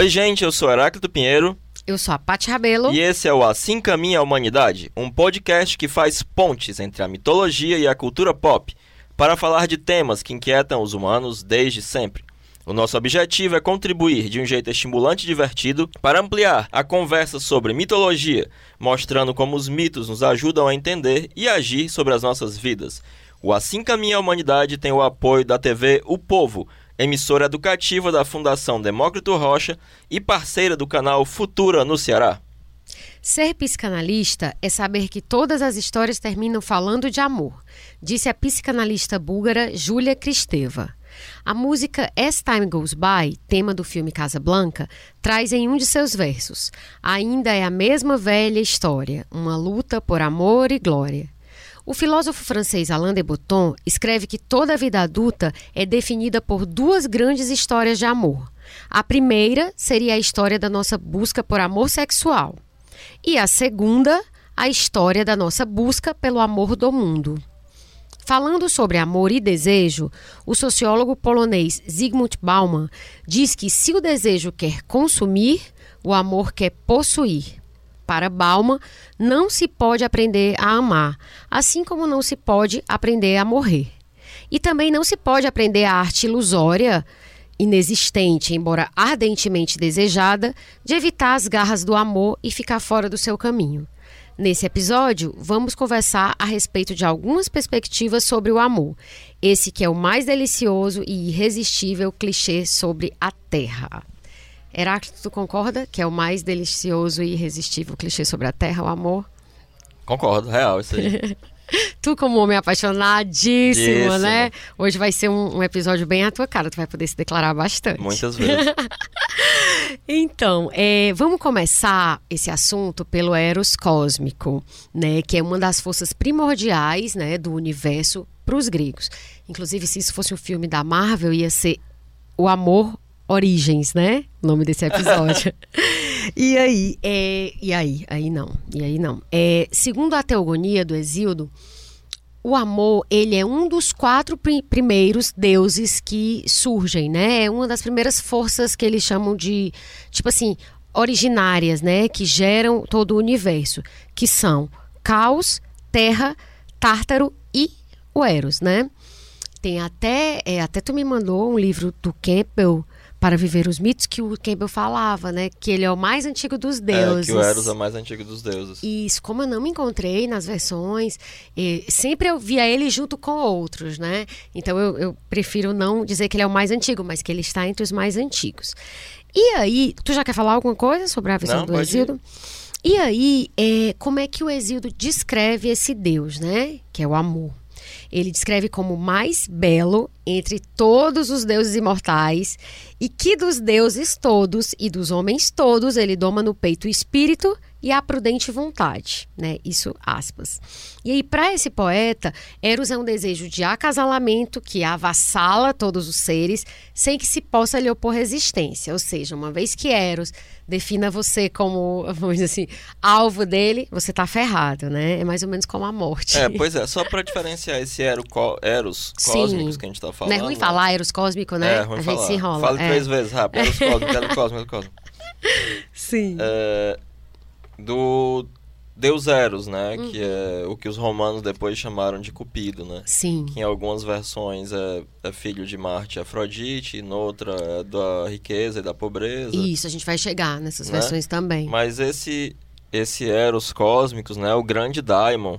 Oi, gente, eu sou Heráclito Pinheiro. Eu sou a Paty Rabelo. E esse é o Assim Caminha a Humanidade, um podcast que faz pontes entre a mitologia e a cultura pop, para falar de temas que inquietam os humanos desde sempre. O nosso objetivo é contribuir de um jeito estimulante e divertido para ampliar a conversa sobre mitologia, mostrando como os mitos nos ajudam a entender e agir sobre as nossas vidas. O Assim Caminha a Humanidade tem o apoio da TV O Povo, emissora educativa da Fundação Demócrito Rocha e parceira do canal Futura no Ceará. Ser psicanalista é saber que todas as histórias terminam falando de amor, disse a psicanalista búlgara Júlia Kristeva. A música As Time Goes By, tema do filme Casa Blanca, traz em um de seus versos: Ainda é a mesma velha história, uma luta por amor e glória. O filósofo francês Alain de Botton escreve que toda a vida adulta é definida por duas grandes histórias de amor. A primeira seria a história da nossa busca por amor sexual, e a segunda, a história da nossa busca pelo amor do mundo. Falando sobre amor e desejo, o sociólogo polonês Zygmunt Bauman diz que se o desejo quer consumir, o amor quer possuir. Para Bauman, não se pode aprender a amar, assim como não se pode aprender a morrer. E também não se pode aprender a arte ilusória, inexistente, embora ardentemente desejada, de evitar as garras do amor e ficar fora do seu caminho. Nesse episódio, vamos conversar a respeito de algumas perspectivas sobre o amor, esse que é o mais delicioso e irresistível clichê sobre a Terra. Heráclito, tu concorda que é o mais delicioso e irresistível clichê sobre a Terra, o amor? Concordo, real, isso aí. tu, como homem apaixonadíssimo, Díssimo. né? Hoje vai ser um, um, episódio bem à tua cara, tu vai poder se declarar bastante. Muitas vezes. então, é, vamos começar esse assunto pelo Eros cósmico, né? Que é uma das forças primordiais né, do universo para os gregos. Inclusive, se isso fosse um filme da Marvel, ia ser o amor Origens, né? O nome desse episódio. e aí, é, e aí, aí não, e aí não. É, segundo a teogonia do Exíodo, o amor, ele é um dos quatro primeiros deuses que surgem, né? É uma das primeiras forças que eles chamam de, tipo assim, originárias, né? Que geram todo o universo, que são Caos, Terra, Tártaro e o Eros, né? Tem até, é, até tu me mandou um livro do Campbell, para viver os mitos que o Campbell falava, né? Que ele é o mais antigo dos deuses. É, que o Eros é o mais antigo dos deuses. Isso, como eu não me encontrei nas versões, sempre eu via ele junto com outros, né? Então eu, eu, prefiro não dizer que ele é o mais antigo, mas que ele está entre os mais antigos. E aí, tu já quer falar alguma coisa sobre a visão não, do Exílio? E aí, é, como é que o Exílio descreve esse Deus, né? Que é o amor. Ele descreve como mais belo entre todos os deuses imortais e que dos deuses todos e dos homens todos ele doma no peito o espírito e a prudente vontade, né? Isso aspas. E aí para esse poeta, Eros é um desejo de acasalamento que avassala todos os seres sem que se possa lhe opor resistência, ou seja, uma vez que Eros defina você como, vamos dizer assim, alvo dele, você tá ferrado, né? É mais ou menos como a morte. É, pois é, só para diferenciar esse Eros, Eros cósmicos que a gente tá falando. Não é ruim falar Eros cósmico, né? É, ruim a falar. gente se enrola. Fala é. três vezes rápido, Eros cósmico, Eros cósmico, Eros cósmico. Sim. É, do Deus Eros, né? Uhum. Que é o que os romanos depois chamaram de Cupido, né? Sim. Que em algumas versões é, é filho de Marte e Afrodite, noutra é da riqueza e da pobreza. Isso, a gente vai chegar nessas né? versões também. Mas esse esse Eros cósmicos, né? O grande daimon,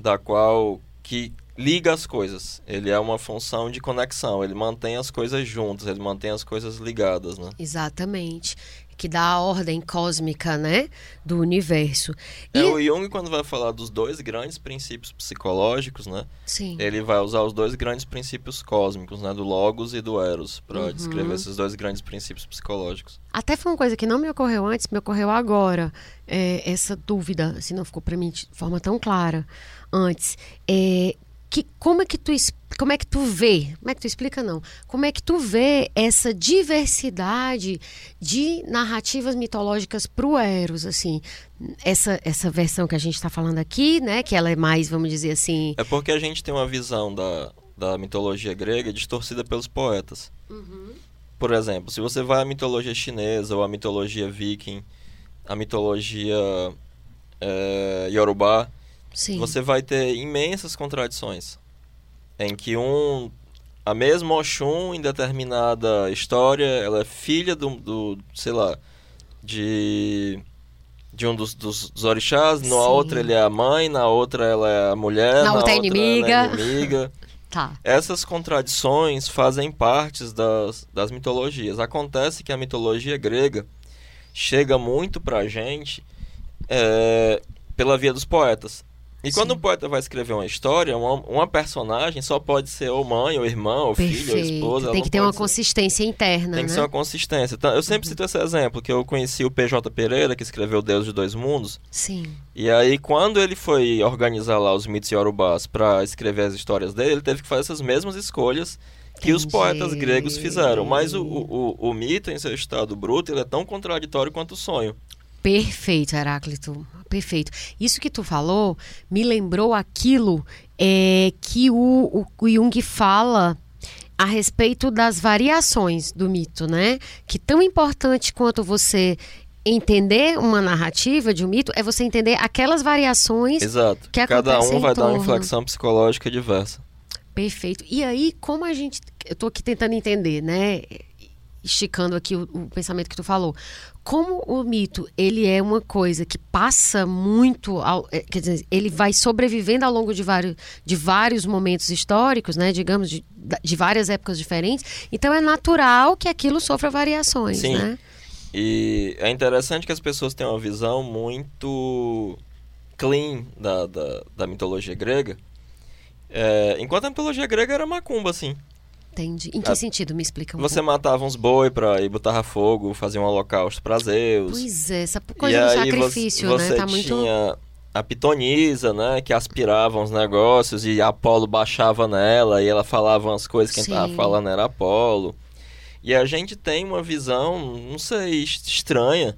da qual que liga as coisas. Ele é uma função de conexão, ele mantém as coisas juntas, ele mantém as coisas ligadas, né? Exatamente que dá a ordem cósmica, né, do universo. E... É, o Jung quando vai falar dos dois grandes princípios psicológicos, né? Sim. Ele vai usar os dois grandes princípios cósmicos, né, do logos e do eros, para uhum. descrever esses dois grandes princípios psicológicos. Até foi uma coisa que não me ocorreu antes, me ocorreu agora, é, essa dúvida, assim, não ficou para mim de forma tão clara antes. É, que, como é que tu como é que tu vê? Como é que tu explica não? Como é que tu vê essa diversidade de narrativas mitológicas pro Eros, assim? Essa essa versão que a gente está falando aqui, né, que ela é mais, vamos dizer assim, É porque a gente tem uma visão da da mitologia grega distorcida pelos poetas. Uhum. por exemplo, se você vai à mitologia chinesa ou à mitologia viking, a mitologia é, yorubá, Sim. você vai ter imensas contradições. Em que um. A mesma Oxum, em determinada história, ela é filha do. do sei lá. De. De um dos, dos, dos orixás, na outra ele é a mãe, na outra ela é a mulher, Na outra é ela inimiga. é inimiga. Tá. Essas contradições fazem parte das, das mitologias. Acontece que a mitologia grega chega muito pra gente é, pela via dos poetas. E quando Sim. um poeta vai escrever uma história, uma, uma personagem só pode ser ou mãe, ou irmã, ou filho, ou Perfeito. esposa. Tem que ter uma ser- consistência interna, Tem que né? ser uma consistência. Então, eu sempre cito esse exemplo, que eu conheci o PJ Pereira, que escreveu Deus de Dois Mundos. Sim. E aí, quando ele foi organizar lá os mitos yorubás para escrever as histórias dele, ele teve que fazer essas mesmas escolhas que os Entendi. poetas gregos fizeram. Mas o, o, o, o mito, em seu estado bruto, ele é tão contraditório quanto o sonho. Perfeito, Heráclito. Perfeito. Isso que tu falou me lembrou aquilo é, que o, o, Jung fala a respeito das variações do mito, né? Que tão importante quanto você entender uma narrativa de um mito é você entender aquelas variações. Exato. que Cada um vai dar uma inflexão psicológica diversa. Perfeito. E aí, como a gente. Eu tô aqui tentando entender, né? Esticando aqui o, o pensamento que tu falou. Como o mito, ele é uma coisa que passa muito. Ao, é, quer dizer, ele vai sobrevivendo ao longo de vários, de vários momentos históricos, né? Digamos, de, de várias épocas diferentes. Então é natural que aquilo sofra variações, Sim. né? E é interessante que as pessoas tenham uma visão muito clean da, da, da mitologia grega. É, enquanto a mitologia grega era macumba, assim. Entendi. Em que Ah, sentido? Me explica um Você pouco. matava uns boi pra ir botar fogo, fazia um holocausto pra Zeus. Pois é, essa e coisa do aí sacrifício, você, você né? Tá muito. tinha a pitonisa, né, que aspirava uns negócios e Apolo baixava nela e ela falava umas coisas, quem tava falando era Apolo. E a gente tem uma visão, não sei, est- estranha,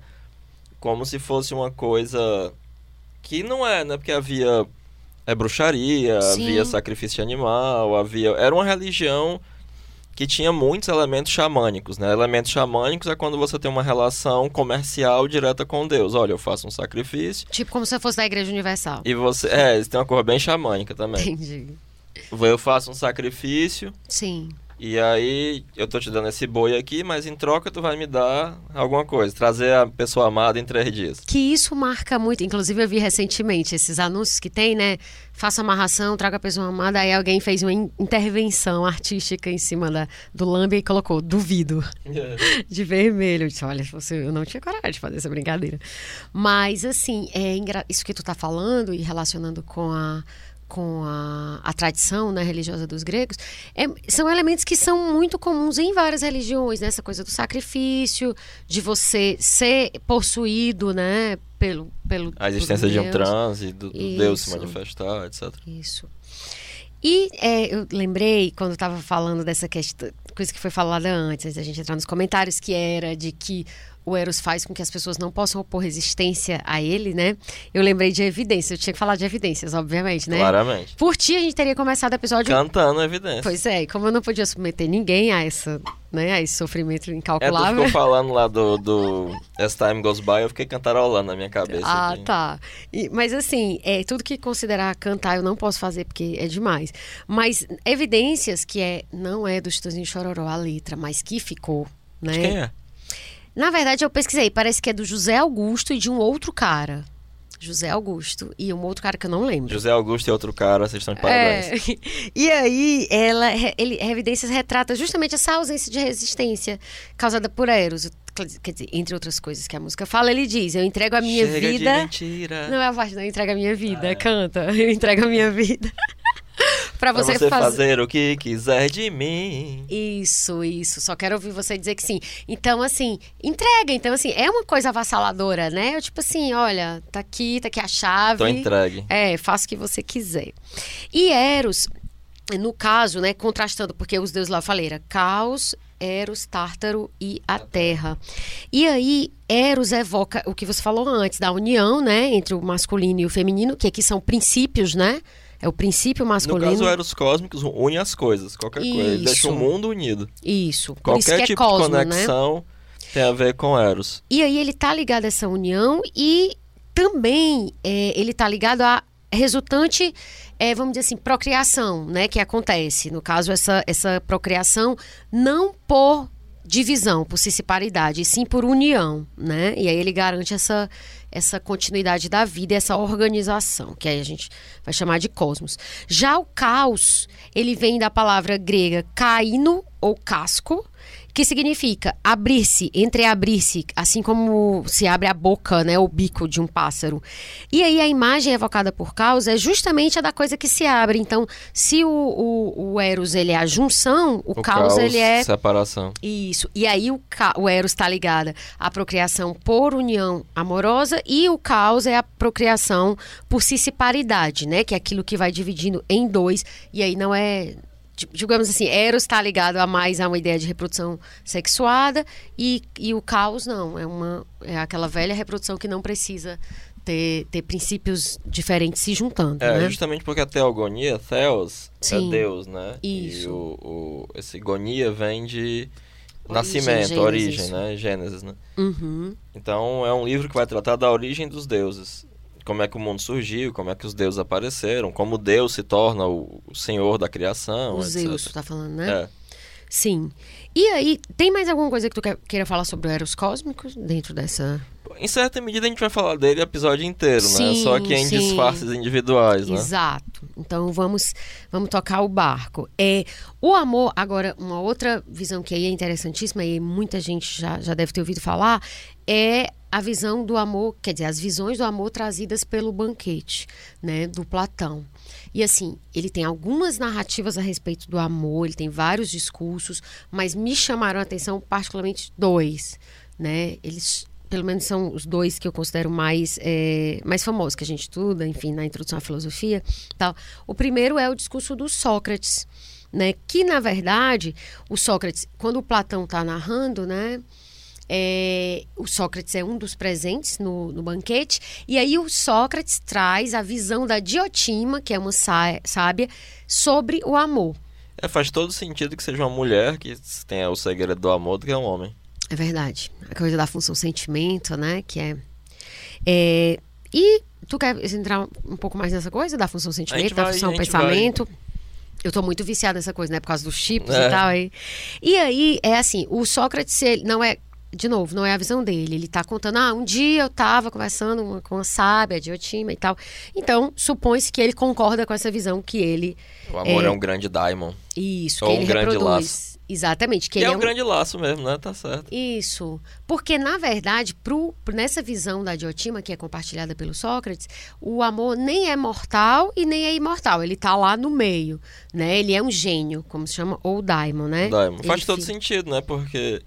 como se fosse uma coisa que não é, né, porque havia é bruxaria, Sim. havia sacrifício animal, havia, era uma religião que tinha muitos elementos xamânicos, né? Elementos xamânicos é quando você tem uma relação comercial direta com Deus. Olha, eu faço um sacrifício Tipo como se fosse da Igreja Universal. e você, é, eles têm uma cor bem xamânica também. Entendi. Eu faço um sacrifício Sim. E aí eu tô te dando esse boi aqui, mas em troca tu vai me dar alguma coisa, trazer a pessoa amada em três dias. Que isso marca muito. Inclusive, eu vi recentemente esses anúncios que tem, né? Faça amarração, traga a pessoa amada. Aí alguém fez uma in- intervenção artística em cima da, do lambe e colocou duvido de vermelho. Eu disse, olha, você, eu não tinha coragem de fazer essa brincadeira. Mas, assim, é isso que tu tá falando e relacionando com a com a, a tradição né, religiosa dos gregos, é- são elementos que são muito comuns em várias religiões, né? Essa coisa do sacrifício, de você ser possuído, né, pelo... pelo A existência de um transe, do, do Deus se manifestar, etc. Isso. E é, eu lembrei, quando eu tava falando dessa questão, coisa que foi falada antes, antes da gente entrar nos comentários, que era de que o Eros faz com que as pessoas não possam opor resistência a ele, né? Eu lembrei de evidências, eu tinha que falar de evidências, obviamente, né? Claramente. Por ti, a gente teria começado o episódio. Cantando evidência. Pois é, e como eu não podia submeter ninguém a, essa, né, a esse sofrimento É, tu incalculável. ficou falando lá do, do As Time Goes By, eu fiquei cantarolando na minha cabeça. Ah, aqui. tá. E- mas assim, é, tudo que considerar cantar eu não posso fazer porque é demais. Mas evidências que é não é do Chitãozinho Chororó a letra, mas que ficou, né? De quem é? Na verdade, eu pesquisei, parece que é do José Augusto e de um outro cara. José Augusto e um outro cara que eu não lembro. José Augusto e outro cara, vocês estão de parabéns. É. E aí, ela, ele, Evidências retrata justamente essa ausência de resistência causada por Eros. Quer dizer, entre outras coisas que a música fala, ele diz: Eu entrego a minha Chega de vida. mentira. Não é a parte, não. Entrega a minha vida. Ah, é. Canta. Eu entrego a minha vida. pra Pra você, você fazer. o que quiser de mim. Isso, isso. Só quero ouvir você dizer que sim. Então, assim, entrega. Então, assim, é uma coisa avassaladora, né? Eu, tipo assim, olha, tá aqui, tá aqui a chave. Tô entregue. É, faça o que você quiser. E Eros, no caso, né, contrastando, porque os deuses lá falei, era Caos, Eros, Tártaro e a Terra. E aí, Eros evoca o que você falou antes, da união, né, entre o masculino e o feminino, que aqui são princípios, né? É o princípio No masculino. caso, Eros cósmicos une as coisas, qualquer coisa. Ele deixa Isso. o mundo unido. Isso. Por isso Qualquer que é tipo cosmo, de né? conexão tem a ver com Eros. E aí ele tá ligado a essa união e também é, ele tá ligado a resultante, é, vamos dizer assim, procriação, né? Que acontece. No caso, essa, essa procriação não por divisão, por cisparidade, e sim por união, né? E aí ele garante essa, essa continuidade da vida, essa organização, que aí a gente vai chamar de cosmos. Já o caos, ele vem da palavra grega kaino ou casco, que significa abrir-se, entreabrir-se, assim como se abre a boca, né, o bico de um pássaro. E aí a imagem evocada por caos é justamente a da coisa que se abre. Então, se o, o, o Eros ele é a junção, o, O caos, ele é separação. isso. E aí o, ca- o Eros está ligado à procriação por união amorosa e o caos é a procriação por cisparidade, né? Que é aquilo que vai dividindo em dois. E aí não é. Di- Digamos assim, Eros está ligado a mais a uma ideia de reprodução sexuada e, e o caos não. É, uma, é aquela velha reprodução que não precisa ter, ter princípios diferentes se juntando. É, né? justamente porque a teogonia, Theos, Sim. é Deus, né? E Isso. o, o- esse gonia vem de nascimento, Gênesis. origem, né? Gênesis, né? Uhum. Então é um livro que vai tratar da origem dos deuses. Como é que o mundo surgiu, como é que os deuses apareceram, como Deus se torna o, o senhor da criação, O etc. Zeus, tu tá falando, né? É. Sim. E aí, tem mais alguma coisa que tu queira falar sobre o Eros Cósmicos dentro dessa. Em certa medida a gente vai falar dele o episódio inteiro, né? Sim, Só que em sim. disfarces individuais, né? Exato. Então vamos, vamos tocar o barco. É, o amor, agora, uma outra visão que aí é interessantíssima e muita gente já, já deve ter ouvido falar, é a visão do amor, quer dizer, as visões do amor trazidas pelo banquete, né, do Platão. E assim, ele tem algumas narrativas a respeito do amor, ele tem vários discursos, mas me chamaram a atenção particularmente dois, né? Eles pelo menos são os dois que eu considero mais, é, mais famosos, que a gente estuda, enfim, na introdução à filosofia. Tal. O primeiro é o discurso do Sócrates, né? que, na verdade, o Sócrates, quando o Platão está narrando, né? É, o Sócrates é um dos presentes no, no banquete, e aí o Sócrates traz a visão da Diotima, que é uma sá- sábia, sobre o amor. É, faz todo sentido que seja uma mulher que tenha o segredo do amor do que um homem. É verdade. A coisa da função sentimento, né? Que é. é, e tu quer entrar um pouco mais nessa coisa da função sentimento, da vai- função a gente pensamento? Eu tô muito viciada nessa coisa, né? Por causa dos chips É. e tal. aí. E aí, é assim, o Sócrates, ele não é. De novo, não é a visão dele. Ele tá contando, ah, um dia eu tava conversando com uma sábia, a Diotima e tal. Então, supõe-se que ele concorda com essa visão que ele. O amor É. é, um grande daimon. Isso, Ou que um ele grande reproduz. laço. Exatamente, que E ele é é um um grande laço mesmo, né? Tá certo. isso. Porque, na verdade, pro, nessa visão da Diotima, que é compartilhada pelo Sócrates, o amor nem é mortal e nem é imortal. Ele tá lá no meio, né? Ele é um gênio, como se chama, ou daimon, né? Daimon. Faz Ele todo fica- sentido, né? Porque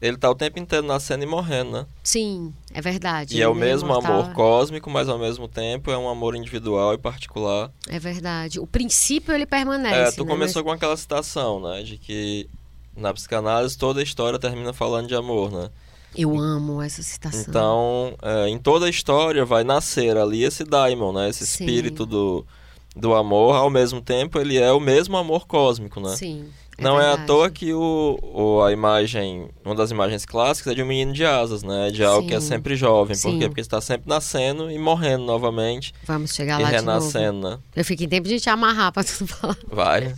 ele tá o tempo inteiro nascendo e morrendo, né? Sim, é verdade. E é o nem mesmo amor cósmico, mas ao mesmo tempo é um amor individual e particular. É verdade. O princípio, ele É, permanece, tu né? começou com aquela citação, né? De que na psicanálise toda a história termina falando de amor, né? Mas Eu amo essa citação. Então, é, em toda a história vai nascer ali esse daimon, né? Esse Sim. espírito do, do amor, ao mesmo tempo ele é o mesmo amor cósmico, né? Sim. Não é à toa que o, o- a imagem, uma das imagens clássicas é de um menino de asas, né? De algo que é Sim. sempre jovem. Por Sim. quê? Porque está sempre nascendo e morrendo novamente Vamos chegar e lá de novo. renascendo, né? Eu fico em tempo de te amarrar pra tu falar. Vai.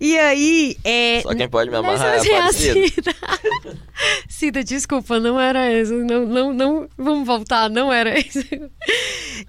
E aí, é. Só quem pode me amarrar é Nessa- a. Cida. Cida, desculpa, não era isso. Não, não, não, vamos voltar, não era isso.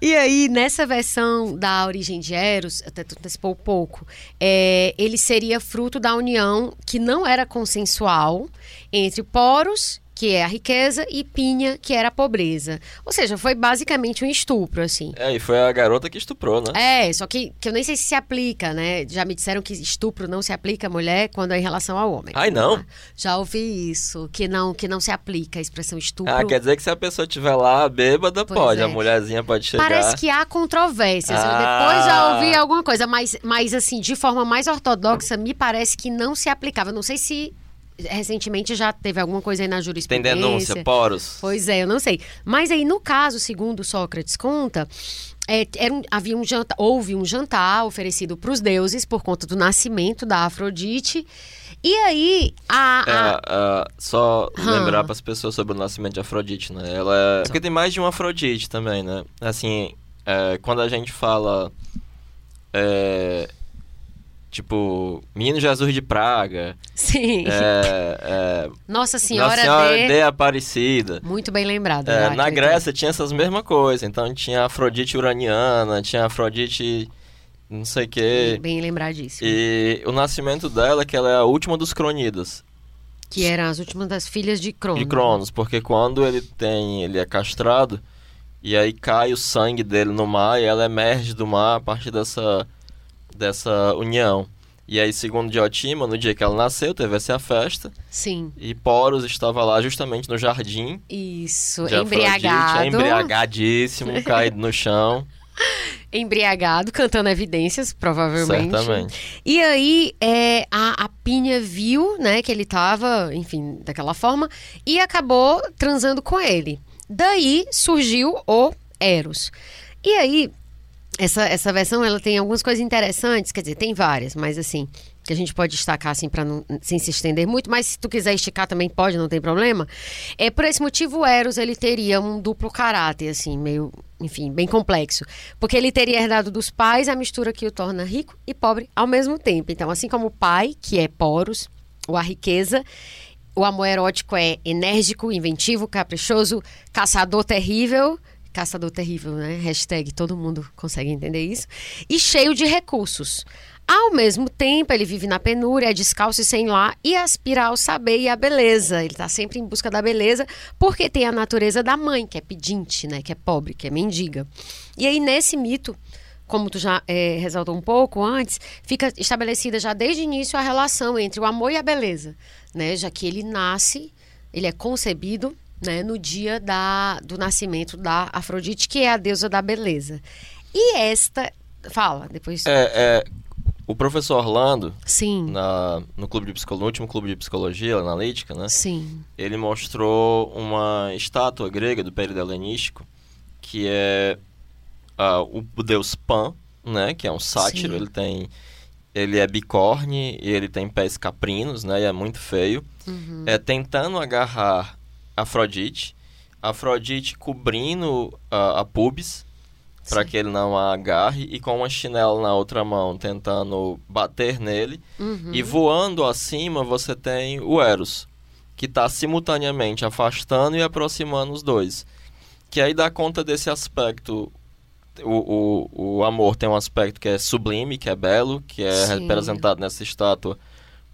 E aí, nessa versão da origem de Eros, até tu antecipou um pouco, é, ele seria fruto da união que não era consensual entre Poros, que é a riqueza, e Pinha, que era a pobreza. Ou seja, foi basicamente um estupro, assim. É, e foi a garota que estuprou, né? É, só que, que eu nem sei se se aplica, né? Já me disseram que estupro não se aplica à mulher quando é em relação ao homem. Ai, não? Já ouvi isso, que não, que não se aplica a expressão estupro. Ah, quer dizer que se a pessoa estiver lá bêbada, Pois pode. é. A mulherzinha pode chegar. Parece que há controvérsias. Ah. Depois já ouvi alguma coisa, mas, mas assim, de forma mais ortodoxa, me parece que não se aplicava. Não sei se recentemente já teve alguma coisa aí na Tem jurisprudência. denúncia, poros. Pois é, eu não sei. Mas aí, no caso, segundo Sócrates conta, é, era um- havia um jantar, houve um jantar oferecido para os deuses por conta do nascimento da Afrodite. E aí, a. É, a- ah, só Hã. lembrar para as pessoas sobre o nascimento de Afrodite, né? Ela é... Porque tem mais de uma Afrodite também, né? Assim, é, quando a gente fala... tipo, Menino Jesus de Praga, sim. é, é, Nossa Senhora, Nossa Senhora de... de Aparecida. Muito bem lembrado. É, né, na? Grécia tinha essas mesmas coisas. Então tinha Afrodite uraniana, tinha Afrodite não sei o quê. Bem lembradíssimo. E o nascimento dela é que ela é a última dos Cronidas, Que eram as últimas das filhas de Cronos. de Cronos, porque quando ele tem, ele é castrado e aí cai o sangue dele no mar e ela emerge do mar a partir dessa dessa união. E aí, segundo Diotima, no dia que ela nasceu, teve essa festa Sim, e Poros estava lá justamente no jardim isso. Afrodite, Embriagado. embriagadíssimo, caído no chão. Embriagado, cantando evidências, provavelmente. Certamente. E aí, é, a, a Pinha viu, né, que ele tava, enfim, daquela forma, e acabou transando com ele. Daí surgiu o Eros. E aí, essa, essa versão, ela tem algumas coisas interessantes, quer dizer, tem várias, mas assim, que a gente pode destacar, assim, para não sem se estender muito, mas se tu quiser esticar também pode, não tem problema. É, por esse motivo, o Eros, ele teria um duplo caráter, assim, meio, enfim, bem complexo. Porque ele teria herdado dos pais a mistura que o torna rico e pobre ao mesmo tempo. Então, assim como o pai, que é Poros, ou a riqueza, o amor erótico é enérgico, inventivo, caprichoso, caçador terrível. Caçador terrível, né? Hashtag todo mundo consegue entender isso. E cheio de recursos. Ao mesmo tempo, ele vive na penúria, é descalço e sem lar e aspira ao saber e à beleza. Ele está sempre em busca da beleza, porque tem a natureza da mãe, que é pedinte, né? Que é pobre, que é mendiga. E aí, nesse mito, como tu já eh, ressaltou um pouco antes, fica estabelecida já desde o início a relação entre o amor e a beleza, né? Já que ele nasce, ele é concebido né, no dia da, do nascimento da Afrodite, que é a deusa da beleza. E esta. Fala, depois. É, é, o professor Orlando, Sim. na, no, clube de psicolo- no último clube de psicologia analítica, né? Sim. Ele mostrou uma estátua grega do período helenístico, que é o, o deus Pan, né? Que é um sátiro. Sim. Ele tem... Ele é bicorne e ele tem pés caprinos, né? E é muito feio. Uhum. É tentando agarrar Afrodite. Afrodite cobrindo ah, a pubis para que ele não a agarre e com uma chinela na outra mão tentando bater nele. Uhum. E voando acima você tem o Eros, que está simultaneamente afastando e aproximando os dois. Que aí dá conta desse aspecto. O, o, o amor tem um aspecto que é sublime, que é belo, que é Sim. representado nessa estátua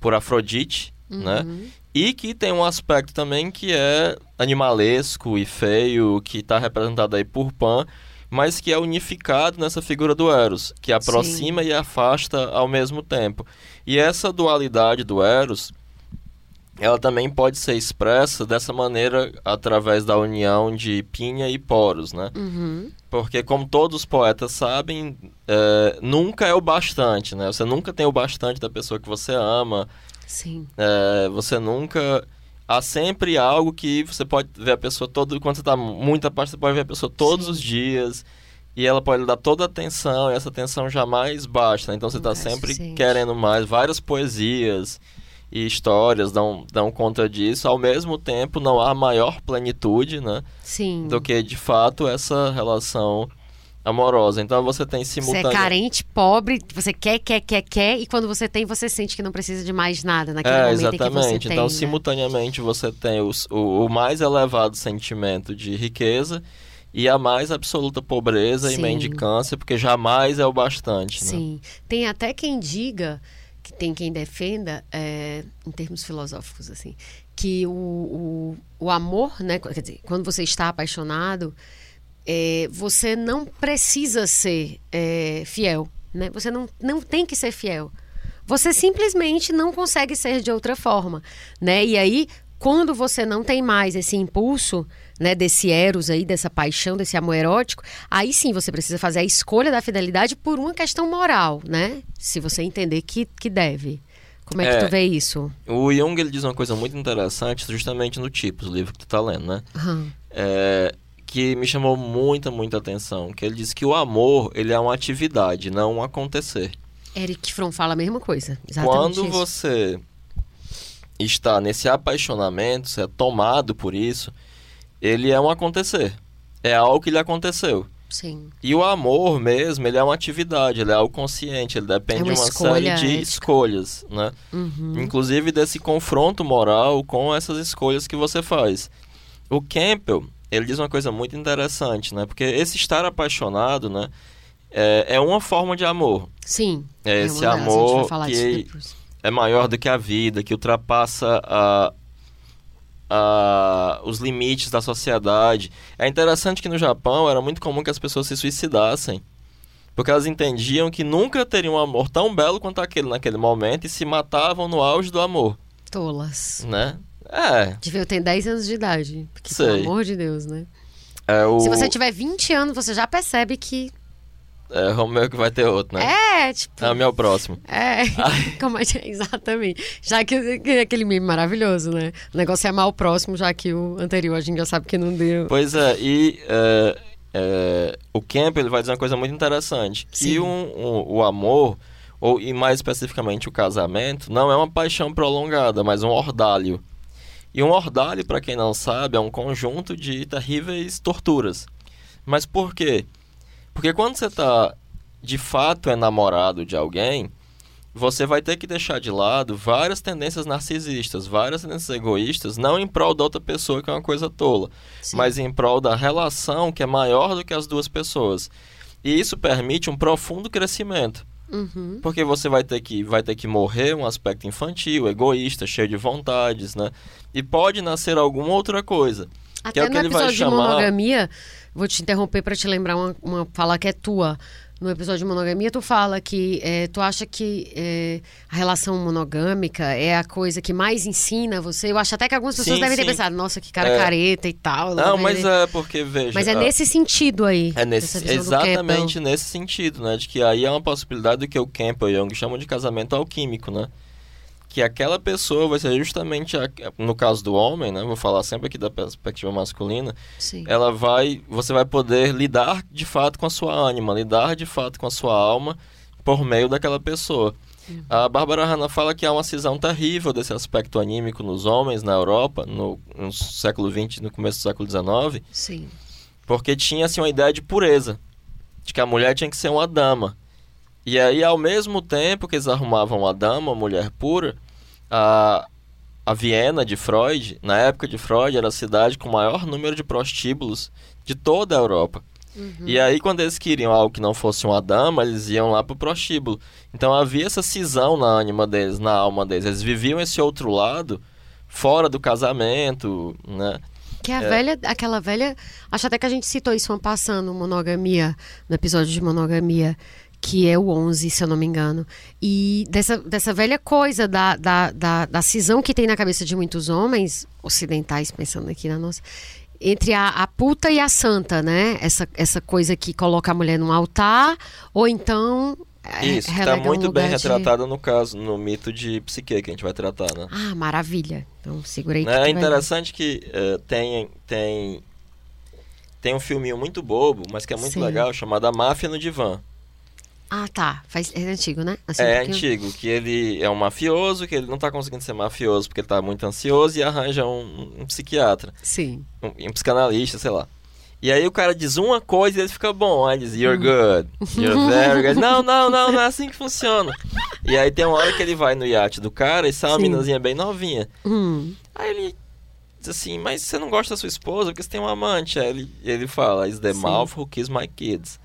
por Afrodite, né? E que tem um aspecto também que é animalesco e feio, que está representado aí por Pan, mas que é unificado nessa figura do Eros, que aproxima e afasta ao mesmo tempo. E essa dualidade do Eros, ela também pode ser expressa dessa maneira através da união de Pinha e Poros, né? Uhum. Porque, como todos os poetas sabem, é, nunca é o bastante, né? Você nunca tem o bastante da pessoa que você ama, Sim. é, você nunca. Há sempre algo que você pode ver a pessoa todo. Quando você está muito parte, você pode ver a pessoa todos Sim. os dias. E ela pode lhe dar toda a atenção, e essa atenção jamais basta. Então você está sempre suficiente. querendo mais. Várias poesias e histórias dão, dão conta disso. Ao mesmo tempo, não há maior plenitude, né? Sim. Do que de fato essa relação amorosa. Então você tem Você é carente, pobre, você quer, quer, quer, quer, e quando você tem, você sente que não precisa de mais nada naquele É, momento em que você exatamente. tem. então, né? simultaneamente, você tem os- o, o mais elevado sentimento de riqueza e a mais absoluta pobreza e Sim. mendicância, porque jamais é o bastante. Né? Sim. Tem até quem diga, que tem quem defenda, é, em termos filosóficos, assim, que o, o, o amor, né? Quer dizer, quando você está apaixonado, é, você não precisa ser é, fiel, né? Você não, não tem que ser fiel. Você simplesmente não consegue ser de outra forma, né? E aí, quando você não tem mais esse impulso, né, desse eros aí, dessa paixão, desse amor erótico, aí sim você precisa fazer a escolha da fidelidade por uma questão moral, né? Se você entender que, que deve. Como é que É. tu vê isso? O Jung ele diz uma coisa muito interessante, justamente no Tipos, o livro que tu tá lendo, né? Aham. É, que me chamou muita, muita atenção. Que ele diz que o amor ele é uma atividade, não um acontecer. Eric Fromm fala a mesma coisa. Exatamente Quando isso. você está nesse apaixonamento, você é tomado por isso, ele é um acontecer. É algo que lhe aconteceu. Sim. E o amor mesmo, ele é uma atividade, ele é algo consciente, ele depende É de uma série de ética. escolhas, né? Uhum. Inclusive desse confronto moral com essas escolhas que você faz. O Campbell, ele diz uma coisa muito interessante, né? Porque esse estar apaixonado, né? É, é uma forma de amor. Sim. É uma esse delas, amor que é maior do que a vida, que ultrapassa a, a- os limites da sociedade. É interessante que no Japão era muito comum que as pessoas se suicidassem. Porque elas entendiam que nunca teriam um amor tão belo quanto aquele naquele momento e se matavam no auge do amor, Tolas. né? É, Devia ter 10 anos de idade. Porque, Sei. pelo amor de Deus, né? é o Se você tiver 20 anos, você já percebe que. é Romeu que vai ter outro, né? É, tipo. É o meu próximo. É, como é que é? exatamente. Já que, que é aquele meme maravilhoso, né? O negócio é amar o próximo, já que o anterior a gente já sabe que não deu. Pois é, e é, o Camp ele vai dizer uma coisa muito interessante, que Sim. um- um- o amor, ou e mais especificamente o casamento, não é uma paixão prolongada, mas um ordalho. E um ordalho, para quem não sabe, é um conjunto de terríveis torturas. Mas por quê? Porque quando você está de fato enamorado de alguém, você vai ter que deixar de lado várias tendências narcisistas, várias tendências egoístas, não em prol da outra pessoa, que é uma coisa tola, Sim. mas em prol da relação que é maior do que as duas pessoas. E isso permite um profundo crescimento. Uhum. Porque você vai ter que vai ter que morrer um aspecto infantil, egoísta, cheio de vontades, né? E pode nascer alguma outra coisa. Até é o no que ele vai episódio de chamar- monogamia, vou te interromper para te lembrar uma, uma fala que é tua. No episódio de monogamia, tu fala que é, tu acha que é, a relação monogâmica é a coisa que mais ensina você. Eu acho até que algumas pessoas Sim, devem ter sim. pensado, nossa, que cara É. careta e tal. Não, mas é porque veja. Mas é a- nesse sentido aí. É nesse, exatamente nesse sentido, né? De que aí é uma possibilidade do que o Campbell e Jung chamam de casamento alquímico, né? Que aquela pessoa vai ser justamente, a- no caso do homem, né? Vou falar sempre aqui da perspectiva masculina. Sim. Ela vai, você vai poder lidar de fato com a sua ânima, lidar de fato com a sua alma por meio daquela pessoa. A Bárbara Hanna fala que há uma cisão terrível desse aspecto anímico nos homens na Europa, no, no século XX no começo do século XIX, Sim. porque tinha assim uma ideia de pureza, de que a mulher tinha que ser uma dama. E aí, ao mesmo tempo que eles arrumavam uma dama, uma mulher pura, a, a Viena de Freud, na época de Freud, era a cidade com o maior número de prostíbulos de toda a Europa. E aí, quando eles queriam algo que não fosse uma dama, eles iam lá pro prostíbulo. Então havia essa cisão na ânima deles, na alma deles. Eles viviam esse outro lado fora do casamento, né? Que é a velha, aquela velha. Acho até que a gente citou isso passando, monogamia, no episódio de monogamia, que é o 11, se eu não me engano. E dessa, dessa velha coisa da, da, da, da cisão que tem na cabeça de muitos homens, ocidentais, pensando aqui na nossa, entre a, a puta e a santa, né? Essa, essa coisa que coloca a mulher num altar, ou então. é, Isso, está relega um muito bem de- retratado no caso, no mito de Psique, que a gente vai tratar, né? Ah, maravilha. Então segurei que Né, É interessante que eh, tem, tem, tem um filminho muito bobo, mas que é muito Sim. legal, chamado A Máfia no Divã. Ah, tá. Faz, é antigo, né? Assim, É pouquinho. antigo, que ele é um mafioso, que ele não tá conseguindo ser mafioso porque ele tá muito ansioso e arranja um, um psiquiatra, Sim. um, um psicanalista, sei lá. E aí o cara diz uma coisa e ele fica bom. Aí ele diz, you're good, you're very good. Não, não, não, não é assim que funciona. E aí tem uma hora que ele vai no iate do cara e sai uma Sim. minazinha bem novinha. Hum. Aí ele diz assim, mas você não gosta da sua esposa porque você tem um amante. Aí ele, ele fala, is the Sim. mouth who kiss my kids.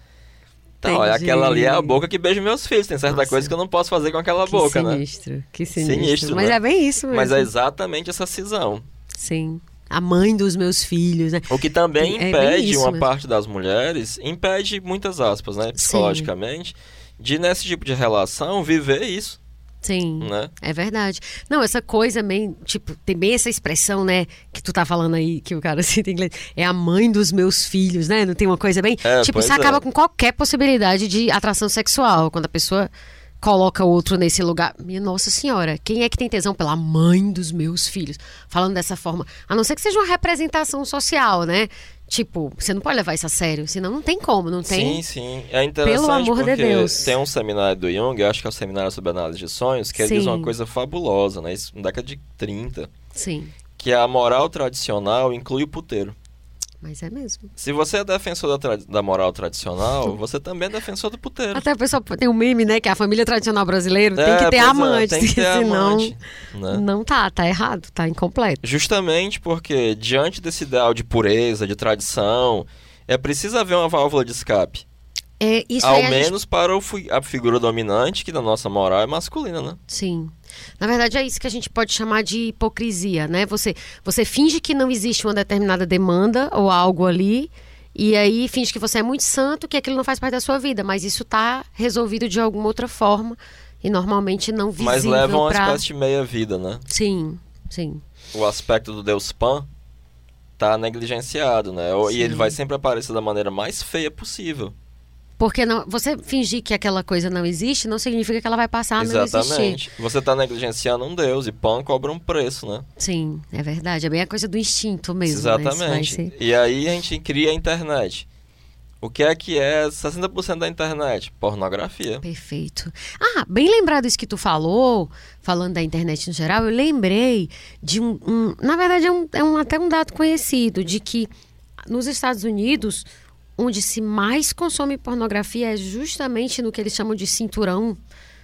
Então, olha, aquela ali é a boca que beija meus filhos. Tem certa Nossa. coisa que eu não posso fazer com aquela Que boca, né? sinistro, que sinistro. Sinistro, Mas né? é bem isso mesmo. Mas é exatamente essa cisão. Sim. A mãe dos meus filhos, né? O que também É impede isso uma mesmo. parte das mulheres, impede muitas aspas, né, psicologicamente, de nesse tipo de relação viver isso, Sim. né? É verdade. Não, essa coisa bem, tipo, tem bem essa expressão, né, que tu tá falando aí, que o cara cita em inglês, é a mãe dos meus filhos, né? Não tem uma coisa bem. É, tipo, isso é. acaba com qualquer possibilidade de atração sexual. Quando a pessoa coloca outro nesse lugar. Minha Nossa Senhora, quem é que tem tesão pela mãe dos meus filhos? Falando dessa forma. A não ser que seja uma representação social, né? Tipo, você não pode levar isso a sério, senão não tem como, não tem? Sim, sim. É interessante Pelo amor porque de Deus. tem um seminário do Jung, eu acho que é o seminário sobre análise de sonhos, que ele diz Sim. uma coisa fabulosa, né? Isso na década de 30, Sim, que a moral tradicional inclui o puteiro. Mas é mesmo. Se você é defensor da, da moral tradicional, você também é defensor do puteiro. Até o pessoal tem um meme, né? Que a família tradicional brasileira tem É, que ter pois é, amante, tem que ter senão amante, né? não tá, tá errado, tá incompleto. Justamente porque, diante desse ideal de pureza, de tradição, é preciso haver uma válvula de escape. É, isso Ao a gente- menos para o a figura dominante, que na nossa moral é masculina, né? Sim. Na verdade, é isso que a gente pode chamar de hipocrisia, né? Você, você finge que não existe uma determinada demanda ou algo ali, e aí finge que você é muito santo, que aquilo não faz parte da sua vida, mas isso tá resolvido de alguma outra forma e normalmente não visível Mas leva uma pra... espécie de meia-vida, né? Sim, sim. O aspecto do deus Pan tá negligenciado, né? O- E ele Sim. vai sempre aparecer da maneira mais feia possível. Porque não, você fingir que aquela coisa não existe não significa que ela vai passar a não existir. Exatamente. Você tá negligenciando um deus e Pan cobra um preço, né? Sim, é verdade. É bem a coisa do instinto mesmo. né? Exatamente. ser- E aí a gente cria a internet. O que é que é 60% da internet? Pornografia. Perfeito. Ah, bem lembrado isso que tu falou, falando da internet no geral, eu lembrei de um. um- na verdade, é, um, é um- até um dado conhecido, de que nos Estados Unidos, onde se mais consome pornografia é justamente no que eles chamam de cinturão.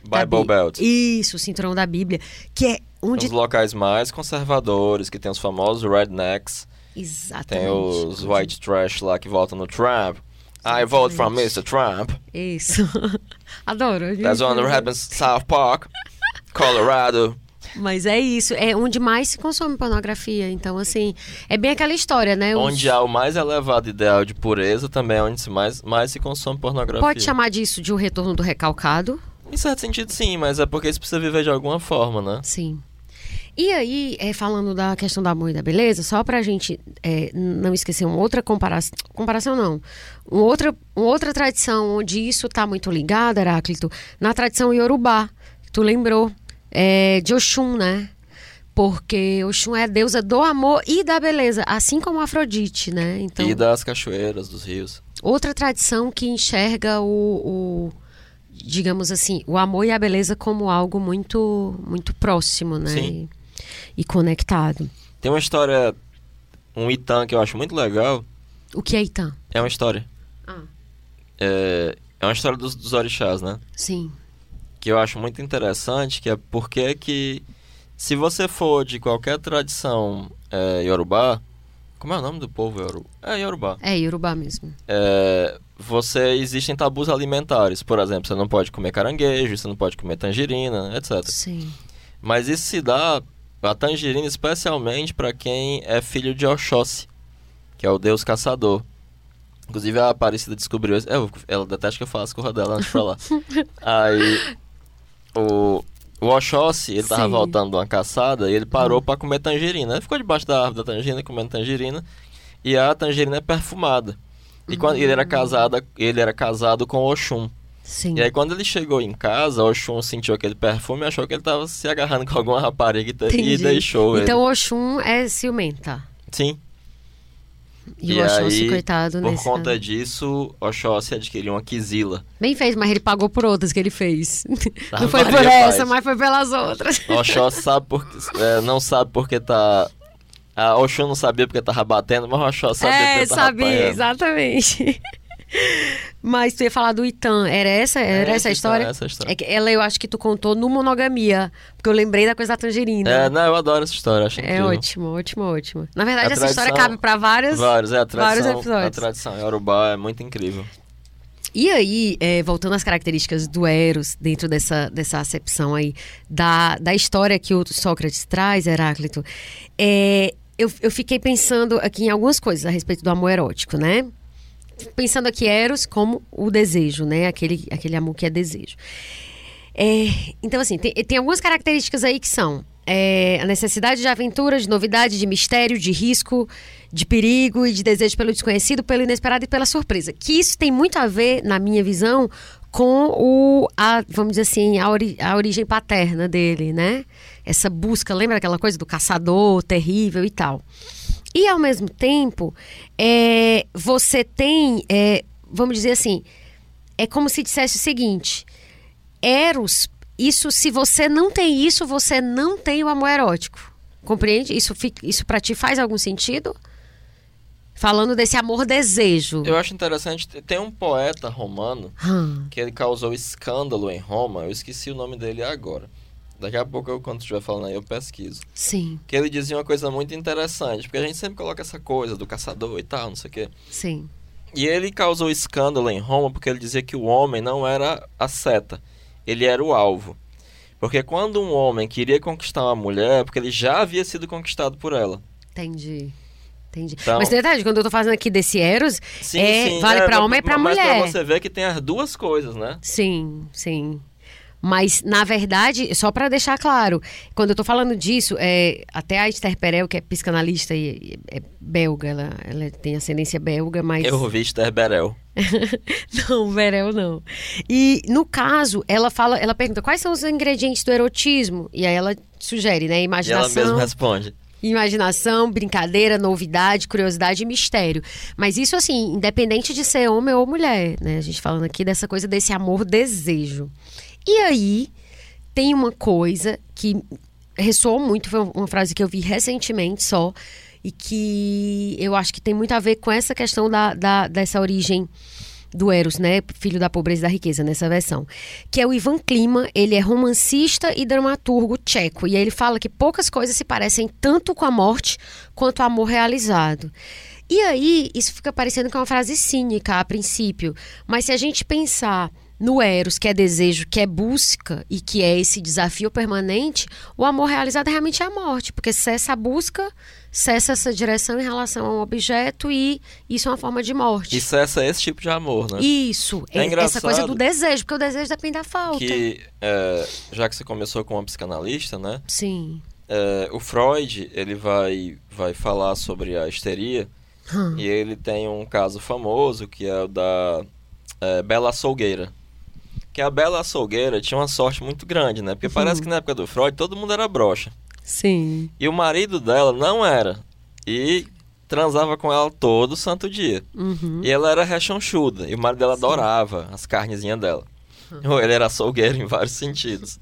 Bible Belt. Isso, cinturão da Bíblia. Que é onde. Os locais mais conservadores, que tem os famosos rednecks, Exatamente. tem os white trash lá que votam no Trump. I vote from Mr. Trump. Isso. Adoro. That's one that happens South Park, Colorado. Mas é isso, é onde mais se consome pornografia. Então, assim, é bem aquela história, né? Os- Onde há o mais elevado ideal de pureza, também é onde se mais, mais se consome pornografia. Pode chamar disso de o retorno do recalcado? Em certo sentido, sim, mas é porque isso precisa viver de alguma forma, né? Sim. E aí, é, falando da questão amor e da beleza, só pra gente é, não esquecer uma outra comparação. Comparação não. Uma outra, uma outra tradição onde isso tá muito ligado, Heráclito, na tradição Yorubá, que tu lembrou, é, de Oxum, né? Porque Oxum é a deusa do amor e da beleza, assim como Afrodite, né? Então, E das cachoeiras, dos rios. outra tradição que enxerga o, o, digamos assim, o amor e a beleza como algo muito muito próximo, né? Sim. E, e conectado. Tem uma história, um Itan que eu acho muito legal. O que é Itã? É uma história. Ah. É, é uma história dos, dos orixás, né? Sim. Que eu acho muito interessante, que é porque que se você for de qualquer tradição é, Yorubá, como é o nome do povo Yoru? É Yorubá. É Yorubá mesmo. É, você existem tabus alimentares, por exemplo, você não pode comer caranguejo, você não pode comer tangerina, etc. Sim. Mas isso se dá a tangerina especialmente para quem é filho de Oxóssi, que é o deus caçador. Inclusive a Aparecida descobriu isso. Eu, ela detesta que eu faça corra dela antes de falar. Aí o, o Oxóssi, ele tava Sim. voltando de uma caçada e ele parou pra comer tangerina. Ele ficou debaixo da árvore da tangerina comendo tangerina. E a tangerina é perfumada. E quando ele era casado, ele era casado com Oxum. Sim. E aí quando ele chegou em casa, Oxum sentiu aquele perfume e achou que ele tava se agarrando com alguma rapariga e, e deixou ele. Então Oxum é ciumenta. Sim. E, o Oxóssi, aí, coitado, por conta disso, Oxóssi adquiriu uma quizila. Bem fez, mas ele pagou por outras que ele fez. Ah, Não foi por essa, faz. mas foi pelas outras. Oxóssi sabe porque, é, não sabe porque tá... A Oxum não sabia porque tava batendo, mas o Oxóssi sabia É, porque tava sabia, apanhando. exatamente. Mas tu ia falar do Itã, era essa, era É, essa a história? essa história. É que ela eu acho que tu contou no Monogamia, porque eu lembrei da coisa da tangerina. É, não, eu adoro essa história, acho É incrível. ótimo, ótimo, ótimo. Na verdade, A essa história cabe pra várias. Vários, é, a vários tradição, a episódios. tradição Yorubá é muito incrível. E aí, é, voltando às características do Eros, dentro dessa, dessa acepção aí, da, da história que o Sócrates traz, Heráclito, é, eu, eu fiquei pensando aqui em algumas coisas a respeito do amor erótico, né? Pensando aqui Eros como o desejo, né? Aquele, aquele amor que é desejo. É, então, assim, tem, tem algumas características aí que são é, a necessidade de aventura, de novidade, de mistério, de risco, de perigo e de desejo pelo desconhecido, pelo inesperado e pela surpresa. Que isso tem muito a ver, na minha visão, com o, a, vamos dizer assim, a, ori, a origem paterna dele, né? Essa busca, lembra aquela coisa do caçador terrível e tal. E ao mesmo tempo, é, você tem, é, vamos dizer assim, é como se dissesse o seguinte: Eros, isso, se você não tem isso, você não tem o amor erótico. Compreende? Isso, isso para ti faz algum sentido? Falando desse amor-desejo. Eu acho interessante, tem um poeta romano hum. que ele causou escândalo em Roma, eu esqueci o nome dele agora. Daqui a pouco, eu, quando estiver falando aí, eu pesquiso. Sim. Que ele dizia uma coisa muito interessante, porque a gente sempre coloca essa coisa do caçador e tal, não sei o quê. Sim. E ele causou escândalo em Roma porque ele dizia que o homem não era a seta, ele era o alvo. Porque quando um homem queria conquistar uma mulher, é porque ele já havia sido conquistado por ela. Entendi. Entendi. Então, mas verdade, quando eu tô fazendo aqui desse Eros, sim, é, sim, vale é, para homem e para mulher. Mas pra você ver que tem as duas coisas, né? Sim, sim. Mas, na verdade, só para deixar claro, quando eu estou falando disso, é, até a Esther Perel, que é psicanalista e é belga, ela, ela tem ascendência belga, mas. Eu ouvi Esther Perel. não, Berel não. E no caso, ela fala, ela pergunta quais são os ingredientes do erotismo? E aí ela sugere, né? Imaginação. E ela mesma responde. Imaginação, brincadeira, novidade, curiosidade e mistério. Mas isso, assim, independente de ser homem ou mulher, né? A gente falando aqui dessa coisa desse amor-desejo. E aí, tem uma coisa que ressoou muito, foi uma frase que eu vi recentemente só, e que eu acho que tem muito a ver com essa questão da, da dessa origem do Eros, né, filho da pobreza e da riqueza nessa versão, que é o Ivan Klima, ele é romancista e dramaturgo tcheco, e ele fala que poucas coisas se parecem tanto com a morte quanto o amor realizado. E aí, isso fica parecendo que é uma frase cínica a princípio, mas se a gente pensar no Eros, que é desejo, que é busca e que é esse desafio permanente, o amor realizado realmente é a morte, porque cessa a busca, cessa essa direção em relação a um objeto e isso é uma forma de morte. E cessa esse tipo de amor, né? Isso, é essa coisa do desejo, porque o desejo depende da falta. Que, é, já que você começou com uma psicanalista, né? Sim. É, o Freud, ele vai, vai falar sobre a histeria hum. e ele tem um caso famoso que é o da é, Bela Solgueira que a Bela Açougueira tinha uma sorte muito grande, né? Porque uhum. parece que na época do Freud todo mundo era broxa. Sim. E o marido dela não era. E transava com ela todo santo dia. Uhum. E ela era rechonchuda. E o marido dela Sim. adorava as carnezinhas dela. Uhum. Ele era açougueiro em vários sentidos.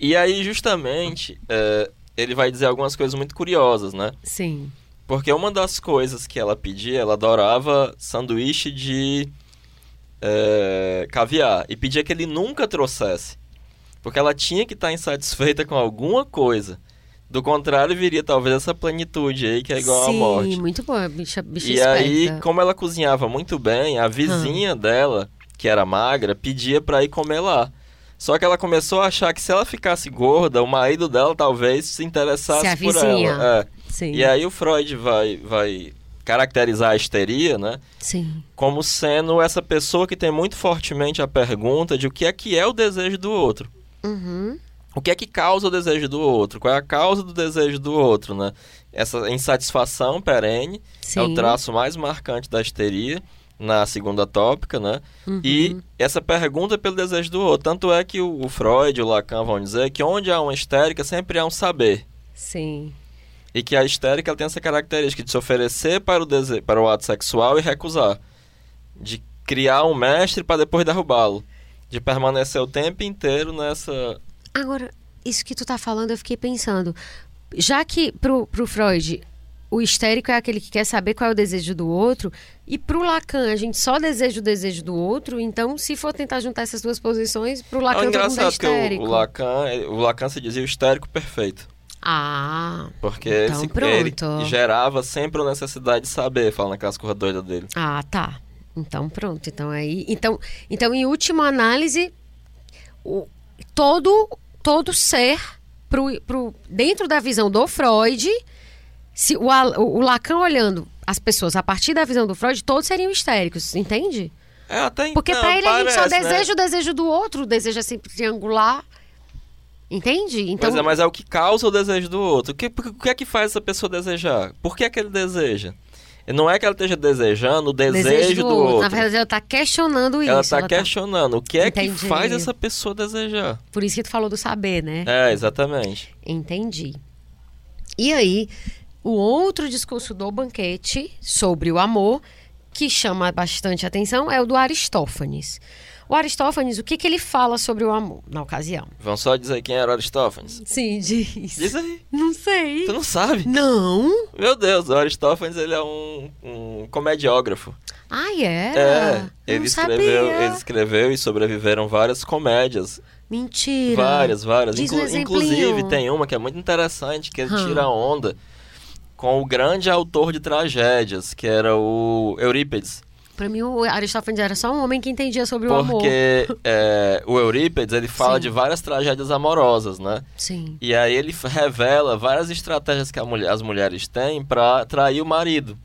E aí, justamente, é, ele vai dizer algumas coisas muito curiosas, né? Sim. Porque uma das coisas que ela pedia, ela adorava sanduíche de é, caviar e pedia que ele nunca trouxesse. Porque ela tinha que estar tá insatisfeita com alguma coisa. Do contrário, viria talvez essa plenitude aí que é igual Sim, à morte. Sim, muito bicha, bicha E esperta. aí, como ela cozinhava muito bem, a vizinha hum. dela, que era magra, pedia para ir comer lá. Só que ela começou a achar que se ela ficasse gorda, o marido dela talvez se interessasse se por ela. É. Sim. E aí o Freud vai, vai caracterizar a histeria, né? Sim. Como sendo essa pessoa que tem muito fortemente a pergunta de o que é que é o desejo do outro. Uhum. O que é que causa o desejo do outro? Qual é a causa do desejo do outro, né? Essa insatisfação perene Sim. é o traço mais marcante da histeria na segunda tópica, né? Uhum. E essa pergunta pelo desejo do outro. Tanto é que o, o Freud e o Lacan vão dizer que onde há uma histérica sempre há um saber. Sim. E que a histérica tem essa característica de se oferecer para o, dese... para o ato sexual e recusar. De criar um mestre para depois derrubá-lo. De permanecer o tempo inteiro nessa. Agora, isso que tu tá falando, eu fiquei pensando. Já que pro, pro Freud o histérico é aquele que quer saber qual é o desejo do outro, e pro Lacan a gente só deseja o desejo do outro, então se for tentar juntar essas duas posições, pro Lacan é todo mundo é histérico. O, o, Lacan, o Lacan se dizia o histérico perfeito. Ah. Porque então, ele, ele, gerava sempre a necessidade de saber, falando naquelas coisas doidas dele. Ah, tá. Então pronto. Então aí. Então, então em última análise, o, todo, todo ser pro, pro, dentro da visão do Freud, se o, o, Lacan olhando as pessoas a partir da visão do Freud, todos seriam histéricos, entende? É, até então, Porque pra ele parece, a gente só né? deseja o desejo do outro, o desejo é sempre triangular. Entende? Então... Pois é, mas é o que causa o desejo do outro. O que, o que é que faz essa pessoa desejar? Por que é que ele deseja? Não é que ela esteja desejando o desejo, desejo do, do, outro. Na verdade, ela está questionando isso. Tá ela está questionando tá... o que é Entendi. que faz essa pessoa desejar. Por isso que tu falou do saber, né? É, exatamente. Entendi. E aí, o outro discurso do banquete sobre o amor, que chama bastante atenção, é o do Aristófanes. O Aristófanes, o que, que ele fala sobre o amor na ocasião? Vamos só dizer quem era o Aristófanes? Sim, diz. Diz aí. Não sei. Tu não sabe? Não. Meu Deus, o Aristófanes ele é um, um comediógrafo. Ah, é? É. Ele escreveu, ele escreveu e sobreviveram várias comédias. Mentira. Várias, várias. Diz Inclu um inclusive, tem uma que é muito interessante, que ele hum. tira onda com o grande autor de tragédias, que era o Eurípides. Para mim, o Aristófanes era só um homem que entendia sobre Porque, o amor. Porque é, o Eurípides, ele fala Sim. de várias tragédias amorosas, né? Sim. E aí ele revela várias estratégias que mulher, as mulheres têm para trair o marido.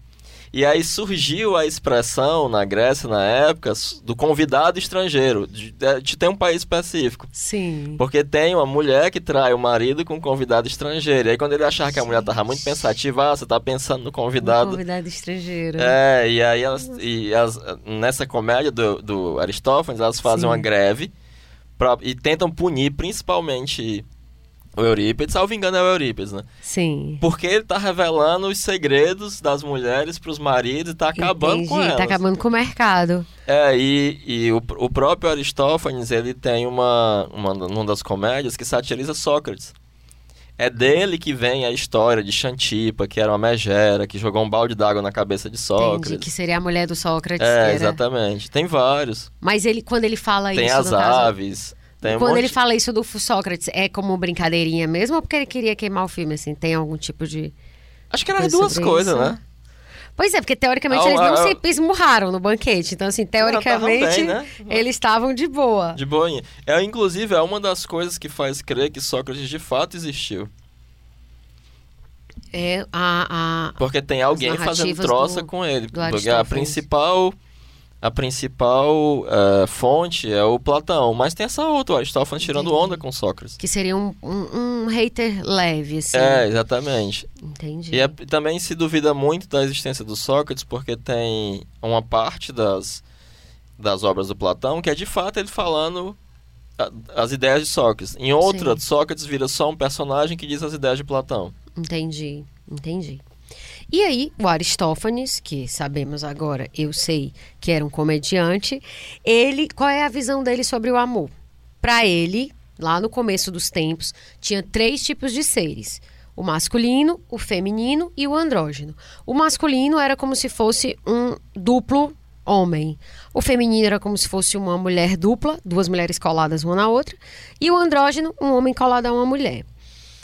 E aí surgiu a expressão na Grécia, na época, do convidado estrangeiro, de, de ter um país específico. Sim. Porque tem uma mulher que trai o marido com um convidado estrangeiro. E aí quando ele achar que a mulher tava muito pensativa, ah, você tá pensando no convidado. No convidado estrangeiro. É, e aí elas, e as, nessa comédia do, do Aristófanes, elas fazem Sim. uma greve pra, e tentam punir principalmente o Eurípides, salvo engano, é o Eurípides, né? Sim. Porque ele tá revelando os segredos das mulheres pros maridos e tá acabando Entendi, com elas. Tá acabando com o mercado. É, e, e o, o próprio Aristófanes, ele tem uma, uma, uma das comédias que satiriza Sócrates. É dele que vem a história de Xantipa, que era uma megera, que jogou um balde d'água na cabeça de Sócrates. Entendi, que seria a mulher do Sócrates. É, exatamente. Tem vários. Mas ele, quando ele fala tem isso... Tem as aves. Tem um Quando monte... ele fala isso do Sócrates, é como brincadeirinha mesmo ou porque ele queria queimar o filme, assim? Tem algum tipo de. Acho que eram as duas coisas, isso? né? Pois é, porque teoricamente ah, eles não ah, se esmurraram no banquete. Então, assim, teoricamente, bem, né? eles estavam de boa. De boinha. É, inclusive, é uma das coisas que faz crer que Sócrates de fato existiu. É a. a porque tem alguém fazendo troça do, com ele. Porque a principal a principal uh, fonte é o Platão, mas tem essa outra, o Aristófanes tirando onda com Sócrates. Que seria um, um, um, hater leve, assim. É, exatamente. Entendi. E é, também se duvida muito da existência do Sócrates, porque tem uma parte das, das obras do Platão que é de fato ele falando a, as ideias de Sócrates. Em outra, Sim. Sócrates vira só um personagem que diz as ideias de Platão. Entendi, entendi. E aí, o Aristófanes, que sabemos agora, eu sei que era um comediante, ele, qual é a visão dele sobre o amor? Para ele, lá no começo dos tempos, tinha três tipos de seres: o masculino, o feminino e o andrógeno. O masculino era como se fosse um duplo homem. O feminino era como se fosse uma mulher dupla, duas mulheres coladas uma na outra, e o andrógeno, um homem colado a uma mulher.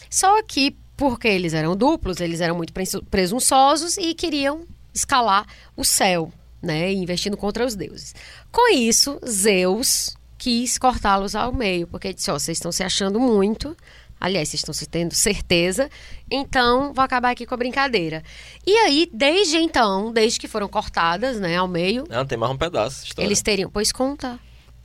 Só que porque eles eram duplos, eles eram muito presunçosos e queriam escalar o céu, né, investindo contra os deuses. Com isso, Zeus quis cortá-los ao meio, porque disse: ó, oh, vocês estão se achando muito, aliás, vocês estão se tendo certeza, então vou acabar aqui com a brincadeira. E aí, desde então, desde que foram cortadas, né, ao meio. Não, tem mais um pedaço. História. Eles teriam, pois conta.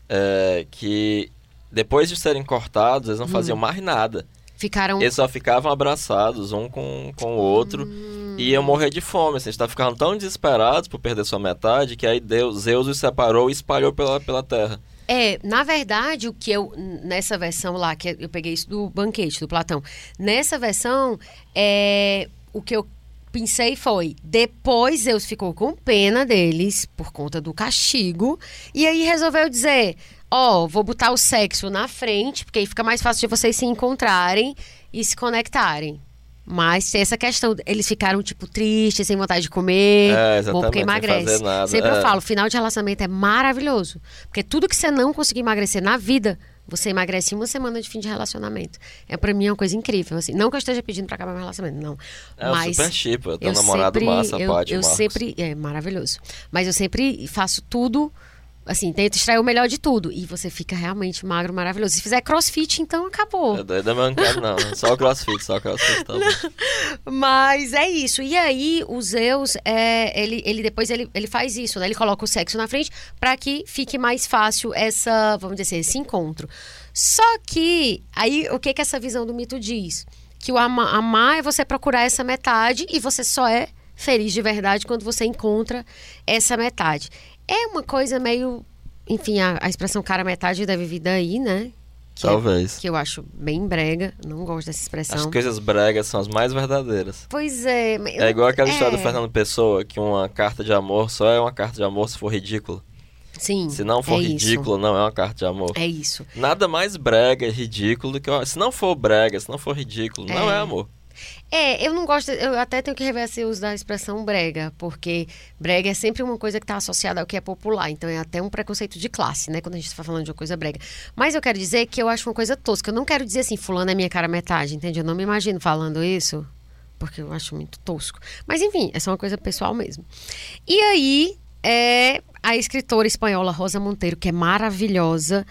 É, que depois de serem cortados, eles não faziam hum. mais nada. Ficaram. Eles só ficavam abraçados um com, com o outro hum. e iam morrer de fome. Assim, eles ficaram tão desesperados por perder sua metade que aí Deus, Zeus os separou e espalhou pela, pela terra. É, na verdade, o que eu, nessa versão lá, que eu peguei isso do banquete, do Platão, nessa versão, é, o que eu pensei foi, depois Zeus ficou com pena deles, por conta do castigo, e aí resolveu dizer, ó, oh, vou botar o sexo na frente, porque aí fica mais fácil de vocês se encontrarem e se conectarem. Mas tem essa questão, eles ficaram, tipo, tristes, sem vontade de comer, é, ou porque emagrece. Sempre é. eu falo, final de relacionamento é maravilhoso. Porque tudo que você não conseguir emagrecer na vida, você emagrece em uma semana de fim de relacionamento. É para mim uma coisa incrível, assim. Não que eu esteja pedindo para acabar meu relacionamento, não. É mas super chip, eu tenho namorado sempre, massa, eu, Paty, eu sempre, é maravilhoso. Mas eu sempre faço tudo assim, tenta extrair o melhor de tudo. E você fica realmente magro, maravilhoso. Se fizer crossfit, então acabou. Eu doido, não quero não. Só o crossfit, só o crossfit. Tá Mas é isso. E aí, o Zeus, é, ele, ele depois ele, ele faz isso, né? Ele coloca o sexo na frente para que fique mais fácil essa, vamos dizer assim, esse encontro. Só que, aí, o que que essa visão do mito diz? Que o ama, amar é você procurar essa metade e você só é feliz de verdade quando você encontra essa metade. É uma coisa meio. Enfim, a, a expressão cara metade deve vir daí, né? Que é- Talvez. que eu acho bem brega, não gosto dessa expressão. As coisas bregas são as mais verdadeiras. Pois é. eu- É igual aquela história do é, Fernando Pessoa, que uma carta de amor só é uma carta de amor se for ridícula. Sim. Se não for é isso. ridículo, não é uma carta de amor. É isso. Nada mais brega e ridículo do que. uma- Se não for brega, se não for ridículo, não É. é amor. É, eu não gosto, eu até tenho que rever esse uso da expressão brega, porque brega é sempre uma coisa que está associada ao que é popular, então é até um preconceito de classe, né, quando a gente está falando de uma coisa brega. Mas eu quero dizer que eu acho uma coisa tosca, eu não quero dizer assim, fulano é minha cara metade, entende? Eu não me imagino falando isso, porque eu acho muito tosco. Mas enfim, é só uma coisa pessoal mesmo. E aí, é, a escritora espanhola Rosa Monteiro, que é maravilhosa,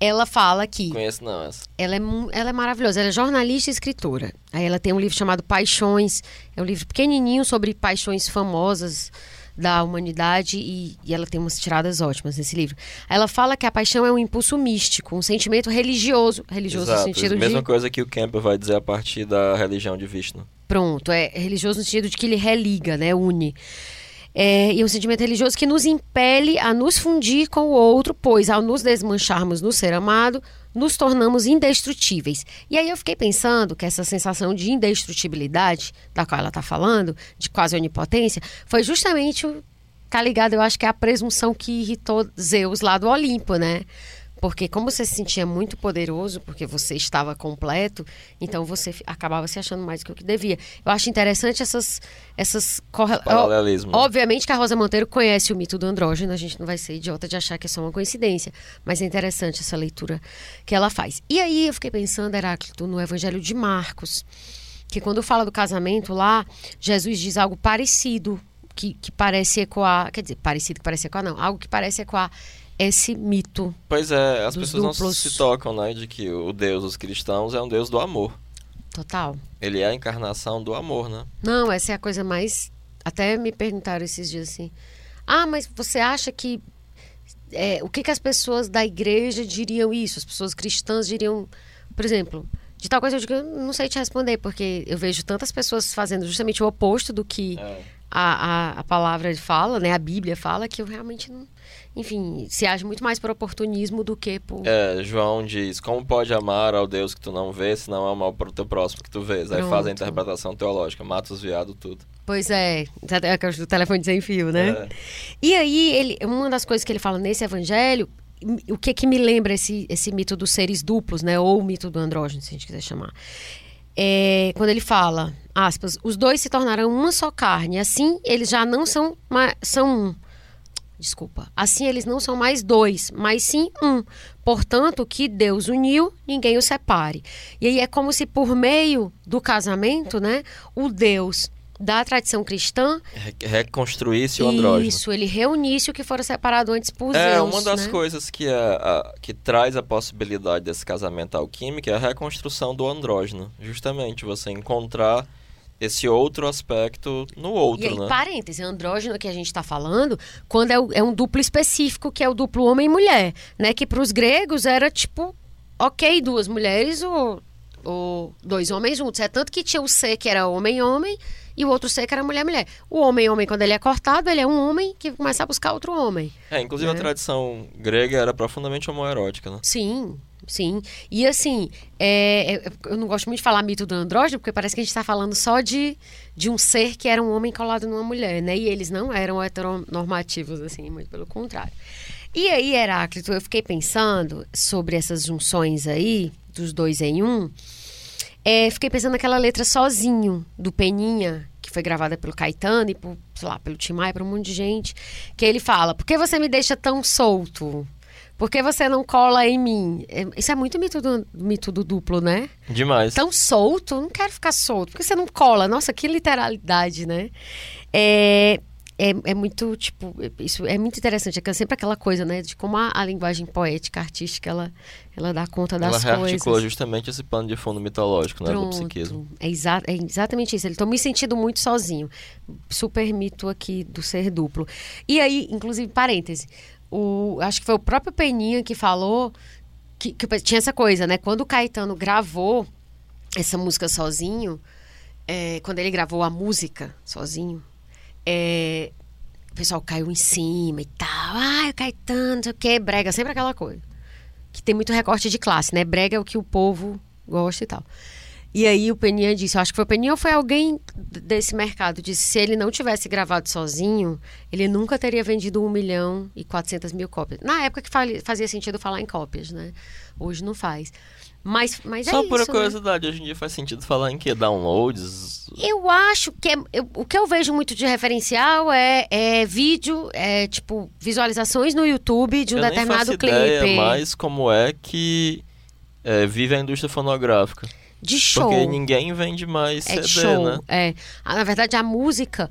ela fala que Conheço não essa. ela é, ela é maravilhosa, ela é jornalista e escritora. Aí ela tem um livro chamado Paixões, é um livro pequenininho sobre paixões famosas da humanidade e, e ela tem umas tiradas ótimas nesse livro. Ela fala que a paixão é um impulso místico, um sentimento religioso, religioso Exato. no sentido Mesma de coisa que o Campbell vai dizer a partir da religião de Vishnu. pronto, é religioso no sentido de que ele religa, né, une. É, e um sentimento religioso que nos impele a nos fundir com o outro, pois ao nos desmancharmos no ser amado, nos tornamos indestrutíveis. E aí eu fiquei pensando que essa sensação de indestrutibilidade, da qual ela está falando, de quase onipotência, foi justamente o. Tá ligado? Eu acho que é a presunção que irritou Zeus lá do Olimpo, né? Porque como você se sentia muito poderoso, porque você estava completo, então você acabava se achando mais do que o que devia. Eu acho interessante essas essas corre... Paralelismo. Ó, Obviamente que a Rosa Monteiro conhece o mito do andrógeno, a gente não vai ser idiota de achar que é só uma coincidência, mas é interessante essa leitura que ela faz. E aí eu fiquei pensando, Heráclito, no Evangelho de Marcos, que quando fala do casamento lá, Jesus diz algo parecido, que, que parece ecoar, quer dizer, parecido que parece ecoar, não, algo que parece ecoar esse mito. Pois é, as pessoas não duplos. se tocam, né, de que o Deus dos cristãos é um Deus do amor. Total. Ele é a encarnação do amor, né? Não, essa é a coisa mais. Até me perguntaram esses dias assim. Ah, mas você acha que. é, o que, que as pessoas da igreja diriam isso? As pessoas cristãs diriam. Por exemplo, de tal coisa eu digo, eu não sei te responder, porque eu vejo tantas pessoas fazendo justamente o oposto do que É. a, a, a palavra fala, né? A Bíblia fala, que eu realmente não. Enfim, se age muito mais por oportunismo do que por. É, João diz, como pode amar ao Deus que tu não vês, se não amar o teu próximo que tu vês? Aí faz a Pronto. interpretação teológica, mata os viados, tudo. Pois é, é aquela do telefone sem fio, né? É. E aí, ele, uma das coisas que ele fala nesse evangelho, o que que me lembra esse, esse mito dos seres duplos, né? Ou o mito do andrógeno, se a gente quiser chamar. É, quando ele fala, aspas, os dois se tornarão uma só carne, assim eles já não são, são um. Desculpa. Assim eles não são mais dois, mas sim um. Portanto, o que Deus uniu, ninguém o separe. E aí é como se por meio do casamento, né, o Deus da tradição cristã Re- Reconstruísse o andrógeno. isso, ele reunisse o que fora separado antes por É, Zeus, uma das né? coisas que, é, a- que traz a possibilidade desse casamento alquímico é a reconstrução do andrógeno. Justamente, você encontrar esse outro aspecto no outro, E aí, né? parêntese, andrógeno que a gente está falando, quando é, o- é um duplo específico, que é o duplo homem e mulher, né? Que para os gregos era tipo, ok, duas mulheres ou, ou dois homens juntos. É tanto que tinha o ser que era homem-homem e o outro ser que era mulher-mulher. O homem-homem, quando ele é cortado, ele é um homem que começa a buscar outro homem. É, inclusive né? a tradição grega era profundamente homoerótica, né? Sim, sim. E assim, é, é, eu não gosto muito de falar mito do andrógeno, porque parece que a gente está falando só de, de um ser que era um homem colado numa mulher, né? E eles não eram heteronormativos, assim, muito pelo contrário. E aí, Heráclito, eu fiquei pensando sobre essas junções aí, dos dois em um. É, fiquei pensando naquela letra sozinho, do Peninha, que foi gravada pelo Caetano e por, sei lá, pelo Tim por um monte de gente. Que ele fala: Por que você me deixa tão solto? Por que você não cola em mim? É, isso é muito mito do, mito do duplo, né? Demais. Tão solto, não quero ficar solto. Por que você não cola? Nossa, que literalidade, né? É, é, é muito, tipo, isso é muito interessante. É sempre aquela coisa, né? De como a, a linguagem poética, artística, ela, ela dá conta Ela das rearticula coisas. justamente esse pano de fundo mitológico, né? Do Pronto. psiquismo. É, exa é exatamente isso. Estou me sentindo muito sozinho. Super mito aqui do ser duplo. E aí, inclusive, parêntese. O, acho que foi o próprio Peninha que falou que, que tinha essa coisa, né? Quando o Caetano gravou essa música sozinho, é, quando ele gravou a música sozinho, é, o pessoal caiu em cima e tal. Ai, o Caetano, não sei o que, brega, sempre aquela coisa. Que tem muito recorte de classe, né? Brega é o que o povo gosta e tal. E aí o Peninha disse, acho que foi o Peninha ou foi alguém desse mercado, disse se ele não tivesse gravado sozinho, ele nunca teria vendido 1 milhão e 400 mil cópias. Na época que fazia sentido falar em cópias, né? Hoje não faz. Mas, mas Só é por isso, né? curiosidade, hoje em dia faz sentido falar em que? Downloads? Eu acho que é, eu- o que eu vejo muito de referencial é, é vídeo, é tipo visualizações no YouTube de um Eu nem determinado faço ideia clipe mais como é que é, vive a indústria fonográfica. De show. Porque ninguém vende mais é CD, de show. né? É. Ah, Na verdade, a música.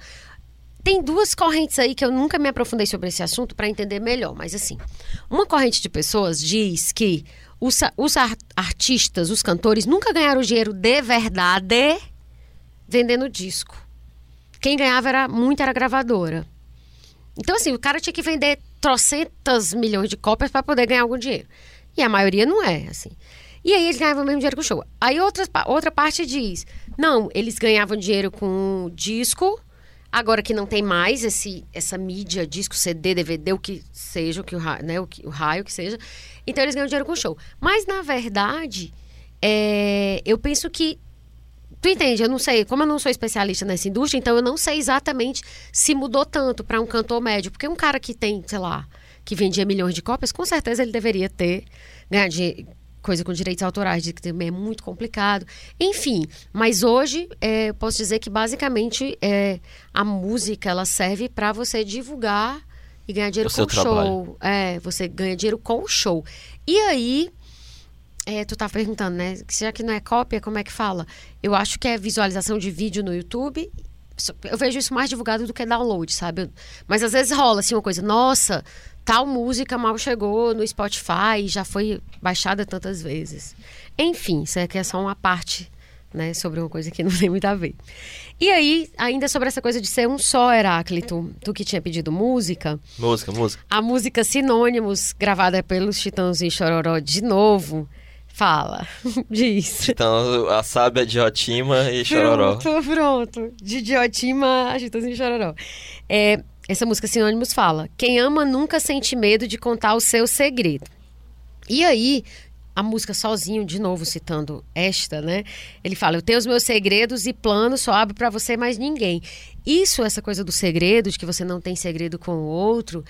Tem duas correntes aí que eu nunca me aprofundei sobre esse assunto para entender melhor, mas assim, uma corrente de pessoas diz que os, os ar- artistas, os cantores, nunca ganharam dinheiro de verdade vendendo disco. Quem ganhava era muito era a gravadora. Então, assim, o cara tinha que vender trocentas milhões de cópias para poder ganhar algum dinheiro. E a maioria não é, assim. E aí eles ganhavam o mesmo dinheiro com o show. Aí outra, outra parte diz: não, eles ganhavam dinheiro com disco, agora que não tem mais esse, essa mídia, disco, CD, DVD, o que seja, o, que o, né, o, que, o raio que seja. Então eles ganham dinheiro com o show. Mas, na verdade, é, eu penso que Tu entende? Eu não sei, como eu não sou especialista nessa indústria, então eu não sei exatamente se mudou tanto para um cantor médio. Porque um cara que tem, sei lá, que vendia milhões de cópias, com certeza ele deveria ter ganhado de- coisa com direitos autorais, de que também é muito complicado. Enfim, mas hoje é, eu posso dizer que basicamente é, a música ela serve para você divulgar e ganhar dinheiro O com o show. É, você ganha dinheiro com o show. E aí, é, tu tá perguntando, né? que Já que não é cópia, como é que fala? Eu acho que é visualização de vídeo no YouTube. Eu vejo isso mais divulgado do que download, sabe? Mas às vezes rola assim uma coisa, nossa, tal música mal chegou no Spotify, já foi baixada tantas vezes. Enfim, isso aqui é só uma parte, né, sobre uma coisa que não tem muito a ver. E aí, ainda sobre essa coisa de ser um só Heráclito, tu que tinha pedido música, Música, música. a música Sinônimos, gravada pelos Titãozinho Chororó de novo, fala, diz. Então, a sábia de Otima e Chororó. Pronto, pronto. De Diotima a Chitãozinho Chororó. É, essa música Sinônimos fala: Quem ama nunca sente medo de contar o seu segredo. E aí, a música sozinho, de novo citando esta, né? Ele fala: Eu tenho os meus segredos e planos, só abro pra você mais ninguém. Isso, essa coisa do segredo, de que você não tem segredo com o outro,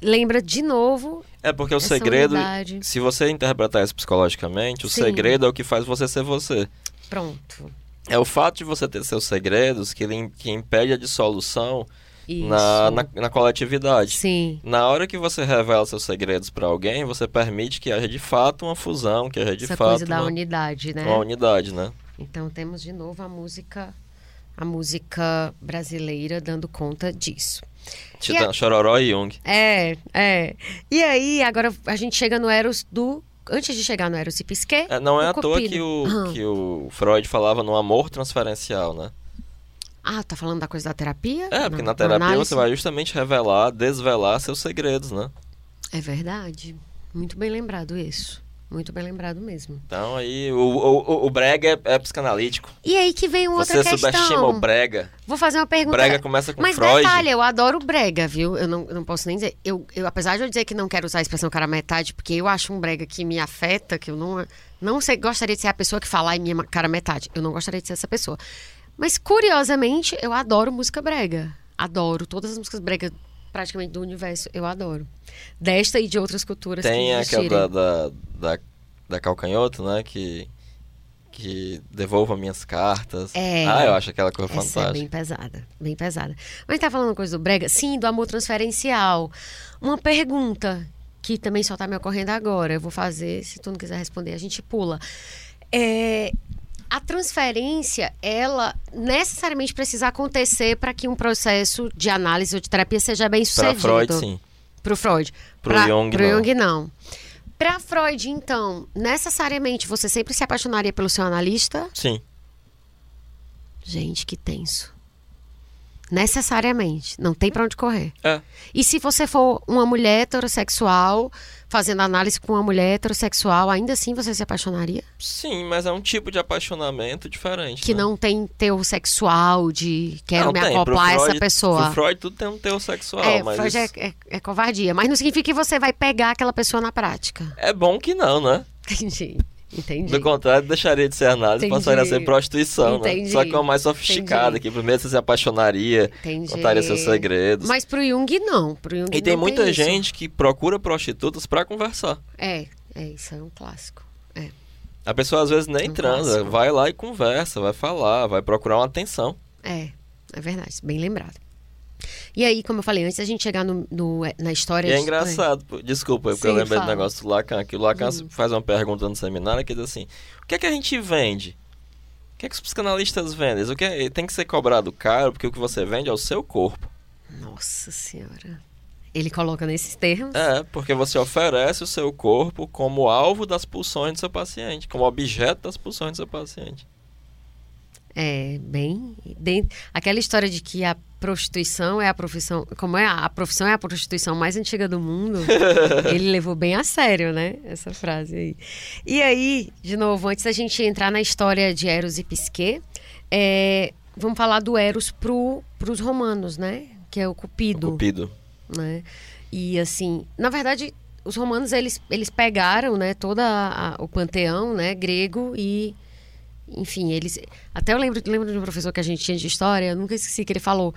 lembra de novo É porque o segredo, unidade. se você interpretar isso psicologicamente, o Sim. segredo é o que faz você ser você. Pronto. É o fato de você ter seus segredos que, que impede a dissolução Isso. Na, na, na coletividade. Sim. Na hora que você revela seus segredos pra alguém, você permite que haja de fato uma fusão, que haja de Essa fato coisa da uma, unidade, né? uma unidade, né? Então temos de novo a música a música brasileira dando conta disso. Titã, Chororó e Jung. É, é. E aí, agora a gente chega no Eros do. Antes de chegar no Eros e Pisquet. É, não é à toa Cupido. que o, Ah. que o Freud falava no amor transferencial, né? Ah, tá falando da coisa da terapia? É, porque Não, na terapia análise? você vai justamente revelar, desvelar seus segredos, né? É verdade. Muito bem lembrado isso. Muito bem lembrado mesmo. Então aí o, o, o brega é, é psicanalítico. E aí que vem uma Você outra subestima questão. o brega. Vou fazer uma pergunta. Brega começa com Mas Freud. detalhe, eu adoro brega, viu? Eu não, eu não posso nem dizer. Eu, eu, apesar de eu dizer que não quero usar a expressão cara metade, porque eu acho um brega que me afeta, que eu não, não sei, gostaria de ser a pessoa que falar em minha cara metade. Eu não gostaria de ser essa pessoa. Mas, curiosamente, eu adoro música brega. Adoro. Todas as músicas brega, praticamente, do universo, eu adoro. Desta e de outras culturas Tem que aquela da, da, da, Calcanhoto, né? Que, que devolva minhas cartas. É. Ah, eu acho aquela coisa Essa é fantástica. bem pesada, bem pesada. Mas tá falando coisa do brega? Sim, do amor transferencial. Uma pergunta que também só tá me ocorrendo agora. Eu vou fazer, se tu não quiser responder, a gente pula. É, a transferência, ela necessariamente precisa acontecer para que um processo de análise ou de terapia seja bem sucedido. Freud, sim. Pro Freud. Pro Pra- Jung. Jung, não. Pra Freud, então, necessariamente você sempre se apaixonaria pelo seu analista? Sim. Gente, que tenso. Necessariamente. Não tem pra onde correr. É. E se você for uma mulher heterossexual, fazendo análise com uma mulher heterossexual, ainda assim você se apaixonaria? Sim, mas é um tipo de apaixonamento diferente. Que né? não tem teor sexual de quero Não me tem, acoplar a essa Freud- pessoa. Pro Freud tudo tem um teor sexual, é, mas Freud é, é- é covardia. Mas não significa que você vai pegar aquela pessoa na prática. é bom que não, né? Entendi. Entendi. Do contrário, deixaria de ser análise e passaria a ser prostituição, Entendi. né? Só que é uma mais sofisticada, Entendi. que primeiro você se apaixonaria, Entendi. contaria seus segredos. Mas pro Jung, não. Pro Jung E tem muita isso. gente que procura prostitutas pra conversar. É, é, isso é um clássico. É. A pessoa às vezes nem Um transa, clássico. vai lá e conversa, vai falar, vai procurar uma atenção. É, é verdade, bem lembrado. E aí, como eu falei antes, a gente chegar no, no- na história. E é de- engraçado, pô, desculpa, porque eu Sim, lembrei do fala. Uhum. negócio do Lacan, que o Lacan faz uma pergunta no seminário que diz assim, o que é que a gente vende? O que é que os psicanalistas vendem? O que é- tem que ser cobrado caro, porque o que você vende é o seu corpo. Nossa Senhora. Ele coloca nesses termos. É, porque você oferece o seu corpo como alvo das pulsões do seu paciente, como objeto das pulsões do seu paciente. É, bem. den- Aquela história de que a prostituição é a profissão. Como é? A profissão é a prostituição mais antiga do mundo. ele levou bem a sério, né? Essa frase aí. E aí, de novo, antes da gente entrar na história de Eros e Pisquet, é, vamos falar do Eros pro, pros romanos, né? Que é o Cupido. Cupido. né? E assim, na verdade, os romanos eles, eles pegaram, né, toda a- o panteão, né, grego e enfim, eles até eu lembro, lembro de um professor que a gente tinha de história, eu nunca esqueci que ele falou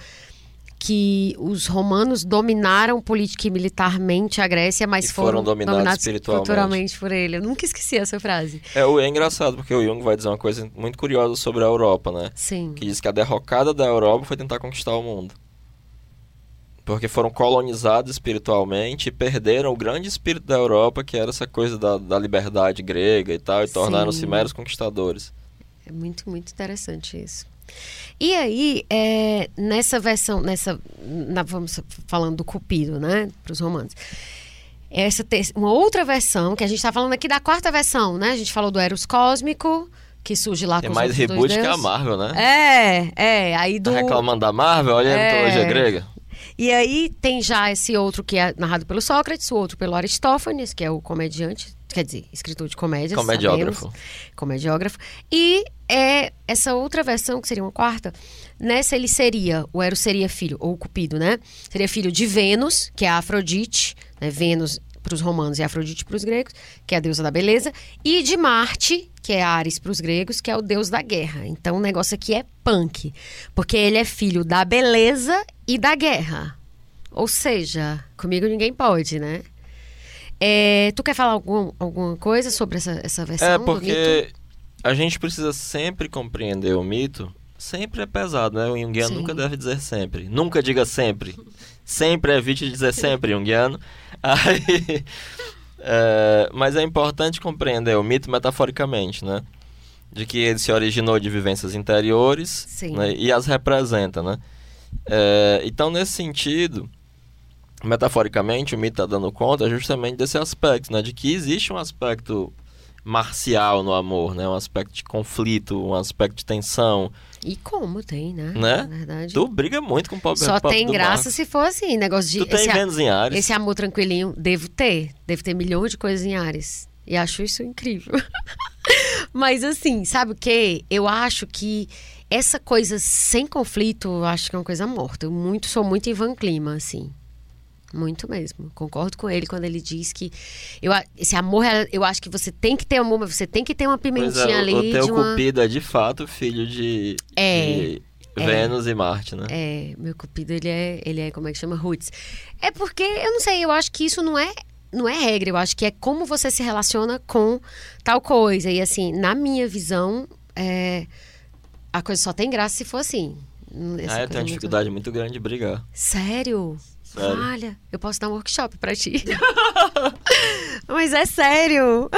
que os romanos dominaram política e militarmente a Grécia, mas foram foram, dominados espiritualmente. culturalmente por ele. Eu nunca esqueci essa frase. É, é engraçado, porque o Jung vai dizer uma coisa muito curiosa sobre a Europa, né? Sim. que diz que a derrocada da Europa foi tentar conquistar o mundo. Porque foram colonizados espiritualmente e perderam o grande espírito da Europa, que era essa coisa da, da liberdade grega e tal, e tornaram-se meros conquistadores. É muito, muito interessante isso. E aí, é, nessa versão, nessa, na- vamos falando do Cupido, né, para os romanos. Essa uma outra versão, que a gente está falando aqui da quarta versão, né? A gente falou do Eros Cósmico, que surge lá Tem com mais outros dois reboot que a. Marvel, né? É, é. Aí do, Tá reclamando da Marvel? Olha a É. mitologia grega. E aí tem já esse outro que é narrado pelo Sócrates, o outro pelo Aristófanes, que é o comediante, quer dizer, escritor de comédias. Comediógrafo. sabemos. Comediógrafo. E é essa outra versão, que seria uma quarta, nessa ele seria, o Eros seria filho, ou o Cupido, né? Seria filho de Vênus, que é a Afrodite, né? Vênus para os romanos e Afrodite para os gregos, que é a deusa da beleza, e de Marte, que é Ares para os gregos, que é o deus da guerra. Então o negócio aqui é punk, porque ele é filho da beleza e da guerra. Ou seja, comigo ninguém pode, né? É, tu quer falar algum, alguma coisa sobre essa, essa versão? É, do mito? porque a gente precisa sempre compreender o mito. Sempre é pesado, né? O Jungiano Sim. nunca deve dizer sempre. Nunca diga sempre. Sempre evite dizer sempre, Jungiano. Aí, é, mas é importante compreender o mito metaforicamente, né? De que ele se originou de vivências interiores né? e as representa, né? É, então, nesse sentido, metaforicamente, o mito está dando conta justamente desse aspecto, né? De que existe um aspecto marcial no amor, né? Um aspecto de conflito, um aspecto de tensão, E como tem, né? né? Na verdade. Tu briga muito com o pobre Só tem graça se for assim, negócio de. Tu tem a- Vênus em Ares. esse amor tranquilinho, devo ter. Devo ter milhões de coisas em Ares. E acho isso incrível. Mas assim, sabe o que? Eu acho que essa coisa sem conflito, eu acho que é uma coisa morta. Eu muito, sou muito Ivan Clima, assim. Muito mesmo. Concordo com ele quando ele diz que eu, esse amor, é- eu acho que você tem que ter amor, mas você tem que ter uma Pois pimentinha é, ali. o teu uma... Cupido é de fato filho de, É, de Vênus e Marte, né? É, meu cupido, ele é, ele é, como é que chama? Roots. É porque, eu não sei, eu acho que isso não é, não é regra, eu acho que é como você se relaciona com tal coisa. E assim, na minha visão, é, a coisa só tem graça se for assim. Essa Ah, eu tenho uma muito- dificuldade muito grande de brigar. Sério? Sério. Olha, eu posso dar um workshop pra ti. Mas é sério.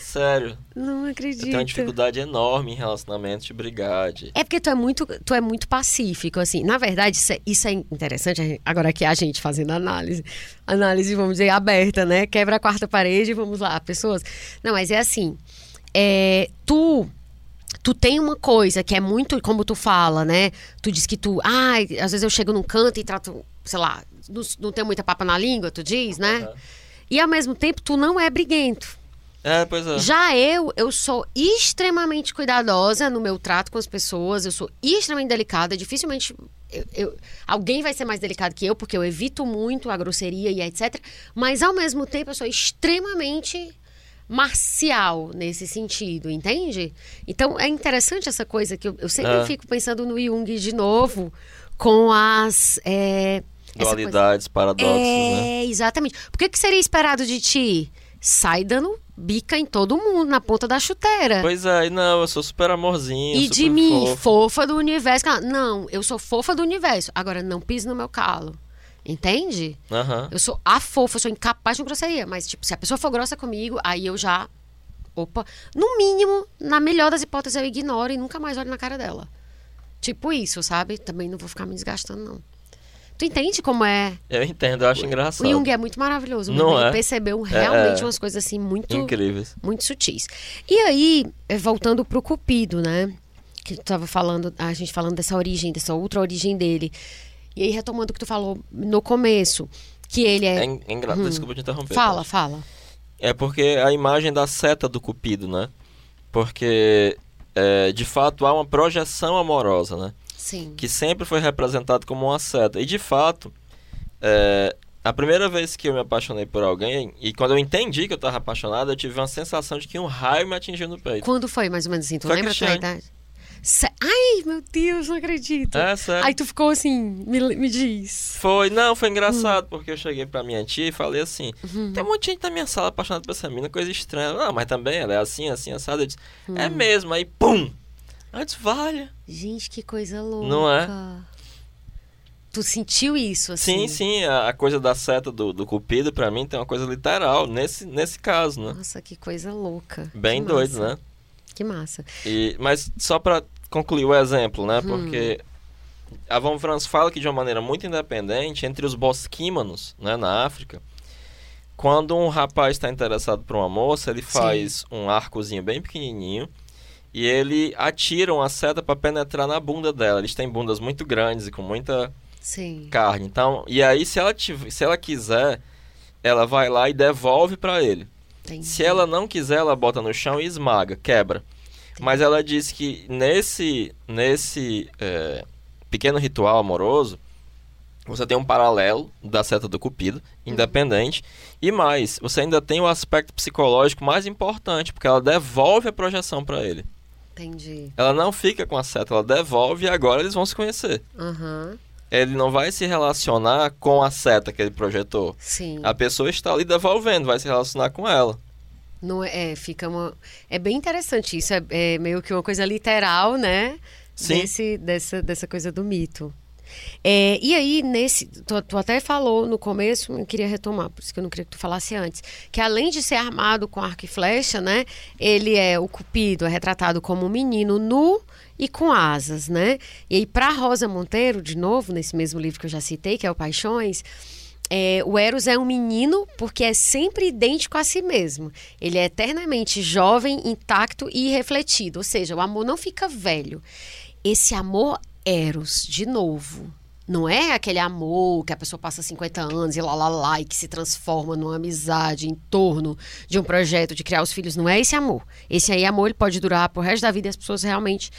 Sério, Não eu acredito. tenho uma dificuldade enorme em relacionamentos de brigar. De... É porque tu é muito, tu é muito pacífico, assim. Na verdade, isso é, isso é interessante. Agora aqui a gente fazendo análise, análise, vamos dizer, aberta, né? Quebra a quarta parede, vamos lá, pessoas. Não, mas é assim. é, tu tu tem uma coisa que é muito como tu fala, né? Tu diz que tu, ai, às vezes eu chego num canto e trato, sei lá, não, não tenho muita papa na língua, tu diz, né? Uhum. E ao mesmo tempo tu não é briguento. É, pois é. Já eu, eu sou extremamente cuidadosa no meu trato com as pessoas, eu sou extremamente delicada, dificilmente eu, eu- alguém vai ser mais delicado que eu, porque eu evito muito a grosseria e etc. Mas ao mesmo tempo eu sou extremamente marcial nesse sentido, entende? Então é interessante essa coisa que eu, eu sempre É. fico pensando no Jung de novo com as. é, Dualidades, paradoxos, né? é, exatamente. Por que, que seria esperado de ti? Sai dando bica em todo mundo, na ponta da chuteira. Pois é, não, eu sou super amorzinho, e super de mim, fofo. fofa do universo. Não, eu sou fofa do universo. Agora, não pise no meu calo. Entende? Aham. Eu sou a fofa, eu sou incapaz de grosseria. Mas, tipo, se a pessoa for grossa comigo, aí eu já. Opa. No mínimo, na melhor das hipóteses, eu ignoro e nunca mais olho na cara dela. Tipo isso, sabe? Também não vou ficar me desgastando, não. Tu entende como é? Eu entendo, eu acho O engraçado. Jung é muito maravilhoso. Não Ele é? percebeu realmente é. umas coisas assim muito, Incríveis. muito sutis. E aí, eh, voltando pro Cupido, né? Que tu tava falando, a gente falando dessa origem, dessa outra origem dele. E aí, retomando o que tu falou no começo, que ele É, é. é engra... Desculpa te interromper. fala, fala. É porque a imagem da seta do cupido, né? Porque, é, de fato, há uma projeção amorosa, né? Sim. Que sempre foi representado como uma seta. E, de fato, é, a primeira vez que eu me apaixonei por alguém, e quando eu entendi que eu estava apaixonado, eu tive uma sensação de que um raio me atingiu no peito. Quando foi mais ou menos assim? Tu Foi lembra a tua idade? Ai, meu Deus, não acredito. É, sério. Aí tu ficou assim, me, me diz. Foi, não, foi Hum. engraçado, porque eu cheguei pra minha tia e falei assim: Uhum. tem um monte de gente na minha sala apaixonada por essa mina, coisa estranha. Não, mas também ela é assim, assim, assada. Eu disse: Hum. é mesmo, aí pum! Antes vale. Gente, que coisa louca. Não é? Tu sentiu isso, assim? Sim, sim, a, a coisa da seta do, do cupido pra mim tem uma coisa literal, nesse, nesse caso, né? Nossa, que coisa louca. Bem Que doido, massa. né? Que massa. E, mas só pra concluir o exemplo, né? Hum. Porque a Von Franz fala que de uma maneira muito independente, entre os bosquímanos, né, na África, quando um rapaz está interessado por uma moça, ele faz um arcozinho bem pequenininho e ele atira uma seta para penetrar na bunda dela. Eles têm bundas muito grandes e com muita Sim. carne. Então, e aí se ela tiv- se ela quiser, ela vai lá e devolve para ele. Entendi. Se ela não quiser, ela bota no chão e esmaga, quebra. Mas ela diz que nesse, nesse é, pequeno ritual amoroso, você tem um paralelo da seta do cupido, independente. E mais, você ainda tem o aspecto psicológico mais importante, porque ela devolve a projeção para ele. Entendi. Ela não fica com a seta, ela devolve e agora eles vão se conhecer. Aham. Ele não vai se relacionar com a seta que ele projetou. Sim. A pessoa está ali devolvendo, vai se relacionar com ela. Não é, é, fica uma. É bem interessante isso. É, é meio que uma coisa literal, né? Sim. Desse, dessa, dessa coisa do mito. É, e aí, nesse. Tu, tu até falou no começo, eu queria retomar, por isso que eu não queria que tu falasse antes. Que além de ser armado com arco e flecha, né? Ele é o Cupido, é retratado como um menino nu e com asas, né? E aí, para Rosa Monteiro, de novo, nesse mesmo livro que eu já citei, que é o Paixões. É, o Eros é um menino porque é sempre idêntico a si mesmo. Ele é eternamente jovem, intacto e refletido. Ou seja, o amor não fica velho. Esse amor Eros, de novo, não é aquele amor que a pessoa passa 50 anos e lá, lá, lá, e que se transforma numa amizade em torno de um projeto de criar os filhos. Não é esse amor. Esse aí amor ele pode durar pro resto da vida e as pessoas realmente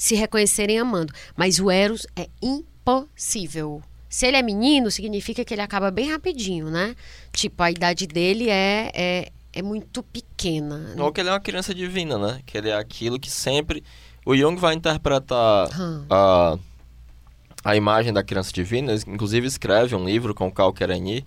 se reconhecerem amando. Mas o Eros é impossível. Se ele é menino, significa que ele acaba bem rapidinho, né? Tipo, a idade dele é, é, é muito pequena. Ou que ele é uma criança divina, né? Que ele é aquilo que sempre. O Jung vai interpretar Hum. a, a imagem da criança divina, ele, inclusive escreve um livro com o Cal Kerani.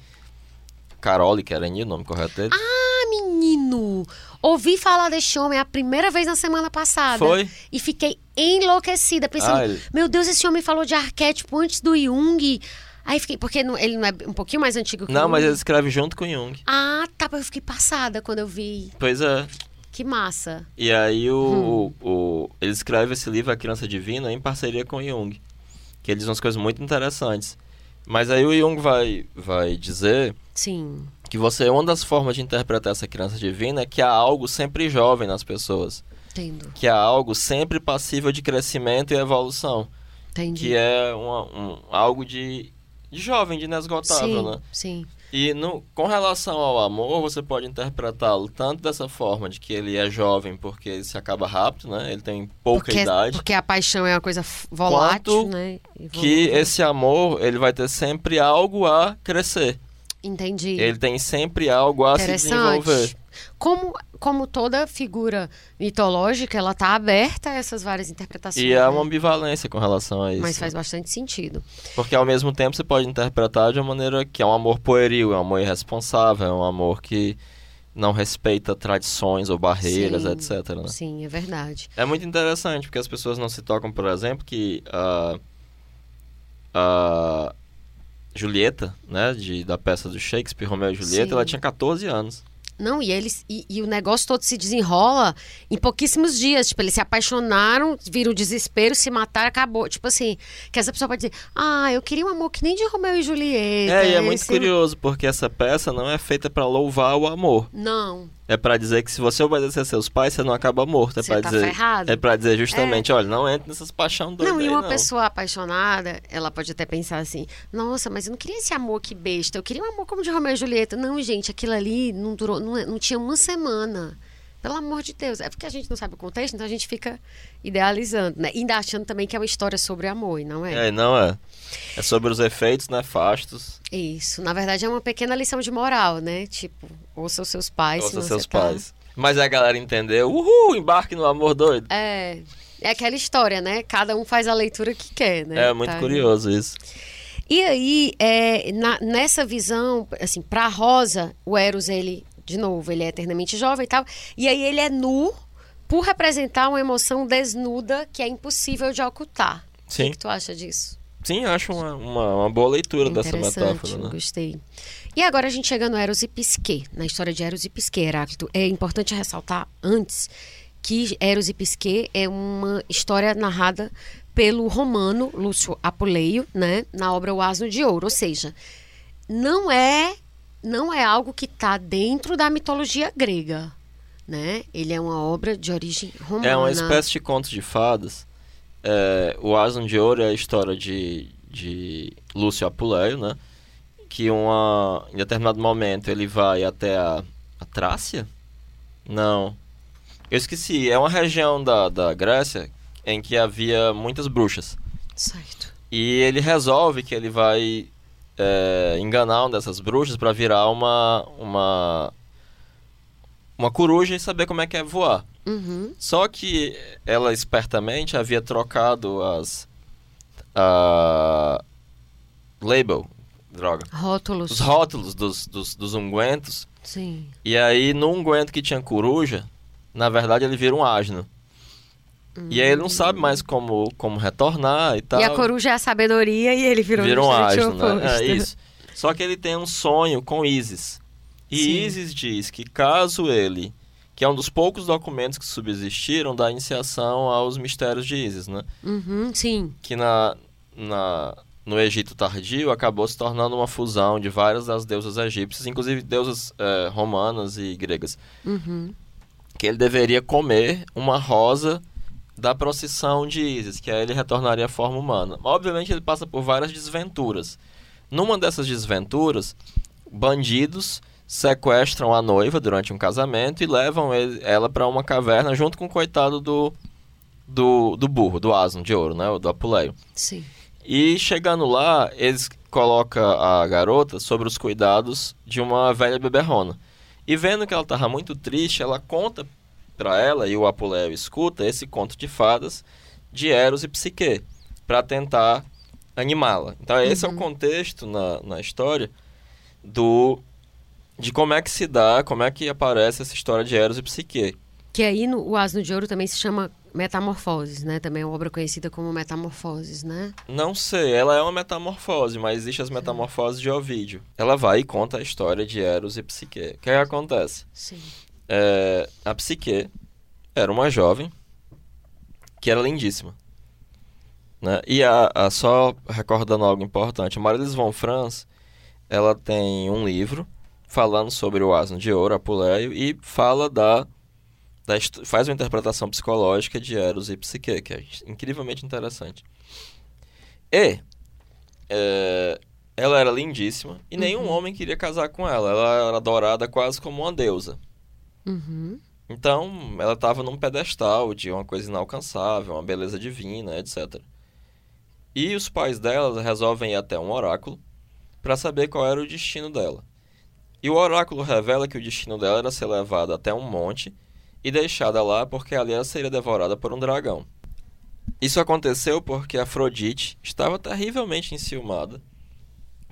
Carole Kerani, o nome correto dele. Ah, menino! Ouvi falar deste homem a primeira vez na semana passada. Foi? E fiquei enlouquecida, pensando, Ah, ele- meu Deus, esse homem falou de arquétipo antes do Jung. Aí fiquei, porque não- ele não é um pouquinho mais antigo que o Não, mas ele escreve junto com o Jung. Ah, tá, eu fiquei passada quando eu vi. Pois é. Que massa. E aí o, Hum. o, ele escreve esse livro, A Criança Divina, em parceria com o Jung. Que eles dizem umas coisas muito interessantes. Mas aí o Jung vai, vai dizer Sim. Que você uma das formas de interpretar essa criança divina é que há algo sempre jovem nas pessoas. Entendo. que é algo sempre passível de crescimento e evolução, Entendi. que é uma- um, algo de, de jovem, de inesgotável, sim, né? sim. E no, com relação ao amor, você pode interpretá-lo tanto dessa forma, de que ele é jovem porque ele se acaba rápido, né? Ele tem pouca porque, idade. Porque a paixão é uma coisa volátil, Quanto né? Que esse amor, ele vai ter sempre algo a crescer. Entendi. Ele tem sempre algo a se desenvolver. Como, como toda figura mitológica, ela está aberta a essas várias interpretações. E é né? uma ambivalência com relação a isso. Mas faz bastante sentido. Porque ao mesmo tempo você pode interpretar de uma maneira que é um amor pueril, é um amor irresponsável, é um amor que não respeita tradições ou barreiras, Sim. etc. né? Sim, é verdade. É muito interessante, porque as pessoas não se tocam, por exemplo, que a, a Julieta, né, de, da peça do Shakespeare, Romeu e Julieta, Sim. ela tinha 14 anos. Não, e eles e, e o negócio todo se desenrola em pouquíssimos dias. Tipo, eles se apaixonaram, viram desespero, se mataram, acabou. Tipo assim, que essa pessoa pode dizer, ah, eu queria um amor que nem de Romeu e Julieta. É, e é muito curioso, porque essa peça não é feita pra louvar o amor. Não, É pra dizer que se você obedecer seus pais, você não acaba morto. É pra tá dizer, ferrado. É pra dizer justamente, olha, não entre nessas paixão doidas não, e uma não. pessoa apaixonada, ela pode até pensar assim: nossa, mas eu não queria esse amor que besta, eu queria um amor como de Romeu e Julieta. Não, gente, aquilo ali não durou, não, não tinha uma semana. Pelo amor de Deus. É porque a gente não sabe o contexto, então a gente fica idealizando, né? E ainda achando também que é uma história sobre amor, e não é? É, não é. É sobre os efeitos nefastos. Isso. Na verdade, é uma pequena lição de moral, né? Tipo, ouça os seus pais. Ouça senão seus tá- pais. Mas a galera entendeu. Uhul, embarque no amor doido. É. É aquela história, né? Cada um faz a leitura que quer, né? É muito Tá? curioso isso. E aí, é, na- nessa visão, assim, pra Rosa, o Eros, ele, de novo, ele é eternamente jovem e tal. E aí ele é nu por representar uma emoção desnuda que é impossível de ocultar. O Sim. que, que tu acha disso? Sim, acho uma, uma, uma boa leitura dessa metáfora, né? gostei. E agora a gente chega no Eros e Pisquet, na história de Eros e Pisquet, Heráclito. É importante ressaltar antes que Eros e Pisquet é uma história narrada pelo romano Lúcio Apuleio, né, na obra O Asno de Ouro, ou seja, não é não é algo que está dentro da mitologia grega, né? Ele é uma obra de origem romana. É uma espécie de conto de fadas. É, o Asno de Ouro é a história de, de Lúcio Apuleio, né? Que uma, em determinado momento ele vai até a, a Trácia? Não. Eu esqueci. É uma região da, da Grécia em que havia muitas bruxas. Certo. E ele resolve que ele vai é, enganar uma dessas bruxas para virar uma, uma, uma coruja e saber como é que é voar. Uhum. Só que ela espertamente havia trocado as. A. Label, droga. Rótulos. Os rótulos dos, dos, dos ungüentos. Sim. E aí, no unguento que tinha coruja, na verdade ele vira um asno. E aí ele não sabe mais como, como retornar e tal. E a coruja é a sabedoria e ele virou Vira um asno, né? É isso. Só que ele tem um sonho com Isis. E Sim. Isis diz que caso ele, que é um dos poucos documentos que subsistiram da iniciação aos mistérios de Isis, né? Uhum, sim. Que na, na, no Egito tardio acabou se tornando uma fusão de várias das deusas egípcias, inclusive deusas eh, romanas e gregas. Uhum. Que ele deveria comer uma rosa da procissão de Isis, que aí ele retornaria à forma humana. Obviamente ele passa por várias desventuras. Numa dessas desventuras, bandidos sequestram a noiva durante um casamento e levam ele- ela para uma caverna junto com o coitado do, do, do burro, do asno de ouro, né, do Apuleio. Sim. E chegando lá, eles colocam a garota sobre os cuidados de uma velha beberrona. E vendo que ela estava muito triste, ela conta para ela, e o Apuleio escuta, esse conto de fadas de Eros e Psique, para tentar animá-la. Então esse é o contexto na, na história do de como é que se dá, como é que aparece essa história de Eros e Psique. Que aí no, o Asno de Ouro também se chama Metamorfoses, né? Também é uma obra conhecida como Metamorfoses, né? Não sei, ela é uma metamorfose, mas existem as metamorfoses de Ovídio. Ela vai e conta a história de Eros e Psique. O que, é que acontece? Sim. É, a Psique era uma jovem que era lindíssima. Né? E a, a- só recordando algo importante, a Marilis von Franz, ela tem um livro falando sobre o asno de ouro, Apuleio, e fala da da faz uma interpretação psicológica de Eros e Psique, que é incrivelmente interessante. E é, ela era lindíssima e nenhum homem queria casar com ela. Ela era adorada quase como uma deusa. Uhum. Então, ela estava num pedestal de uma coisa inalcançável, uma beleza divina, etc. E os pais dela resolvem ir até um oráculo para saber qual era o destino dela. E o oráculo revela que o destino dela era ser levada até um monte e deixada lá porque ali ela seria devorada por um dragão. Isso aconteceu porque Afrodite estava terrivelmente enciumada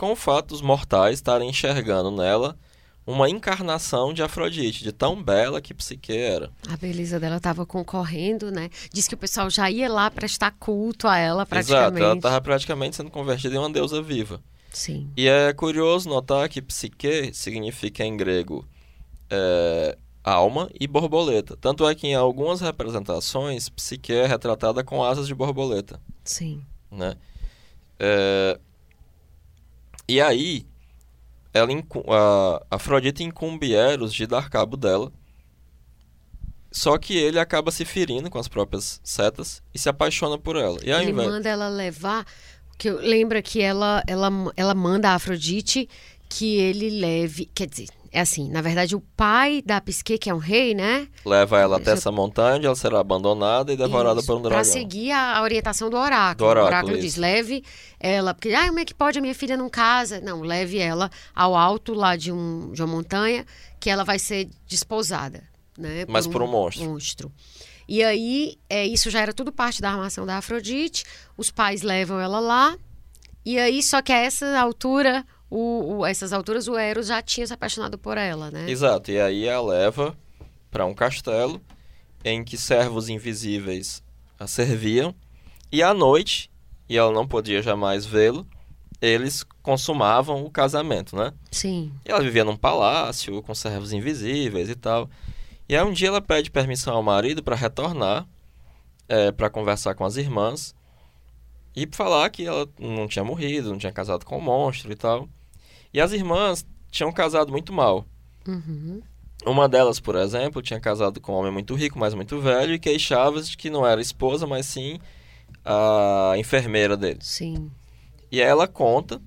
com o fato dos mortais estarem enxergando nela uma encarnação de Afrodite, de tão bela que Psique era. A beleza dela estava concorrendo, né? Diz que o pessoal já ia lá prestar culto a ela, Exato, praticamente. ela estava praticamente sendo convertida em uma deusa viva. Sim. E é curioso notar que psique significa em grego é, alma e borboleta. Tanto é que em algumas representações, psique é retratada com asas de borboleta. Sim. Né? É, e aí, ela a Afrodite incumbe Eros de dar cabo dela. Só que ele acaba se ferindo com as próprias setas e se apaixona por ela. E ao Ele invés... manda ela levar. Que lembra que ela, ela, ela manda a Afrodite que ele leve. Quer dizer, é assim, na verdade, o pai da Psique, que é um rei, né? leva ela até essa montanha, ela será abandonada e devorada Isso, por um Pra dragão. seguir a, orientação do oráculo. Do oráculo, o oráculo isso. diz: leve ela. Porque, ah, como é que pode? A minha filha não casa. Não, leve ela ao alto lá de, um, de uma montanha, que ela vai ser desposada. Né, Mas por um monstro. monstro. E aí, é, isso já era tudo parte da armação da Afrodite. Os pais levam ela lá. E aí, só que a essa altura, o, o- essas alturas, o Eros já tinha se apaixonado por ela, né? Exato, e aí a leva para um castelo em que servos invisíveis a serviam, e à noite, e ela não podia jamais vê-lo, eles consumavam o casamento, né? Sim. E ela vivia num palácio com servos invisíveis e tal. E aí um dia ela pede permissão ao marido para retornar, para conversar com as irmãs e falar que ela não tinha morrido, não tinha casado com o monstro e tal. E as irmãs tinham casado muito mal. Uhum. Uma delas, por exemplo, tinha casado com um homem muito rico, mas muito velho, e queixava-se de que não era esposa, mas sim a enfermeira dele. Sim. E ela conta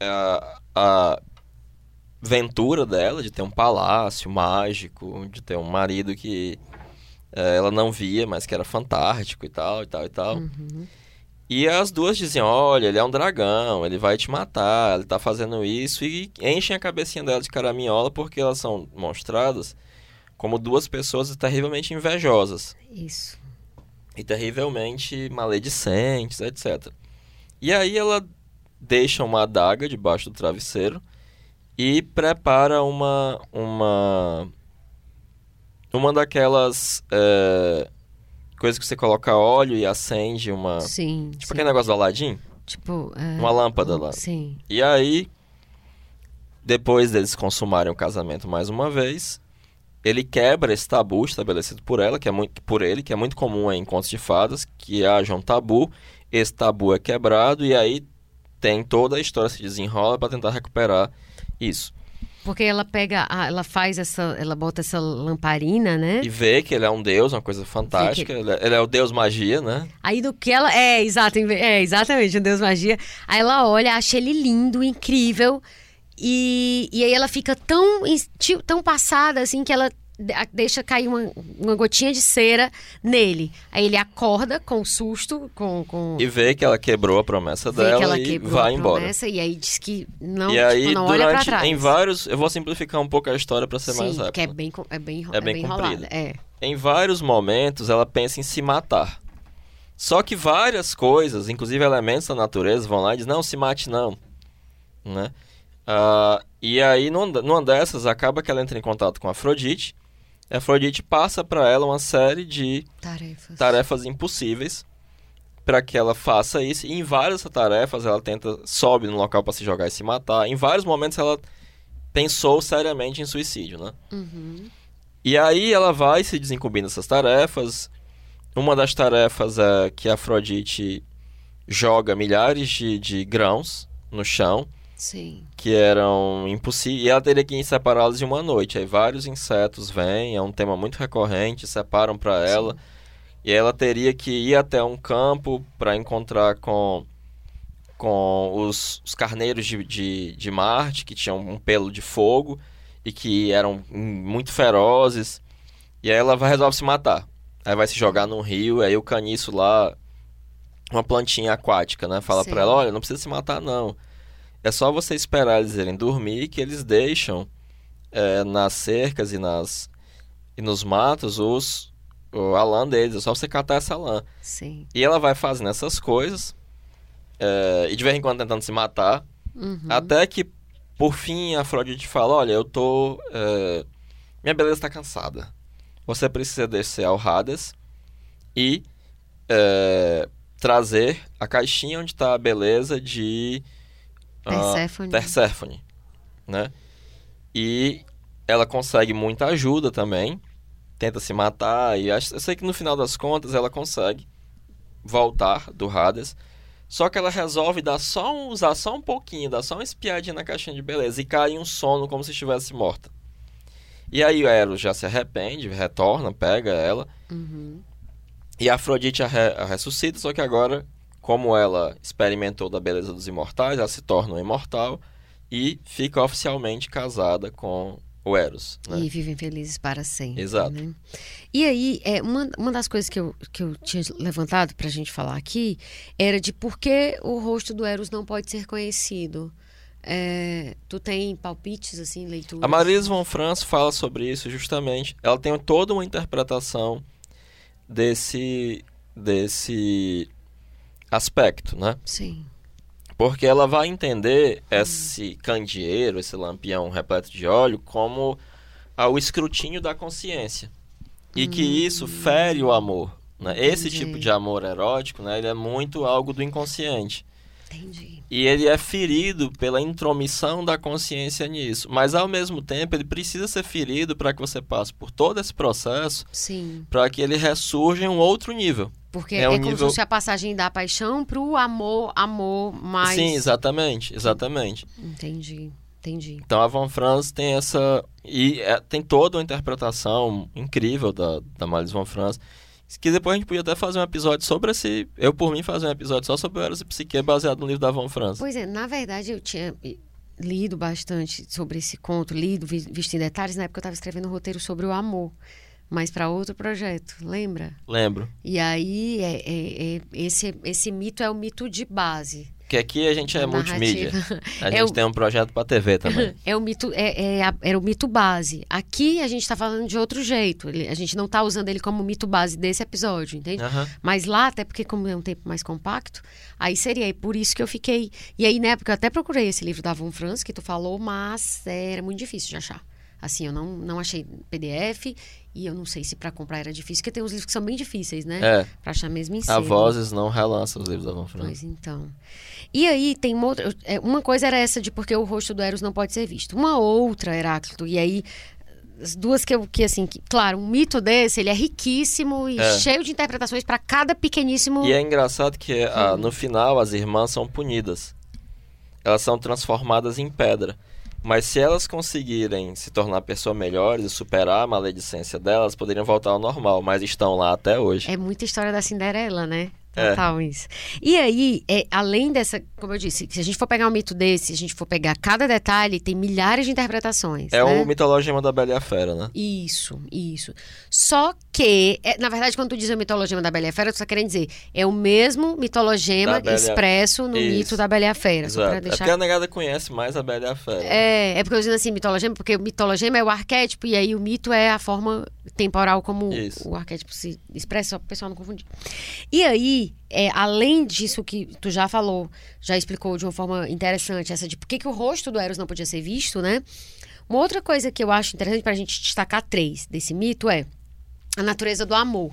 a, a ventura dela de ter um palácio mágico, de ter um marido que eh, ela não via, mas que era fantástico e tal, e tal, e tal. Uhum. E as duas diziam, olha, ele é um dragão, ele vai te matar, ele tá fazendo isso, e enchem a cabecinha dela de caraminhola porque elas são mostradas como duas pessoas terrivelmente invejosas Isso. e terrivelmente maledicentes, etc. E aí ela deixa uma adaga debaixo do travesseiro e prepara uma uma uma daquelas é, coisas que você coloca óleo e acende uma Sim. tipo sim. aquele negócio do Aladim, Tipo. é, uma lâmpada lá. Sim. E aí depois deles consumarem o casamento mais uma vez, ele quebra esse tabu estabelecido por ela, que é muito por ele, que é muito comum em contos de fadas, que haja um tabu, esse tabu é quebrado e aí tem toda a história se desenrola para tentar recuperar isso. Porque ela pega, a- ela faz essa, ela bota essa lamparina, né? E vê que ele é um deus, uma coisa fantástica, ele é, ele é o deus magia, né? Aí do que ela. É, exato, é, exatamente, o Deus Magia. Aí ela olha, acha ele lindo, incrível. E, e aí ela fica tão, tão passada assim que ela deixa cair uma, uma gotinha de cera nele. Aí ele acorda com susto, com. com E vê que ela quebrou a promessa dela e vai embora. promessa, e aí diz que não, e tipo, aí, não olha pra durante, trás. em vários, eu vou simplificar um pouco a história para ser Sim, mais rápido. que é bem, é bem, É é bem bem enrolada. É. em vários momentos ela pensa em se matar. Só que várias coisas, inclusive elementos da natureza, vão lá e dizem, não, se mate não. Né? Ah, e aí, numa, numa dessas, acaba que ela entra em contato com a Afrodite. A Afrodite passa para ela uma série de Tarefas. tarefas impossíveis para que ela faça isso. E em várias tarefas ela tenta, sobe no local para se jogar e se matar. Em vários momentos ela pensou seriamente em suicídio, né? Uhum. E aí ela vai se desincubindo dessas tarefas. Uma das tarefas é que a Afrodite joga milhares de, de grãos no chão Sim. que eram impossíveis. E ela teria que separá-los em uma noite. Aí vários insetos vêm, é um tema muito recorrente, separam para ela. Sim. E ela teria que ir até um campo para encontrar com, com os, os carneiros de, de, de Marte, que tinham um pelo de fogo e que eram muito ferozes. E aí ela vai resolve se matar. Aí vai se jogar num rio, aí o caniço lá, uma plantinha aquática, né? Fala Sim. pra ela, olha, não precisa se matar não. É só você esperar eles irem dormir que eles deixam é, nas cercas e, nas, e nos matos os, a lã deles. É só você catar essa lã. Sim. E ela vai fazendo essas coisas, é, e de vez em quando tentando se matar, Uhum. até que, por fim, a Afrodite fala, olha, eu tô... é, minha beleza tá cansada. Você precisa descer ao Hades e é, trazer a caixinha onde tá a beleza de... Perséfone. Perséfone, né? E ela consegue muita ajuda também, tenta se matar e acho, eu sei que no final das contas ela consegue voltar do Hades, só que ela resolve dar só um, usar só um pouquinho, dar só uma espiadinha na caixinha de beleza e cai em um sono como se estivesse morta. E aí o Eros já se arrepende, retorna, pega ela Uhum. e a Afrodite a, re- a ressuscita, só que agora, como ela experimentou da beleza dos imortais, ela se torna um imortal e fica oficialmente casada com o Eros. né? E vivem felizes para sempre. Exato. né? E aí, é, uma, uma das coisas que eu, que eu tinha levantado pra gente falar aqui era de por que o rosto do Eros não pode ser conhecido. É, tu tem palpites, assim, leituras? A Marise von Franz fala sobre isso justamente. Ela tem toda uma interpretação desse, desse aspecto, né? Sim. Porque ela vai entender esse candeeiro, esse lampião repleto de óleo, como o escrutínio da consciência. E que isso fere o amor. Né? Esse tipo de amor erótico, né, ele é muito algo do inconsciente. Entendi. E ele é ferido pela intromissão da consciência nisso. Mas, ao mesmo tempo, ele precisa ser ferido para que você passe por todo esse processo, para que ele ressurja em um outro nível. Porque É é, um como nível- se fosse a passagem da paixão pro amor, amor mais. Sim, exatamente, exatamente. Entendi. Entendi. Então a Van Franz tem essa. E é- tem toda uma interpretação incrível da, da Malise Van Franz. Que depois a gente podia até fazer um episódio sobre esse. Eu, por mim, fazer um episódio só sobre o Eros e Psique baseado no livro da Van Franz. Pois é, na verdade eu tinha eh, lido bastante sobre esse conto, lido, vi- visto em detalhes, na época eu estava escrevendo um roteiro sobre o amor, mas para outro projeto, lembra? Lembro. E aí é, é- é- esse, esse mito é o mito de base. Que aqui a gente é A multimídia. A É gente o- tem um projeto pra TV também. É o mito, é, é era o mito base. Aqui a gente está falando de outro jeito. A gente não está usando ele como mito base desse episódio, entende? Aham. Mas lá, até porque como é um tempo mais compacto, aí seria. E por isso que eu fiquei. E aí, na época, eu até procurei esse livro da Von Franz, que tu falou, mas era muito difícil de achar. Assim, eu não, não achei PDF e eu não sei se para comprar era difícil, porque tem uns livros que são bem difíceis, né? É. Pra achar mesmo em A sebo. Vozes não relança os livros da Van. Pois então. E aí tem uma outra. é, Uma coisa era essa de porque o rosto do Eros não pode ser visto. Uma outra, Heráclito, e aí. As duas que eu, que assim, que, claro, um mito desse, ele é riquíssimo e É. cheio de interpretações para cada pequeníssimo. E é engraçado que ah, no final as irmãs são punidas. Elas são transformadas em pedra. Mas se elas conseguirem se tornar pessoas melhores e superar a maledicência delas, poderiam voltar ao normal, mas estão lá até hoje. É muita história da Cinderela, né? É. Total isso. E aí, é, além dessa, como eu disse, se a gente for pegar um mito desse, se a gente for pegar cada detalhe, tem milhares de interpretações. É né? o mitologema da Bela e a Fera, né? Isso, isso. Só que, é, na verdade, quando tu diz o mitologema da Bela e a Fera, tu tá querendo dizer, é o mesmo mitologema Bela expresso no Isso. mito da Bela e a Fera. Só pra Exato. É deixar porque a negada conhece mais a Bela e a Fera. é, é porque eu dizendo assim, mitologema, porque o mitologema é o arquétipo e aí o mito é a forma temporal como Isso. o arquétipo se expressa, só o pessoal não confundir. E aí, é, além disso que tu já falou, já explicou de uma forma interessante, essa de por que, que o rosto do Eros não podia ser visto, né? Uma outra coisa que eu acho interessante para a gente destacar três desse mito é a natureza do amor.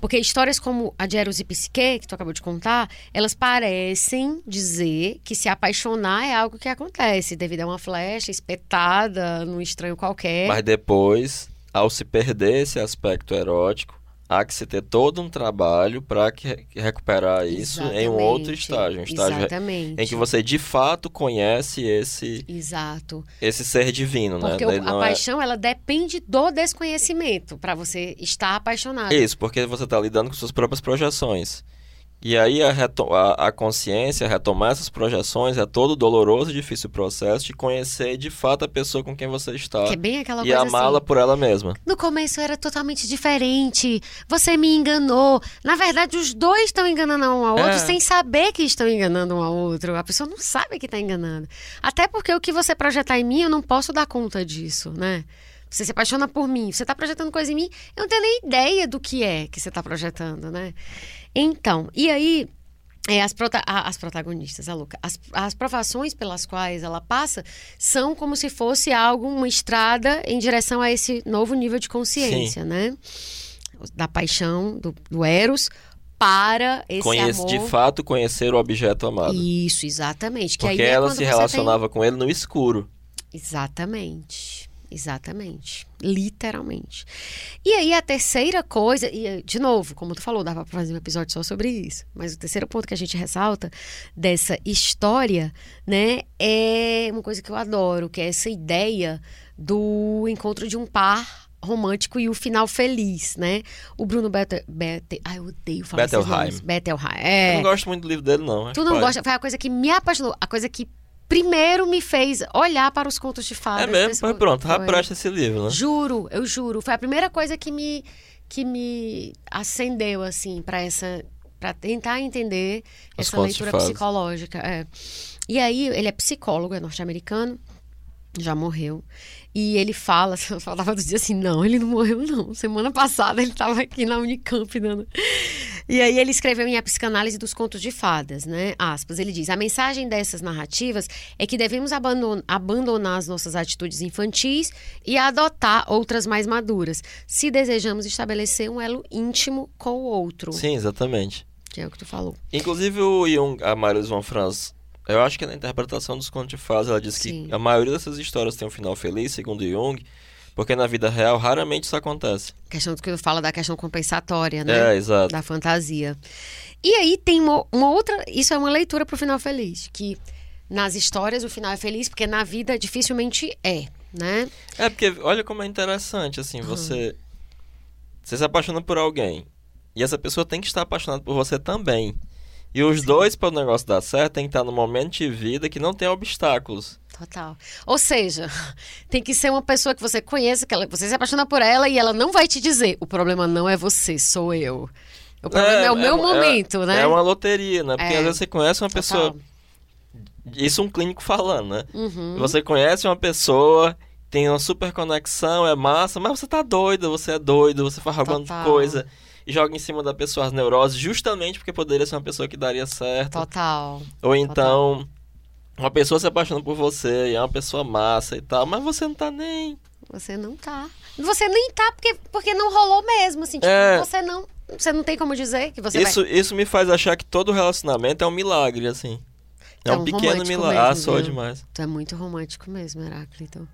Porque histórias como a de Eros e Psique, que tu acabou de contar, elas parecem dizer que se apaixonar é algo que acontece, devido a uma flecha espetada num estranho qualquer. Mas depois, ao se perder esse aspecto erótico, há que se ter todo um trabalho para recuperar isso em um outro estágio, um estágio Exatamente. em que você de fato conhece esse Exato. esse ser divino, porque né? Porque a é paixão ela depende do desconhecimento para você estar apaixonado. Isso, porque você está lidando com suas próprias projeções. E aí a, a, a, consciência, retomar essas projeções é todo doloroso e difícil processo de conhecer de fato a pessoa com quem você está. Que é bem aquela e coisa amá-la assim, por ela mesma. No começo era totalmente diferente. Você me enganou. Na verdade, os dois estão enganando um ao outro é. sem saber que estão enganando um ao outro. A pessoa não sabe que está enganando. Até porque o que você projetar em mim, eu não posso dar conta disso, né? Você se apaixona por mim, você está projetando coisa em mim, eu não tenho nem ideia do que é que você está projetando, né? Então, e aí é, as, prota as, protagonistas, a Luca, as, as provações pelas quais ela passa são como se fosse algo, uma estrada em direção a esse novo nível de consciência, Sim. né? Da paixão, do, do Eros, para esse Conhece, amor. De fato, conhecer o objeto amado. Isso, exatamente. Que Porque é ela se relacionava tem... com ele no escuro. Exatamente. Exatamente. Literalmente. E aí a terceira coisa, e de novo, como tu falou, dava para fazer um episódio só sobre isso. Mas o terceiro ponto que a gente ressalta dessa história, né, é uma coisa que eu adoro, que é essa ideia do encontro de um par romântico e o final feliz, né? O Bruno Bete, Bete, ai, eu odeio falar Bettelheim. Bettelheim. É. Eu não gosto muito do livro dele não. Tu não gosta? Foi a coisa que me apaixonou, a coisa que primeiro me fez olhar para os contos de fadas. É mesmo? Pois pronto, já presta esse livro, né? Juro, eu juro. Foi a primeira coisa que me, que me acendeu, assim, para essa... para tentar entender os essa leitura psicológica. É. E aí, ele é psicólogo, é norte-americano, já morreu. E ele fala, eu falava dos dias assim, não, ele não morreu não. Semana passada ele estava aqui na Unicamp dando... E aí ele escreveu em A Psicanálise dos Contos de Fadas, né? Aspas, ele diz, a mensagem dessas narrativas é que devemos abandonar as nossas atitudes infantis e adotar outras mais maduras, se desejamos estabelecer um elo íntimo com o outro. Sim, exatamente. Que é o que tu falou. Inclusive o Jung, a Marius von Franz, eu acho que na interpretação dos contos de fadas ela diz Sim. que a maioria dessas histórias tem um final feliz, segundo Jung, porque na vida real raramente isso acontece. A questão que eu falo da questão compensatória, né? É, exato. Da fantasia. E aí tem uma, uma outra. Isso é uma leitura para o final feliz. Que nas histórias o final é feliz, porque na vida dificilmente é, né? É, porque olha como é interessante, assim, uhum. você. Você se apaixona por alguém. E essa pessoa tem que estar apaixonada por você também. E os Sim. dois, para o negócio dar certo, tem que estar no momento de vida que não tem obstáculos. Total. Ou seja, tem que ser uma pessoa que você conheça, que ela, você se apaixona por ela e ela não vai te dizer: o problema não é você, sou eu. O problema é, é o meu é, momento, é, né? É uma loteria, né? Porque é. às vezes você conhece uma pessoa. Total. Isso um clínico falando, né? Uhum. Você conhece uma pessoa, tem uma super conexão, é massa, mas você tá doido, você é doido, você faz alguma coisa e joga em cima da pessoa as neuroses, justamente porque poderia ser uma pessoa que daria certo. Total. Ou então, Total. uma pessoa se apaixona por você e é uma pessoa massa e tal, mas você não tá nem. Você não tá. Você nem tá porque, porque não rolou mesmo, assim. Tipo, é... você não. Você não tem como dizer que você isso, vai... Isso me faz achar que todo relacionamento é um milagre, assim. É, é um, um pequeno milagre. ah, sou demais. Tu é muito romântico mesmo, Heráclito.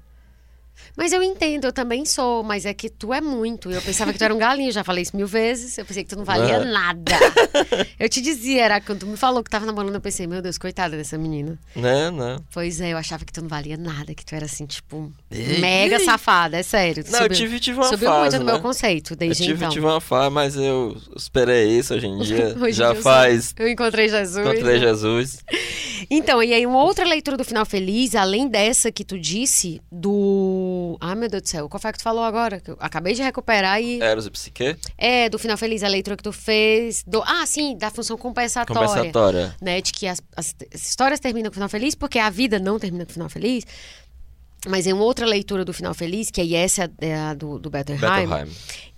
Mas eu entendo, eu também sou, mas é que tu é muito. Eu pensava que tu era um galinho, já falei isso mil vezes. Eu pensei que tu não valia nada. eu te dizia, era quando tu me falou que tava namorando, eu pensei, meu Deus, coitada dessa menina. Né, né? Pois é, eu achava que tu não valia nada, que tu era assim, tipo, mega safada, é sério. Não, subiu, eu tive, tive uma subiu fase. muito né? no meu conceito, desde eu tive, então. tive uma fase, mas eu esperei isso hoje em dia. hoje já eu faz. Eu encontrei Jesus. Encontrei Jesus. Então, e aí, uma outra leitura do final feliz, além dessa que tu disse, do. Ai, meu Deus do céu, qual foi que tu falou agora? Que eu acabei de recuperar e. Eros e Psique? É, do final feliz, a leitura que tu fez. Do... Ah, sim, da função compensatória. Compensatória. Né, de que as, as, as histórias terminam com o final feliz, porque a vida não termina com o final feliz. Mas em uma outra leitura do Final Feliz, que aí essa é a do, do Bettelheim.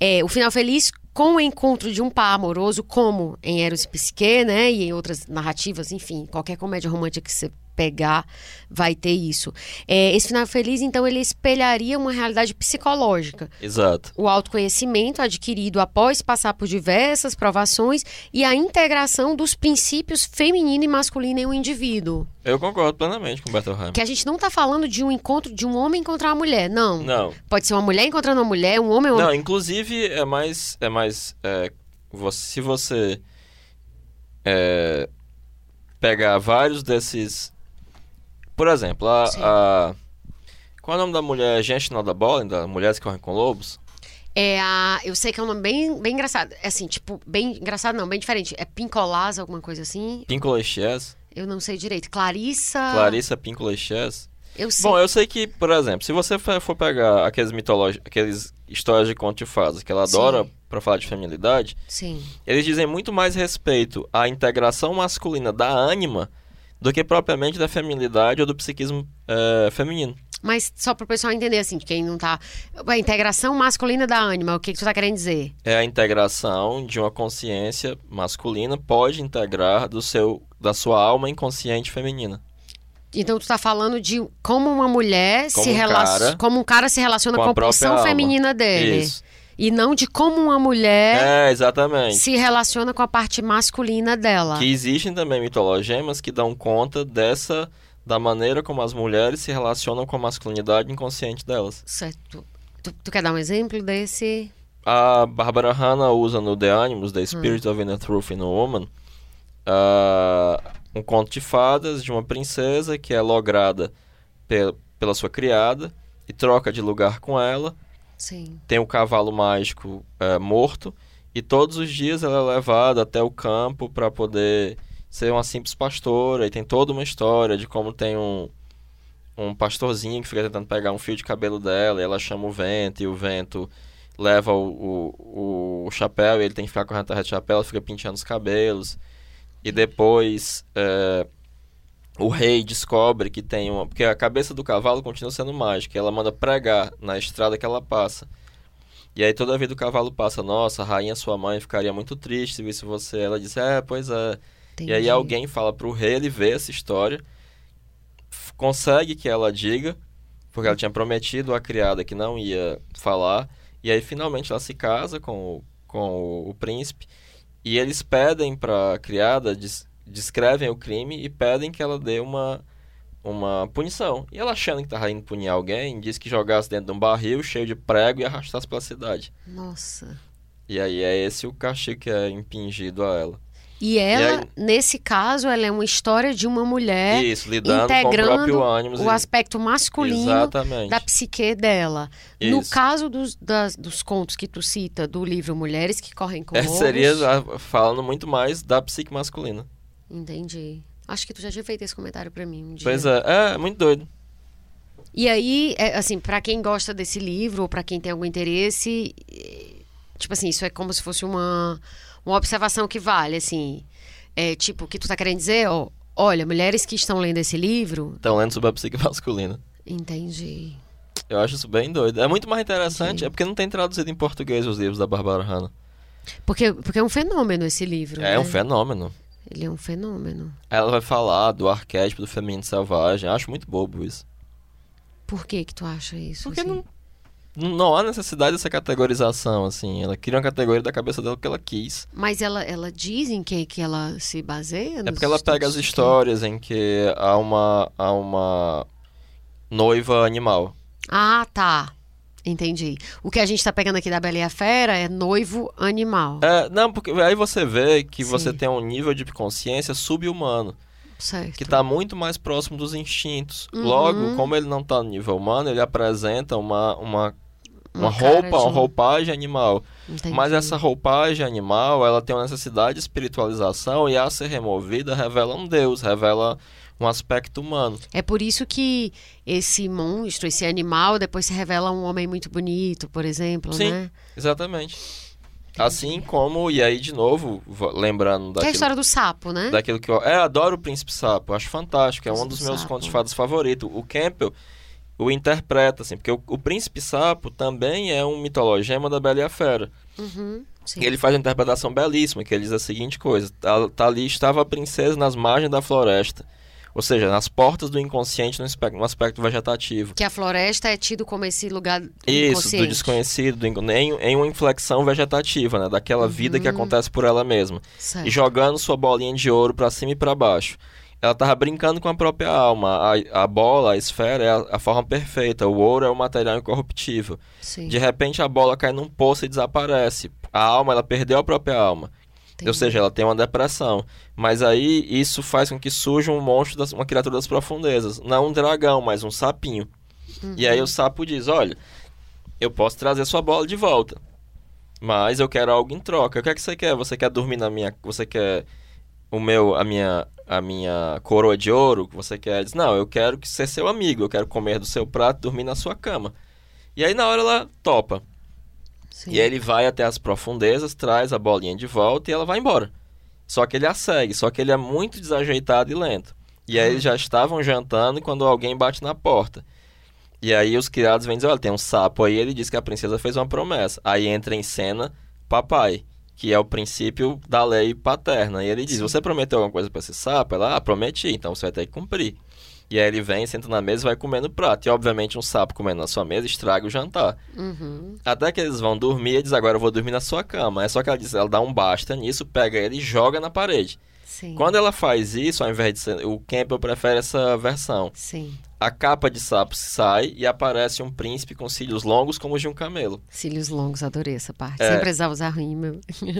É, o Final Feliz com o encontro de um par amoroso, como em Eros e Psique, né? E em outras narrativas, enfim, qualquer comédia romântica que você pegar, vai ter isso. É, esse final feliz, então, ele espelharia uma realidade psicológica. Exato. O autoconhecimento adquirido após passar por diversas provações e a integração dos princípios feminino e masculino em um indivíduo. Eu concordo plenamente com o Bettelheim. Que a gente não está falando de um encontro de um homem encontrar uma mulher, não. Não. Pode ser uma mulher encontrando uma mulher, um homem... Não, inclusive é mais... É mais é, se você é, pegar vários desses por exemplo, a, a, Qual é o nome da mulher gente final da bola, da Mulheres que Correm com Lobos? É a. Eu sei que é um nome bem, bem engraçado. É assim, tipo, bem engraçado não, bem diferente. É Pincolás, alguma coisa assim? Pincoleches? Eu não sei direito. Clarissa. Clarissa Pincoleches? Eu sei. Bom, eu sei que, por exemplo, se você for pegar aqueles mitológicos, aqueles histórias de conto de fadas que ela adora para falar de feminilidade, Sim. eles dizem muito mais respeito à integração masculina da ânima do que propriamente da feminilidade ou do psiquismo é, feminino. Mas só para o pessoal entender, assim, de quem não tá. A integração masculina da ânima, o que, que tu tá querendo dizer? É a integração de uma consciência masculina, pode integrar do seu, da sua alma inconsciente feminina. Então tu tá falando de como uma mulher como se um relaciona. Como um cara se relaciona com, com a, pulsão alma. feminina dele. Isso. E não de como uma mulher é, exatamente. se relaciona com a parte masculina dela. Que existem também mitologemas que dão conta dessa da maneira como as mulheres se relacionam com a masculinidade inconsciente delas. Certo. Tu, tu quer dar um exemplo desse? A Barbara Hanna usa no The Animals, The Spirit Hum. of Inner Truth in a Woman, uh, um conto de fadas de uma princesa que é lograda pe pela sua criada e troca de lugar com ela. Sim. Tem o cavalo mágico uh, morto e todos os dias ela é levada até o campo para poder ser uma simples pastora. E tem toda uma história de como tem um, um pastorzinho que fica tentando pegar um fio de cabelo dela e ela chama o vento e o vento leva o, o, o chapéu e ele tem que ficar correndo atrás do chapéu, ela fica penteando os cabelos. E depois é, o rei descobre que tem uma. Porque a cabeça do cavalo continua sendo mágica, ela manda pregar na estrada que ela passa. E aí toda vez o cavalo passa, nossa, a rainha sua mãe ficaria muito triste se visse você. Ela diz, é, pois é. Entendi. E aí alguém fala pro rei, ele vê essa história, consegue que ela diga, porque ela tinha prometido à criada que não ia falar, e aí finalmente ela se casa com o, com o, o príncipe, e eles pedem pra criada, des- descrevem o crime e pedem que ela dê uma, uma punição. E ela achando que tava indo punir alguém, diz que jogasse dentro de um barril cheio de prego e arrastasse pela cidade. Nossa. E aí é esse o castigo que é impingido a ela. E ela, aí- nesse caso, ela é uma história de uma mulher Isso, lidando com o integrando próprio ânimo. o aspecto masculino Exatamente. da psique dela. No Isso. caso dos, das- dos contos que tu cita do livro Mulheres que Correm com É, Lobos... seria ah, falando muito mais da psique masculina. Entendi. Acho que tu já tinha feito esse comentário pra mim um dia. Pois é, é muito doido. E aí, é, assim, pra quem gosta desse livro, ou pra quem tem algum interesse, eh, tipo assim, isso é como se fosse uma, uma observação que vale, assim. É, tipo, o que tu tá querendo dizer? Ó, olha, mulheres que estão lendo esse livro... Estão lendo sobre a psique masculina. Entendi. Eu acho isso bem doido. É muito mais interessante, Entendi. é porque não tem traduzido em português os livros da Barbara Hanna. Porque, porque é um fenômeno esse livro, É né? um fenômeno. Ele é um fenômeno. Ela vai falar do arquétipo do feminino selvagem. Eu acho muito bobo isso. Por que que tu acha isso? Porque assim? não, não há necessidade dessa categorização, assim. Ela cria uma categoria da cabeça dela que ela quis. Mas ela, ela diz em que, que ela se baseia? É porque ela pega as histórias em que há uma, há uma noiva animal. Ah, tá. Entendi. O que a gente tá pegando aqui da Bela e a Fera é noivo animal. É, não, porque aí você vê que você Sim. tem um nível de consciência subhumano, Certo. que está muito mais próximo dos instintos. Uhum. Logo, como ele não está no nível humano, ele apresenta uma, uma, uma, roupa, de uma um- roupagem animal. Entendi. Mas essa roupagem animal, ela tem uma necessidade de espiritualização e a ser removida revela um Deus, revela um aspecto humano. É por isso que esse monstro, esse animal, depois se revela um homem muito bonito, por exemplo, Sim. né? Exatamente. Assim como, e aí de novo, vo- lembrando Que é a daquilo história do sapo, né? daquilo que eu. É, adoro o Príncipe Sapo, acho fantástico, é um dos meus Sapo. contos de fadas favoritos. O Campbell o interpreta, assim, porque o, o Príncipe Sapo também é um mitologema da Bela e a Fera. Uhum, sim. E ele faz uma interpretação belíssima, que ele diz a seguinte coisa: tá, tá ali estava a princesa nas margens da floresta. Ou seja, nas portas do inconsciente no aspecto, no aspecto vegetativo. Que a floresta é tido como esse lugar Isso, do desconhecido, do, em, em uma inflexão vegetativa, né? Daquela vida que acontece por ela mesma. Certo. E jogando sua bolinha de ouro para cima e para baixo. Ela tava brincando com a própria alma. A, a bola, a esfera, é a, a, forma perfeita. O ouro é o material incorruptível. Sim. De repente, a bola cai num poço e desaparece. A alma, ela perdeu a própria alma. Entendi. Ou seja, ela tem uma depressão. Mas aí, isso faz com que surja um monstro, das, uma criatura das profundezas. Não um dragão, mas um sapinho. Uhum. E aí o sapo diz, olha, eu posso trazer sua bola de volta. Mas eu quero algo em troca. O que é que você quer? Você quer dormir na minha... Você quer o meu, a minha, a minha coroa de ouro, você quer, diz, não, eu quero que ser seu amigo, eu quero comer do seu prato, dormir na sua cama. E aí na hora ela topa. Sim. E aí ele vai até as profundezas, traz a bolinha de volta e ela vai embora. Só que ele a segue, só que ele é muito desajeitado e lento. E aí eles já estavam jantando quando alguém bate na porta. E aí os criados vêm dizer, olha, tem um sapo aí, ele diz que a princesa fez uma promessa. Aí entra em cena papai que é o princípio da lei paterna. E ele diz. Você prometeu alguma coisa para esse sapo? Ela, ah, prometi, então você vai ter que cumprir. E aí ele vem, senta na mesa e vai comendo o prato. E obviamente um sapo comendo na sua mesa estraga o jantar. Uhum. Até que eles vão dormir e diz: Agora eu vou dormir na sua cama. É só que ela diz: Ela dá um basta nisso, pega ele e joga na parede. Sim. Quando ela faz isso, ao invés de ser. O Campbell prefere essa versão. Sim. A capa de sapo sai e aparece um príncipe com cílios longos como os de um camelo. Cílios longos, adorei essa parte. É. Sem precisar usar rima.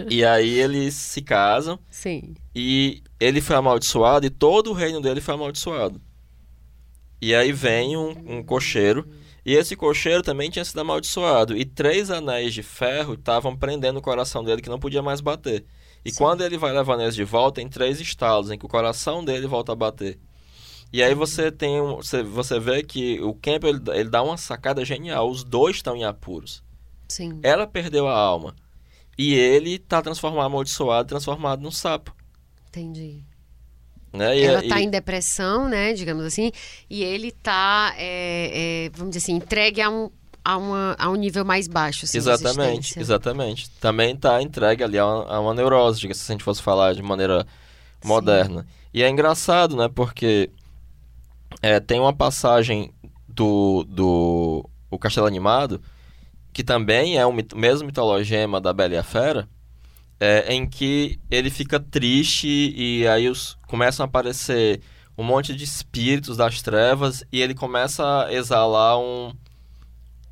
E aí eles se casam. Sim. E ele foi amaldiçoado e todo o reino dele foi amaldiçoado. E aí vem um, um cocheiro. E esse cocheiro também tinha sido amaldiçoado. E três anéis de ferro estavam prendendo o coração dele que não podia mais bater. E Sim. quando ele vai levando eles de volta, tem três estalos em que o coração dele volta a bater. E aí você tem um, você, você vê que o Campbell ele, ele dá uma sacada genial. Os dois estão em apuros. Sim. Ela perdeu a alma. E ele está transformado, amaldiçoado, transformado num sapo. Entendi. Né? E- Ela e- tá em depressão, né, digamos assim, e ele tá, é, é, vamos dizer assim, entregue a um, a uma, a um nível mais baixo, assim, Exatamente, exatamente. Também está entregue ali a uma, a uma neurose, diga se a gente fosse falar de maneira Sim. moderna. E é engraçado, né? Porque é, tem uma passagem do, do O Castelo Animado, que também é o mesmo mitologema da Bela e a Fera, é, em que ele fica triste e aí os, começam a aparecer um monte de espíritos das trevas e ele começa a exalar um...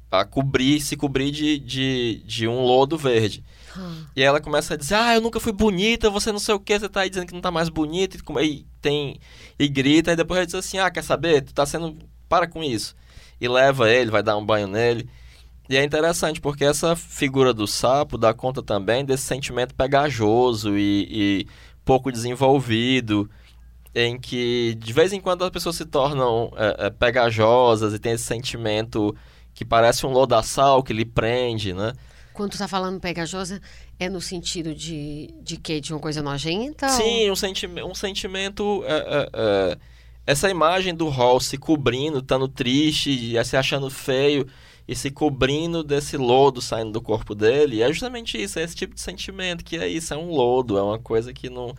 a cobrir, se cobrir de, de, de um lodo verde. Ah, E ela começa a dizer, ah, eu nunca fui bonita, você não sei o que, você tá aí dizendo que não tá mais bonita, e, e tem, e grita, e depois ela diz assim, ah, quer saber, tu tá sendo, para com isso. E leva ele, vai dar um banho nele. E é interessante, porque essa figura do sapo dá conta também desse sentimento pegajoso e, e pouco desenvolvido, em que de vez em quando as pessoas se tornam é, é, pegajosas e tem esse sentimento que parece um lodaçal que lhe prende, né? Quando tu tá falando pegajosa, é no sentido de, de quê? De uma coisa nojenta? ou- Sim, um, senti um sentimento. é, é, é, essa imagem do Hall se cobrindo, estando triste, se achando feio e se cobrindo desse lodo saindo do corpo dele. É justamente isso, é esse tipo de sentimento, que é isso, é um lodo, é uma coisa que não.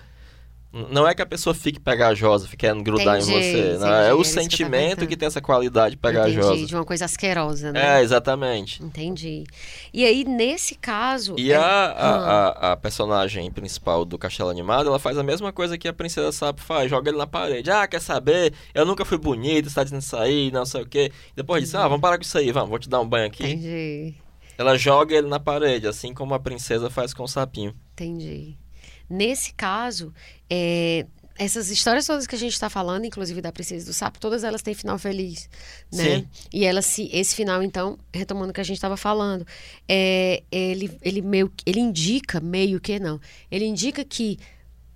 Não é que a pessoa fique pegajosa, fique querendo grudar Entendi, em você. entendi, Não, era é o que sentimento tentando. que tem essa qualidade Entendi, pegajosa. de uma coisa asquerosa, né? É, exatamente. Entendi. E aí, nesse caso... E é- a, Ah, a, a, a personagem principal do Castelo Animado, ela faz a mesma coisa que a Princesa Sapo faz, joga ele na parede. Ah, quer saber? Eu nunca fui bonita, você tá dizendo isso aí, não sei o quê. Depois diz, ah, vamos parar com isso aí, vamos, vou te dar um banho aqui. Entendi, Ela joga ele na parede, assim como a princesa faz com o sapinho. entendi. Nesse caso, é, essas histórias todas que a gente está falando, inclusive da Princesa do Sapo, todas elas têm final feliz, né? Sim. E ela se, esse final, então, retomando o que a gente estava falando, é, ele, ele meio, ele indica meio que não, ele indica que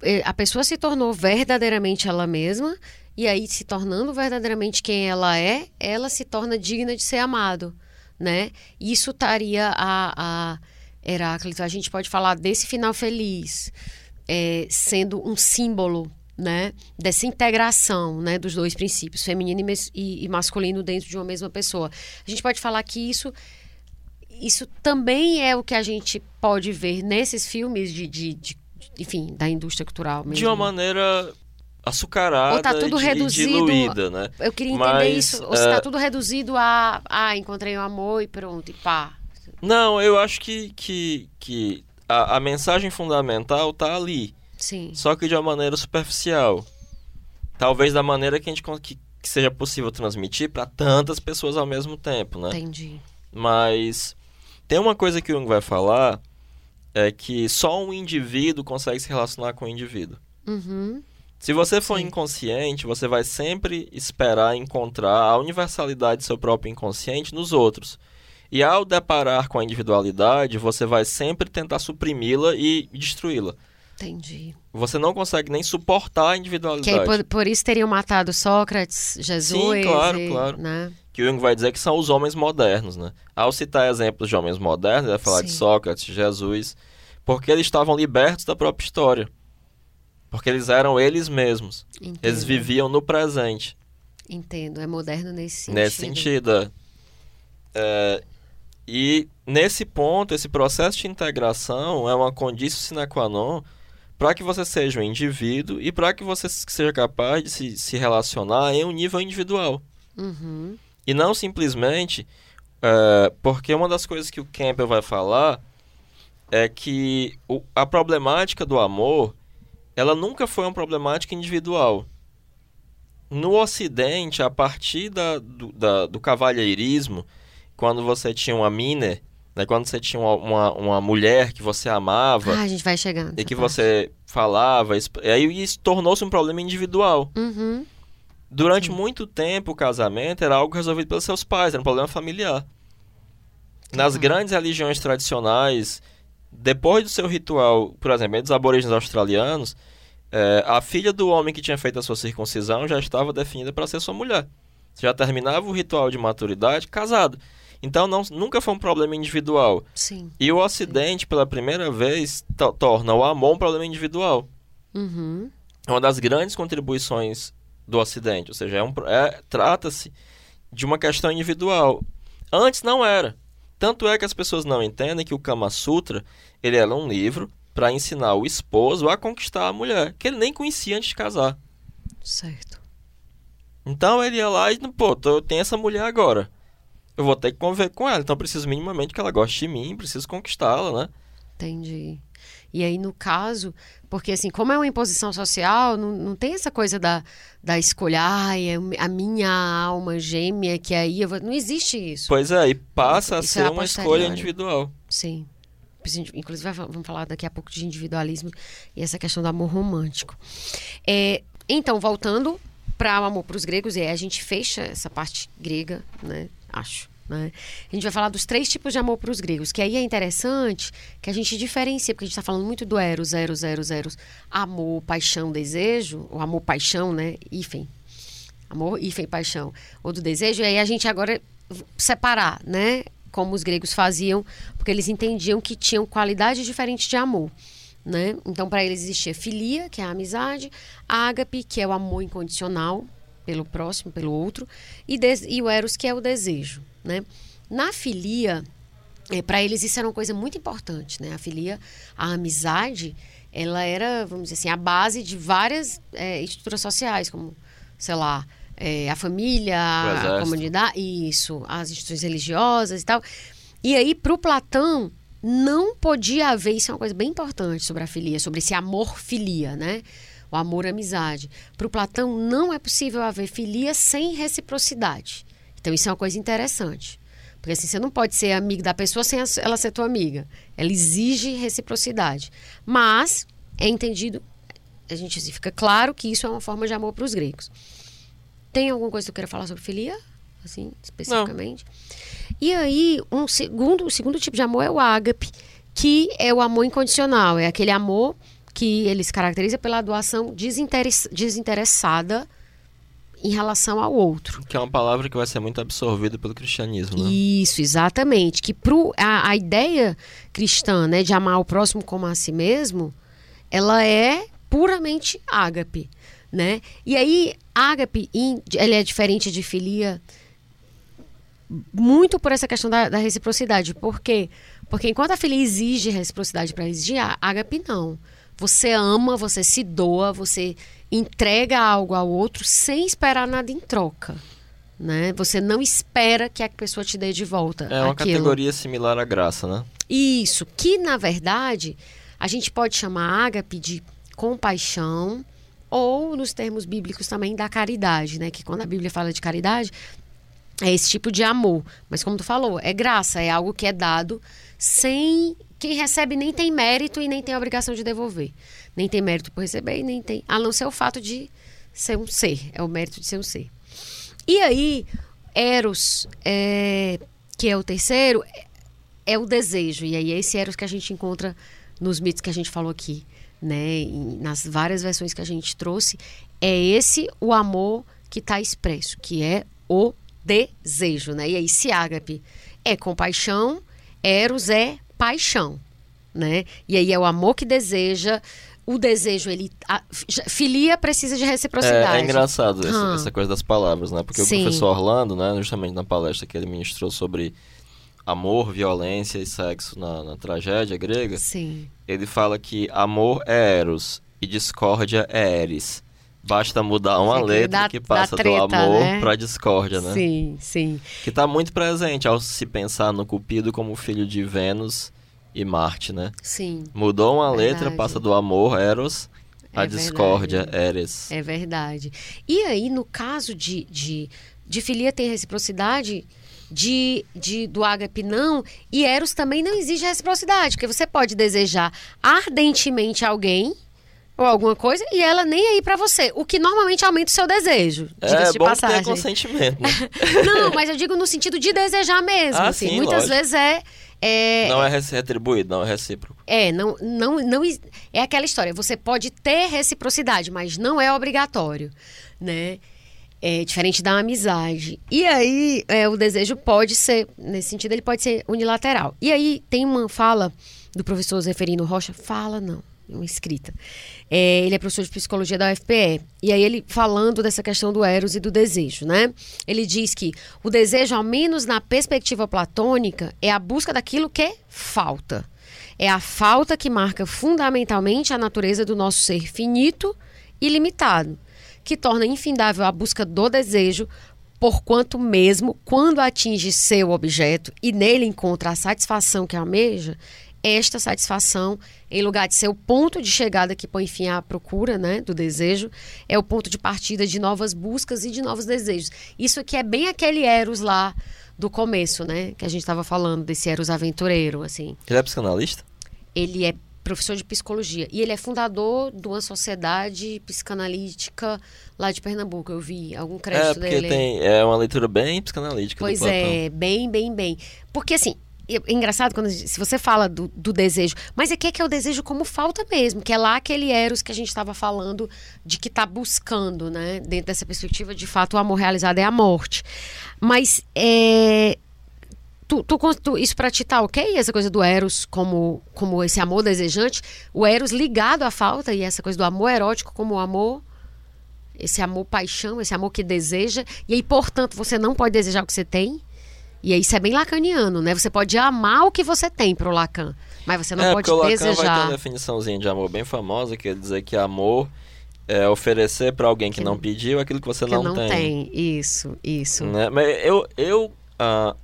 é, a pessoa se tornou verdadeiramente ela mesma e aí se tornando verdadeiramente quem ela é, ela se torna digna de ser amado, né? Isso estaria a, a Heráclito, a gente pode falar desse final feliz, é, sendo um símbolo, né, dessa integração, né, dos dois princípios, feminino e, e- masculino dentro de uma mesma pessoa. A gente pode falar que isso isso também é o que a gente pode ver nesses filmes de, de- de- enfim, da indústria cultural mesmo. De uma maneira açucarada Ou tá tudo e reduzido- diluída, né? Eu queria entender Mas, isso. Ou se tá é, tudo reduzido a. Ah, encontrei o amor e pronto, e pá. Não, eu acho que, que, que a, a mensagem fundamental tá ali, Sim. só que de uma maneira superficial. Talvez da maneira que a gente que, que seja possível transmitir para tantas pessoas ao mesmo tempo, né? Entendi. Mas tem uma coisa que o Jung vai falar é que só um indivíduo consegue se relacionar com o indivíduo. Uhum. Se você for Sim. inconsciente, você vai sempre esperar encontrar a universalidade do seu próprio inconsciente nos outros. E ao deparar com a individualidade, você vai sempre tentar suprimi-la e destruí-la. Entendi. Você não consegue nem suportar a Que individualidade. por, por isso teriam matado Sócrates, Jesus. claro, e- claro. Né? Que o Jung vai dizer que são os homens modernos, né? Ao citar exemplos de homens modernos, ele vai falar de Sim. Sócrates, Jesus, porque eles estavam libertos da própria história. Porque eles eram eles mesmos. Entendo. Eles viviam no presente. Entendo. É moderno nesse sentido. Nesse sentido. é. E nesse ponto, esse processo de integração é uma condição sine qua non para que você seja um indivíduo e para que você seja capaz de se, se relacionar em um nível individual. Uhum. E não simplesmente é, porque uma das coisas que o Campbell vai falar é que o- a problemática do amor ela nunca foi uma problemática individual. No Ocidente, a partir da, do, da- do cavalheirismo, quando você tinha uma miner, né, quando você tinha uma, uma, uma mulher que você amava Ah, a gente vai chegando. e que parte. você falava, exp- e aí isso tornou-se um problema individual. Uhum. Durante muito tempo, o casamento era algo resolvido pelos seus pais, era um problema familiar. Nas Uhum. grandes religiões tradicionais, depois do seu ritual, por exemplo, entre os aborígenes australianos, eh, a filha do homem que tinha feito a sua circuncisão já estava definida para ser sua mulher. Você já terminava o ritual de maturidade casado. Então não, nunca foi um problema individual. Sim. E o Ocidente, pela primeira vez, to- torna o amor um problema individual Uhum. é uma das grandes contribuições do Ocidente, ou seja, é um, é- trata-se de uma questão individual. Antes não era. Tanto é que as pessoas não entendem que o Kama Sutra ele era um livro para ensinar o esposo a conquistar a mulher, que ele nem conhecia antes de casar. Certo. Então ele ia lá e, pô, eu tenho essa mulher agora. Eu vou ter que conviver com ela, então eu preciso minimamente que ela goste de mim, preciso conquistá-la, né? Entendi. E aí, no caso, porque assim, como é uma imposição social, não, não tem essa coisa da, da escolha, ai, é a minha alma gêmea, que aí eu vou... Não existe isso. Pois é, e passa a Isso ser é a uma escolha individual. Sim. Inclusive, vamos falar daqui a pouco de individualismo e essa questão do amor romântico. É, então, voltando para o amor para os gregos, e aí a gente fecha essa parte grega, né? Acho. Né? A gente vai falar dos três tipos de amor para os gregos, que aí é interessante que a gente diferencia, porque a gente está falando muito do eros, eros, eros, eros, amor, paixão, desejo, o amor, paixão, né? Hífen. Amor, hífen, paixão. Ou do desejo, e aí a gente agora separar, né? Como os gregos faziam, porque eles entendiam que tinham qualidades diferentes de amor. Né? Então, para eles existia filia, que é a amizade, ágape, que é o amor incondicional pelo próximo, pelo outro, e, e o eros, que é o desejo. Né? Na filia, para eles isso era uma coisa muito importante. Né? A filia, a amizade, ela era, vamos dizer assim, a base de várias eh, estruturas sociais, como, sei lá, eh, a família, a comunidade, isso, as instituições religiosas e tal. E aí, para o Platão, não podia haver, isso é uma coisa bem importante sobre a filia, sobre esse amor-filia, né? O amor-amizade. Para o Platão, não é possível haver filia sem reciprocidade. Então, isso é uma coisa interessante. Porque assim, você não pode ser amigo da pessoa sem a- ela ser tua amiga. Ela exige reciprocidade. Mas é entendido, a gente assim, fica claro que isso é uma forma de amor para os gregos. Tem alguma coisa que tu queira falar sobre filia? Assim, especificamente? E aí, um segundo, o segundo tipo de amor é o ágape, que é o amor incondicional. É aquele amor que eles caracteriza pela doação desinteress- desinteressada em relação ao outro. Que é uma palavra que vai ser muito absorvida pelo cristianismo, né? Isso, exatamente. Que pro, a, a ideia cristã né, de amar o próximo como a si mesmo, ela é puramente ágape. Né? E aí, ágape, ela é diferente de filia muito por essa questão da, da reciprocidade. Por quê? Porque enquanto a filia exige reciprocidade para exigir, a ágape não. Você ama, você se doa, você entrega algo ao outro sem esperar nada em troca. Né? Você não espera que a pessoa te dê de volta. É uma aquilo. categoria similar à graça, né? Isso, que na verdade a gente pode chamar ágape de compaixão ou nos termos bíblicos também da caridade, né? Que quando a Bíblia fala de caridade é esse tipo de amor, mas como tu falou, é graça, é algo que é dado sem quem recebe nem tem mérito e nem tem obrigação de devolver. Nem tem mérito por receber e nem tem, a não ser o fato de ser um ser, é o mérito de ser um ser. E aí, Eros, é, que é o terceiro, é o desejo. E aí, é esse Eros que a gente encontra nos mitos que a gente falou aqui, né? nas várias versões que a gente trouxe. É esse o amor que está expresso, que é o desejo, né? E aí, se ágape é compaixão, Eros é paixão, né? E aí é o amor que deseja, o desejo, ele. A, filia precisa de reciprocidade. É, é engraçado essa, essa, coisa das palavras, né? Porque Sim. o professor Orlando, né, justamente na palestra que ele ministrou sobre amor, violência e sexo na, na tragédia grega, Sim. ele fala que amor é eros e discórdia é eris. Basta mudar uma letra da, que passa treta, do amor né? para discórdia, né? Sim, sim. Que está muito presente ao se pensar no Cupido como filho de Vênus e Marte, né? Sim. Mudou uma verdade. letra, passa do amor, Eros, a é discórdia, verdade. Eres. É verdade. E aí, no caso de, de, de filia ter reciprocidade, de, de do ágape não, e Eros também não exige reciprocidade, porque você pode desejar ardentemente alguém ou alguma coisa e ela nem aí para você, o que normalmente aumenta o seu desejo. É de bom passagem. ter consentimento. Né? não, mas eu digo no sentido de desejar mesmo. Ah, assim. sim, Muitas lógico. vezes é, é, Não é retribuído, não é recíproco. É, não, não, não é aquela história. Você pode ter reciprocidade, mas não é obrigatório, né? É diferente da amizade. E aí, é, o desejo pode ser, nesse sentido, ele pode ser unilateral. E aí, tem uma fala do professor Zeferino Rocha, fala não, uma escrita. É, ele é professor de psicologia da UFPE. E aí ele falando dessa questão do eros e do desejo, né? Ele diz que o desejo, ao menos na perspectiva platônica, é a busca daquilo que falta. É a falta que marca fundamentalmente a natureza do nosso ser finito e limitado, que torna infindável a busca do desejo, porquanto mesmo quando atinge seu objeto e nele encontra a satisfação que almeja, esta satisfação, em lugar de ser o ponto de chegada que põe fim à procura né, do desejo, é o ponto de partida de novas buscas e de novos desejos. Isso aqui é bem aquele Eros lá do começo, né? Que a gente estava falando, desse Eros aventureiro, assim. Ele é psicanalista? Ele é professor de psicologia. E ele é fundador de uma sociedade psicanalítica lá de Pernambuco. Eu vi algum crédito é, porque dele. Tem, é uma leitura bem psicanalítica. Pois é, bem, bem, bem. Porque assim, é engraçado quando se você fala do, do desejo, mas é que é, que é o desejo como falta mesmo, que é lá aquele eros que a gente estava falando de que está buscando, né? Dentro dessa perspectiva, de fato, o amor realizado é a morte. Mas é, Tu, tu, tu, isso pra ti tá ok? Essa coisa do Eros como, como esse amor desejante? O Eros ligado à falta e essa coisa do amor erótico como o amor, esse amor paixão, esse amor que deseja. E aí, portanto, você não pode desejar o que você tem. E aí, isso é bem lacaniano, né? Você pode amar o que você tem pro Lacan, mas você não é, pode porque o desejar. Lacan vai ter uma definiçãozinha de amor bem famosa, que é dizer que amor é oferecer para alguém que, que, não pediu aquilo que você que não, não tem. tem. Isso, isso. Né? Mas eu, eu uh,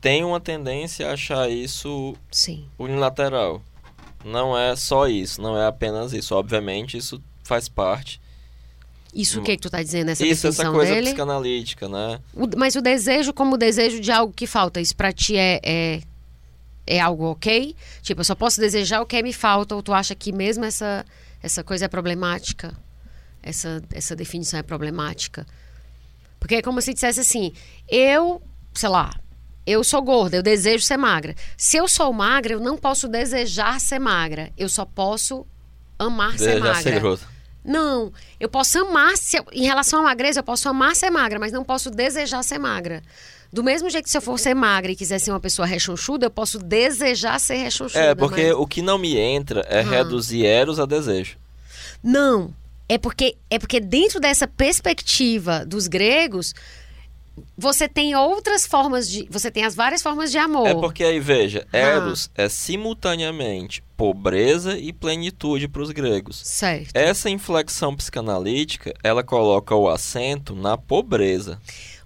tenho uma tendência a achar isso Sim. unilateral. Não é só isso, não é apenas isso. Obviamente, isso faz parte. Isso o que, que tu tá dizendo, essa Isso, essa coisa dele? psicanalítica, né? O- mas o desejo como o desejo de algo que falta, isso pra ti é, é, é algo ok? Tipo, eu só posso desejar o que me falta, ou tu acha que mesmo essa, essa coisa é problemática? Essa, essa definição é problemática? Porque é como se dissesse assim, eu, sei lá, eu sou gorda, eu desejo ser magra. Se eu sou magra, eu não posso desejar ser magra. Eu só posso amar ser Desejar magra. ser grosso. Não, eu posso amar, se em relação à magreza, eu posso amar ser magra, mas não posso desejar ser magra. Do mesmo jeito que se eu for ser magra e quiser ser uma pessoa rechonchuda, eu posso desejar ser rechonchuda. É, porque mas- o que não me entra é Ah. reduzir eros a desejo. Não, é porque, é porque dentro dessa perspectiva dos gregos, você tem outras formas de. Você tem as várias formas de amor. É porque aí, veja, Ah. Eros é simultaneamente pobreza e plenitude para os gregos. Certo. Essa inflexão psicanalítica, ela coloca o acento na pobreza.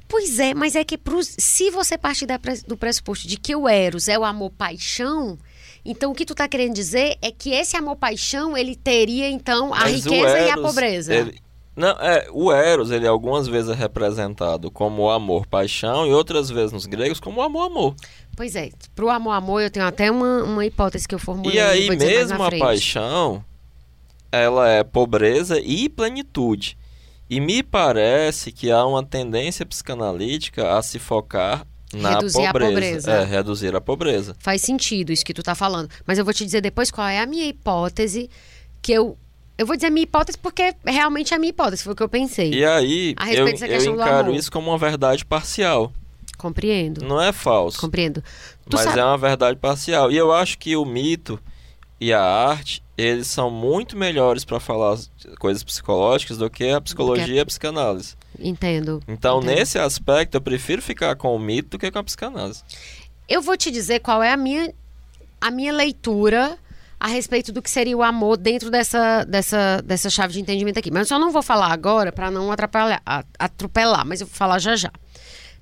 Pois é, mas é que pros, se você partir da do pressuposto de que o Eros é o amor-paixão, então o que tu tá querendo dizer é que esse amor-paixão, ele teria, então, a Mas riqueza e a Eros, pobreza. ele- Não, é, o Eros, ele algumas vezes é representado como o amor-paixão e outras vezes nos gregos como o amor-amor. Pois é, pro amor-amor eu tenho até uma, uma hipótese que eu formulei. E aí, mesmo a paixão, ela é pobreza e plenitude. E me parece que há uma tendência psicanalítica a se focar na Reduzir a pobreza. pobreza. É, reduzir a pobreza. Faz sentido isso que tu tá falando. Mas eu vou te dizer depois qual é a minha hipótese, que eu... Eu vou dizer minha hipótese porque realmente é a minha hipótese, foi o que eu pensei. E aí, A eu, dessa eu questão encaro isso como uma verdade parcial. Compreendo, Não é falso. compreendo. Tu Mas sabe... é uma verdade parcial. E eu acho que o mito e a arte, eles são muito melhores para falar as coisas psicológicas do que a psicologia e a psicanálise. Entendo. Então, entendo. nesse aspecto, eu prefiro ficar com o mito do que com a psicanálise. Eu vou te dizer qual é a minha, a minha leitura a respeito do que seria o amor dentro dessa, dessa, dessa chave de entendimento aqui. Mas eu só não vou falar agora para não atrapalhar, atropelar, mas eu vou falar já já.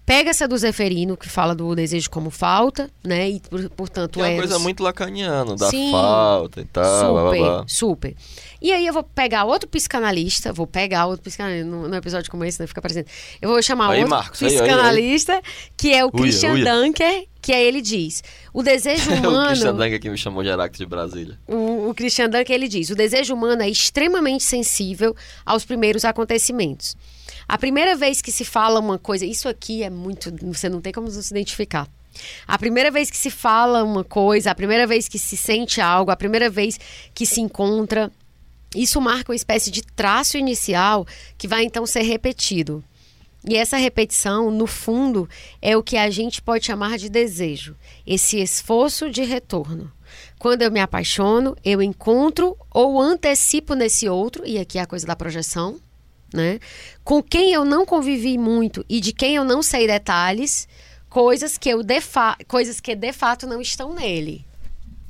Pega essa do Zeferino, que fala do desejo como falta, né? E, por- portanto, é uma Eros- coisa muito lacaniana, da Sim. falta e tal, blá, blá, super, blá. super. E aí eu vou pegar outro psicanalista, vou pegar outro psicanalista, num, num episódio como esse, né? Fica parecendo. Eu vou chamar Aí, outro Marcos, aí, aí, aí. psicanalista, que é o Uia, Christian uia. Dunker, que aí ele diz: o desejo o humano. Christian Dunker que me chamou de Heráclito de Brasília. O, o Christian Dunker ele diz: o desejo humano é extremamente sensível aos primeiros acontecimentos. A primeira vez que se fala uma coisa, isso aqui é muito, você não tem como se identificar. A primeira vez que se fala uma coisa, a primeira vez que se sente algo, a primeira vez que se encontra, isso marca uma espécie de traço inicial que vai então ser repetido. E essa repetição, no fundo, é o que a gente pode chamar de desejo, esse esforço de retorno. Quando eu me apaixono, eu encontro ou antecipo nesse outro, e aqui é a coisa da projeção, né? Com quem eu não convivi muito e de quem eu não sei detalhes, coisas que eu de coisas que de fato não estão nele.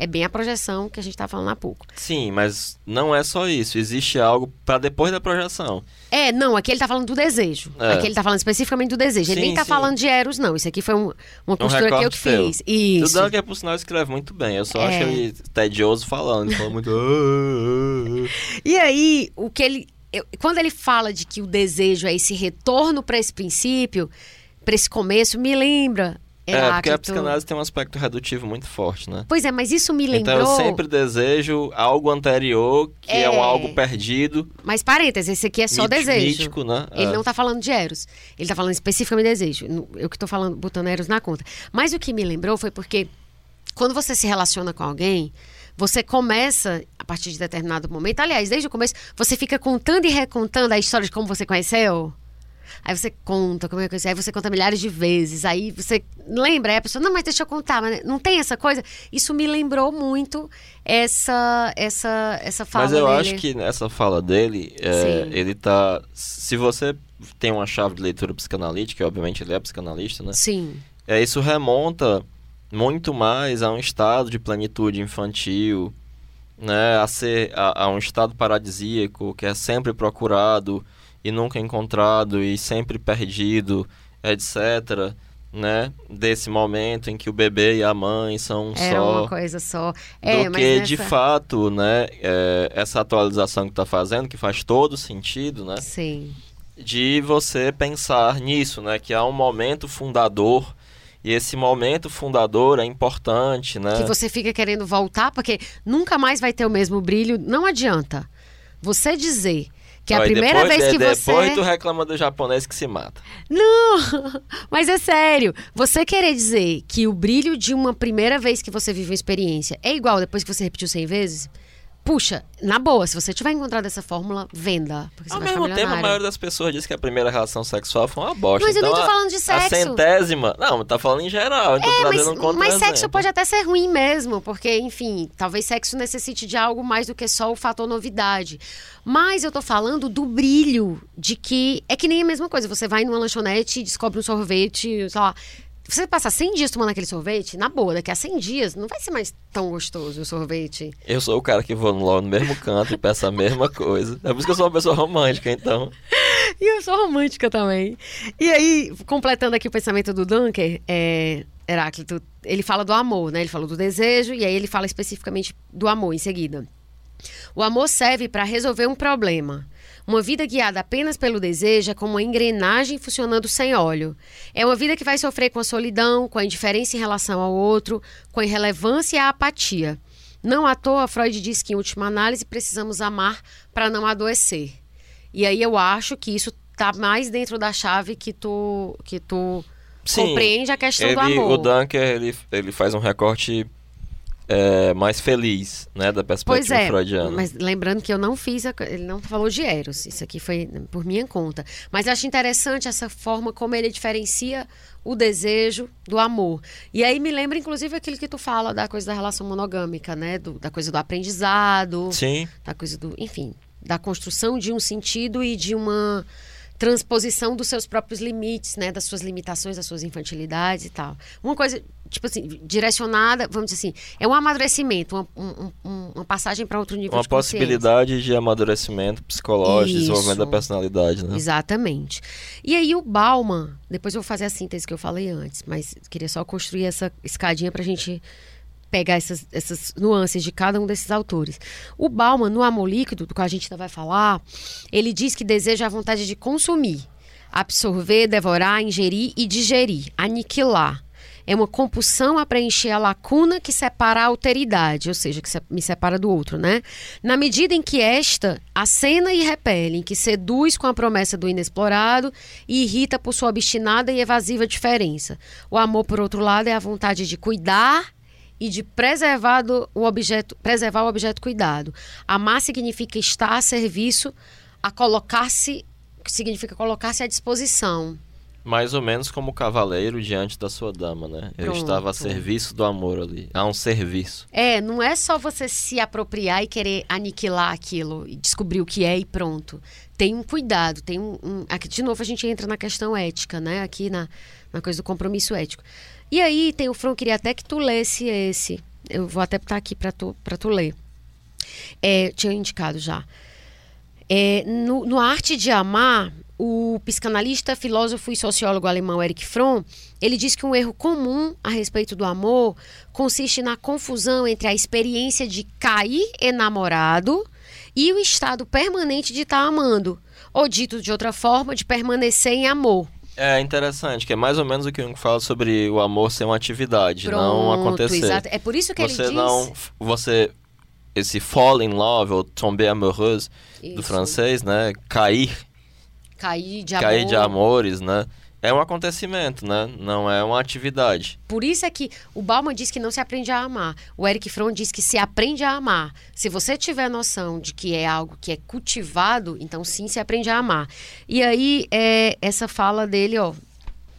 É bem a projeção que a gente estava falando há pouco. Sim, mas não é só isso. Existe algo para depois da projeção. É, não, aqui ele tá falando do desejo. É. Aqui ele tá falando especificamente do desejo. ele Sim, nem tá sim. falando de Eros, não. Isso aqui foi um- uma Um costura que eu que seu. fiz. Isso. O Dunker, por sinal, escreve muito bem. Eu só É. acho ele tedioso falando. Ele fala muito... "Ah, ah, ah". E aí, o que ele. eu- quando ele fala de que o desejo é esse retorno para esse princípio, para esse começo, me lembra. É, porque a Heráclito. psicanálise tem um aspecto redutivo muito forte, né? Pois é, mas isso me lembrou. Então eu sempre desejo algo anterior, que é, É. um algo perdido, Mas parênteses, esse aqui é só mítico, desejo. mítico, né? Ele É. não tá falando de Eros. Ele tá falando especificamente de desejo. Eu que tô falando, botando Eros na conta. Mas o que me lembrou foi porque quando você se relaciona com alguém, você começa, a partir de determinado momento, aliás, desde o começo, você fica contando e recontando a história de como você conheceu. Aí você conta como é que eu Aí você conta milhares de vezes. Aí você lembra, aí a pessoa, não, mas deixa eu contar, mas não tem essa coisa. Isso me lembrou muito essa essa essa fala Mas eu dele. acho que nessa fala dele, é, ele tá. Se você tem uma chave de leitura psicanalítica, obviamente ele é psicanalista, né? Sim. É, isso remonta muito mais a um estado de plenitude infantil, né? A ser a, a um estado paradisíaco que é sempre procurado e nunca encontrado e sempre perdido, etc. Né? Desse momento em que o bebê e a mãe são um Era só uma coisa só. É, do que nessa... de fato, né, é, essa atualização que está fazendo, que faz todo sentido, né, Sim. de você pensar nisso, né, que há um momento fundador e esse momento fundador é importante, né? Que você fica querendo voltar, porque nunca mais vai ter o mesmo brilho. Não adianta. Você dizer que é a Ó, primeira depois, vez que de- você. Depois tu reclama do japonês que se mata. Não! Mas é sério. Você querer dizer que o brilho de uma primeira vez que você vive uma experiência é igual depois que você repetiu 100 vezes? Puxa, na boa, se você tiver encontrado essa fórmula, venda. Ao mesmo tempo, a maioria das pessoas diz que a primeira relação sexual foi uma bosta. Mas eu nem então, tô a- falando de A sexo. centésima. Não, tá falando em geral. Tô É, mas, um mas sexo pode até ser ruim mesmo, porque, enfim, talvez sexo necessite de algo mais do que só o fator novidade. Mas eu tô falando do brilho, de que é que nem a mesma coisa. Você vai numa lanchonete e descobre um sorvete, sei lá. Você passa 100 dias tomando aquele sorvete, na boa, daqui a 100 dias não vai ser mais tão gostoso o sorvete. Eu sou o cara que vou logo no mesmo canto e peço a mesma coisa. É por isso que eu sou uma pessoa romântica, então. E eu sou romântica também. E aí, completando aqui o pensamento do Dunker, é, Heráclito, ele fala do amor, né? Ele falou do desejo e aí ele fala especificamente do amor em seguida. O amor serve para resolver um problema. Uma vida guiada apenas pelo desejo é como uma engrenagem funcionando sem óleo. É uma vida que vai sofrer com a solidão, com a indiferença em relação ao outro, com a irrelevância e a apatia. Não à toa, Freud diz que, em última análise, precisamos amar para não adoecer. E aí eu acho que isso tá mais dentro da chave que tu, que tu Sim, compreende a questão Ele, do amor. o Dunker, ele, ele faz um recorte é, mais feliz, né, da Pois perspectiva é, freudiana. mas lembrando que eu não fiz, a ele não falou de Eros, isso aqui foi por minha conta. Mas eu acho interessante essa forma como ele diferencia o desejo do amor. E aí me lembra, inclusive, aquilo que tu fala da coisa da relação monogâmica, né? Do- da coisa do aprendizado, Sim, da coisa do, enfim, da construção de um sentido e de uma transposição dos seus próprios limites, né, das suas limitações, das suas infantilidades e tal. Uma coisa, tipo assim, direcionada, vamos dizer assim, é um amadurecimento, uma, um- um- uma passagem para outro nível uma de consciência. possibilidade de amadurecimento psicológico, Isso. desenvolvimento da personalidade, né? Exatamente. E aí o Bauman, depois eu vou fazer a síntese que eu falei antes, mas queria só construir essa escadinha para a gente pegar essas, essas nuances de cada um desses autores. O Bauman, no Amor Líquido, do qual a gente ainda vai falar, ele diz que deseja a vontade de consumir, absorver, devorar, ingerir e digerir, aniquilar. É uma compulsão a preencher a lacuna que separa a alteridade, ou seja, que me separa do outro, né? Na medida em que esta acena e repele, em que seduz com a promessa do inexplorado e irrita por sua obstinada e evasiva diferença. O amor, por outro lado, é a vontade de cuidar e de preservar do- o objeto, preservar o objeto cuidado. Amar significa estar a serviço, a colocar-se, significa colocar-se à disposição. Mais ou menos como o cavaleiro diante da sua dama, né? Eu Pronto. estava a serviço do amor ali. Há um serviço. É, não é só você se apropriar e querer aniquilar aquilo e descobrir o que é e pronto. Tem um cuidado, tem um. um- aqui, de novo, a gente entra na questão ética, né? Aqui na, na coisa do compromisso ético. E aí, tem o Fron, queria até que tu lesse esse. Eu vou até botar aqui para tu, tu ler. É, tinha indicado já. É, no, no Arte de Amar, o psicanalista, filósofo e sociólogo alemão Erich Fromm, ele diz que um erro comum a respeito do amor consiste na confusão entre a experiência de cair enamorado e o estado permanente de estar amando, ou dito de outra forma, de permanecer em amor. É interessante, que é mais ou menos o que o Jung fala sobre o amor ser uma atividade, não Pronto, acontecer. exato. É por isso que você ele diz... não. Você. Esse fall in love, ou tomber amoureuse, do Isso. francês, né? Cair, Cair de amor. cair de amores, né? É um acontecimento, né? Não é uma atividade. Por isso é que o Bauman diz que não se aprende a amar. O Eric Fromm diz que se aprende a amar. Se você tiver noção de que é algo que é cultivado, então sim se aprende a amar. E aí, é, essa fala dele, ó.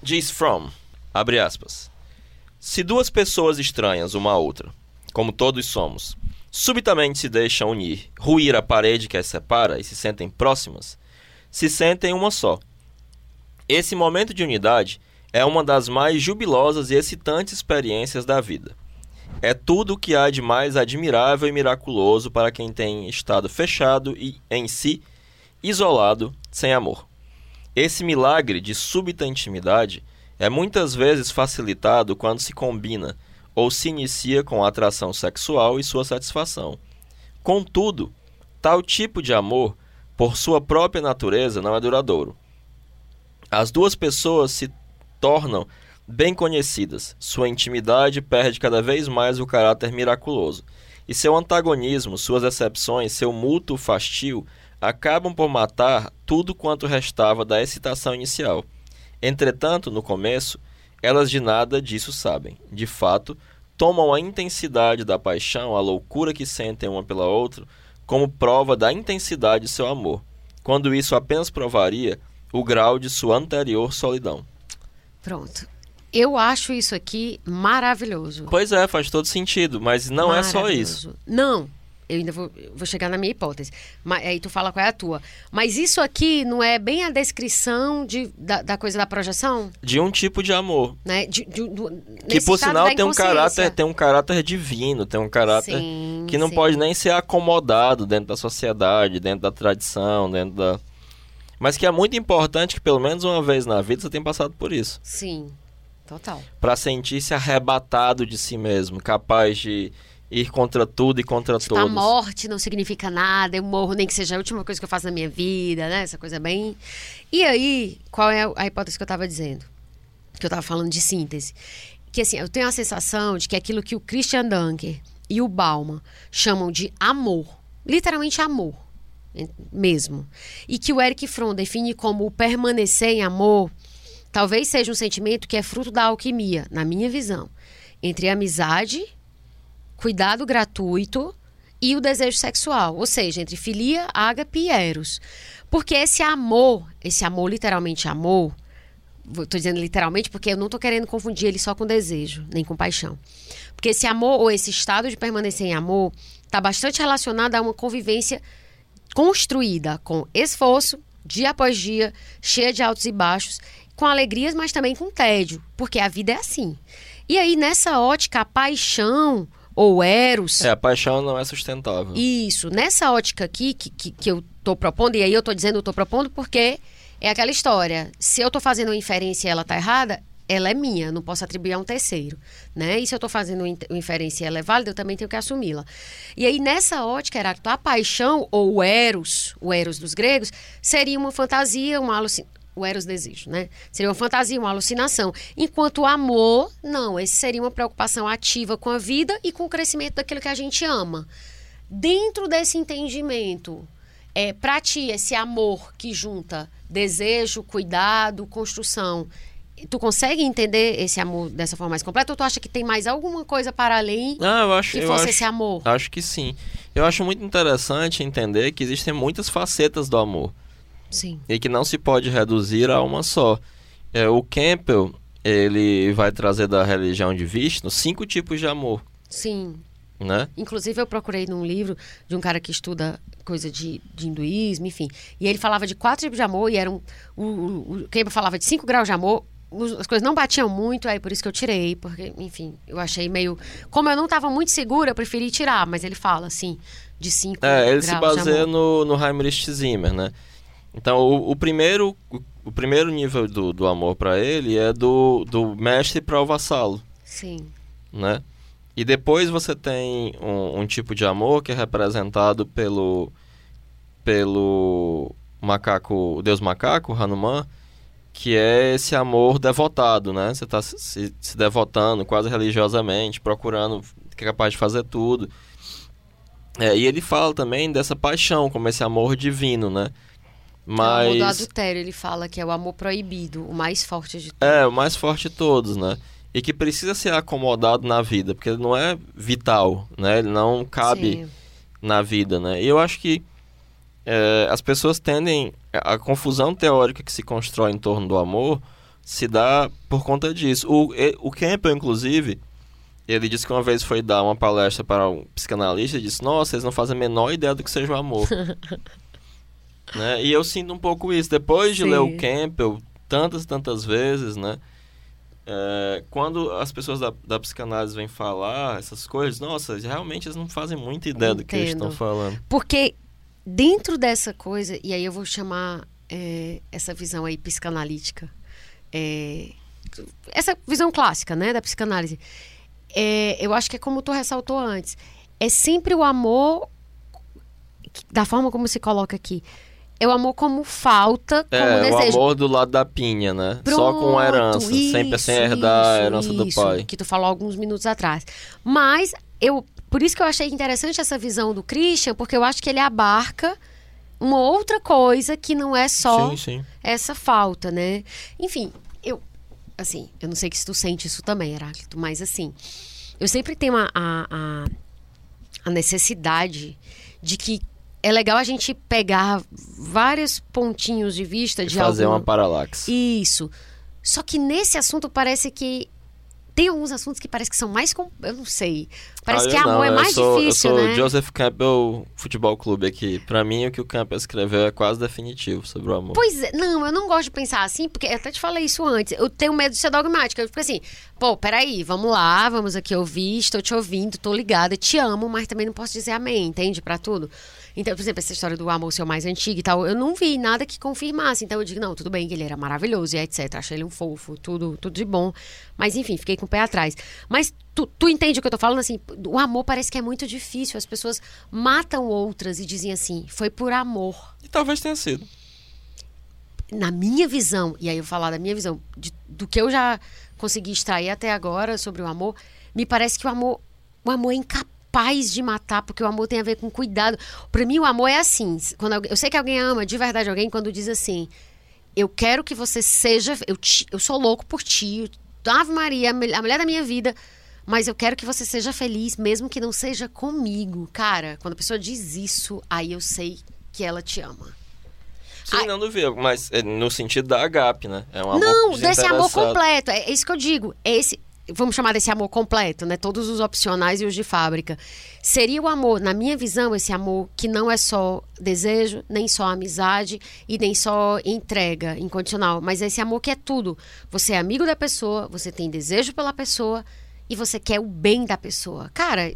Diz From, abre aspas. Se duas pessoas estranhas uma à outra, como todos somos, subitamente se deixam unir, ruir a parede que as separa e se sentem próximas, se sentem uma só. Esse momento de unidade é uma das mais jubilosas e excitantes experiências da vida. É tudo o que há de mais admirável e miraculoso para quem tem estado fechado e, em si, isolado, sem amor. Esse milagre de súbita intimidade é muitas vezes facilitado quando se combina ou se inicia com a atração sexual e sua satisfação. Contudo, tal tipo de amor, por sua própria natureza, não é duradouro. As duas pessoas se tornam bem conhecidas, sua intimidade perde cada vez mais o caráter miraculoso, e seu antagonismo, suas exceções, seu mútuo fastio acabam por matar tudo quanto restava da excitação inicial. Entretanto, no começo, elas de nada disso sabem. De fato, tomam a intensidade da paixão, a loucura que sentem uma pela outra, como prova da intensidade de seu amor, quando isso apenas provaria o grau de sua anterior solidão. Pronto. Eu acho isso aqui maravilhoso. Pois é, faz todo sentido, mas não é só isso. Não, eu ainda vou, vou chegar na minha hipótese. Mas, aí tu fala qual é a tua. Mas isso aqui não é bem a descrição de, da, da coisa da projeção? De um tipo de amor. Né? De, de, do, que por sinal tem um caráter tem um caráter divino, tem um caráter sim, que não sim. pode nem ser acomodado dentro da sociedade, dentro da tradição, dentro da. Mas que é muito importante que pelo menos uma vez na vida você tenha passado por isso. Sim, total. Para sentir-se arrebatado de si mesmo, capaz de ir contra tudo e contra tipo, todos. A morte não significa nada, eu morro nem que seja a última coisa que eu faço na minha vida, né? Essa coisa bem. E aí, qual é a hipótese que eu estava dizendo? Que eu estava falando de síntese. Que assim, eu tenho a sensação de que aquilo que o Christian Dunker e o Bauman chamam de amor, literalmente amor, mesmo, e que o Eric Fromm define como o permanecer em amor, talvez seja um sentimento que é fruto da alquimia, na minha visão, entre amizade cuidado gratuito e o desejo sexual, ou seja, entre filia, ágape e eros. Porque esse amor, esse amor literalmente amor, estou dizendo literalmente porque eu não estou querendo confundir ele só com desejo, nem com paixão. Porque esse amor ou esse estado de permanecer em amor está bastante relacionado a uma convivência construída com esforço, dia após dia, cheia de altos e baixos, com alegrias, mas também com tédio, porque a vida é assim. E aí, nessa ótica, a paixão ou eros. É, a paixão não é sustentável. Isso. Nessa ótica aqui que, que, que eu estou propondo, e aí eu estou dizendo eu estou propondo porque é aquela história. Se eu estou fazendo uma inferência e ela está errada, ela é minha, não posso atribuir a um terceiro, né? E se eu estou fazendo uma inferência e ela é válida, eu também tenho que assumi-la. E aí, nessa ótica, Heráclito, a paixão, ou o eros, o eros dos gregos, seria uma fantasia, uma alucinação o eros desejo, né? Seria uma fantasia, uma alucinação. Enquanto o amor, não, esse seria uma preocupação ativa com a vida e com o crescimento daquilo que a gente ama. Dentro desse entendimento, é, para ti, esse amor que junta desejo, cuidado, construção, tu consegue entender esse amor dessa forma mais completa ou tu acha que tem mais alguma coisa para além ah, eu acho, que eu fosse acho, esse amor? Acho que sim. Eu acho muito interessante entender que existem muitas facetas do amor. Sim. E que não se pode reduzir a uma só. É, o Campbell, ele vai trazer da religião de Vishnu cinco tipos de amor. Sim. Né? Inclusive, eu procurei num livro de um cara que estuda coisa de, de hinduísmo, enfim. E ele falava de quatro tipos de amor e eram. O, o, o Campbell falava de cinco graus de amor. As coisas não batiam muito, aí por isso que eu tirei, porque, enfim, eu achei meio. Como eu não estava muito segura, eu preferi tirar, mas ele fala, assim, de cinco É, ele se baseia no, no Heinrich Zimmer, né? Então, o, o primeiro o, primeiro nível do, do amor para ele é do, do mestre para o vassalo. Sim. Né? E depois você tem um, um, tipo de amor que é representado pelo pelo macaco, o deus macaco, Hanuman, que é esse amor devotado, né? Você está se, se, devotando quase religiosamente, procurando que é capaz de fazer tudo. É, e ele fala também dessa paixão, como esse amor divino, né? Mas... É o amor do adultério, ele fala que é o amor proibido, o mais forte de todos. É, o mais forte de todos, né? E que precisa ser acomodado na vida, porque ele não é vital, né? Ele não cabe Sim. na vida, né? E eu acho que é, as pessoas tendem... A confusão teórica que se constrói em torno do amor se dá por conta disso. O, o Campbell, inclusive, ele disse que uma vez foi dar uma palestra para um psicanalista e disse: Nossa, eles não fazem a menor ideia do que seja o amor. Né? E eu sinto um pouco isso. Depois de Sim. ler o Campbell tantas, tantas vezes, né? É, quando as pessoas da, da psicanálise vêm falar essas coisas, nossa, realmente eles não fazem muita ideia Entendo. do que eles estão falando. Porque dentro dessa coisa, e aí eu vou chamar é, essa visão aí psicanalítica, é, essa visão clássica, né, da psicanálise, é, eu acho que é como tu ressaltou antes, é sempre o amor da forma como se coloca aqui é o amor como falta, como é, desejo. o amor do lado da pinha, né? Pronto, Só com herança, isso, sempre sem herdar isso, a herança isso, do pai. Que tu falou alguns minutos atrás. Mas eu, por isso que eu achei interessante essa visão do Christian, porque eu acho que ele abarca uma outra coisa que não é só sim, sim. essa falta, né? Enfim, eu assim, eu não sei se tu sente isso também, Heráclito, mas assim, eu sempre tenho a, a, a, necessidade de que é legal a gente pegar vários pontinhos de vista E de fazer alguma... uma paralaxe. Isso. Só que nesse assunto parece que tem alguns assuntos que parece que são mais. com- Eu não sei. Parece Ah, que amor não, é mais sou, difícil, Eu sou né? Joseph Campbell Futebol Clube aqui. Pra mim, o que o Campbell escreveu é quase definitivo sobre o amor. Pois é, não, eu não gosto de pensar assim, porque eu até te falei isso antes. Eu tenho medo de ser dogmática. Eu fico assim, pô, peraí, vamos lá, vamos aqui ouvir, estou te ouvindo, tô ligada, te amo, mas também não posso dizer amém, entende? Pra tudo. Então, por exemplo, essa história do amor ser o mais antigo e tal, eu não vi nada que confirmasse. Então eu digo, não, tudo bem que ele era maravilhoso e etc. Achei ele um fofo, tudo, tudo de bom. Mas enfim, fiquei com o pé atrás. Mas tu, tu entende o que eu tô falando? Assim, o amor parece que é muito difícil. As pessoas matam outras e dizem assim, foi por amor E talvez tenha sido. na minha visão, e aí eu falar da minha visão, de- do que eu já consegui extrair até agora sobre o amor, me parece que o amor, o amor é incapaz de matar, porque o amor tem a ver com cuidado. Pra mim, o amor é assim. Quando alguém- eu sei que alguém ama de verdade alguém quando diz assim: Eu quero que você seja. Eu, te- eu sou louco por ti. Ave Maria, a mul- a mulher da minha vida. Mas eu quero que você seja feliz, mesmo que não seja comigo. Cara, quando a pessoa diz isso, aí eu sei que ela te ama. Sim, Ai. não duvido, mas é no sentido da agape, né? É um amor Não, desse amor completo. É isso que eu digo. É Esse, vamos chamar desse amor completo, né? Todos os opcionais e os de fábrica. Seria o amor, na minha visão, esse amor que não é só desejo, nem só amizade e nem só entrega incondicional, mas esse amor que é tudo. Você é amigo da pessoa, você tem desejo pela pessoa e você quer o bem da pessoa. Cara,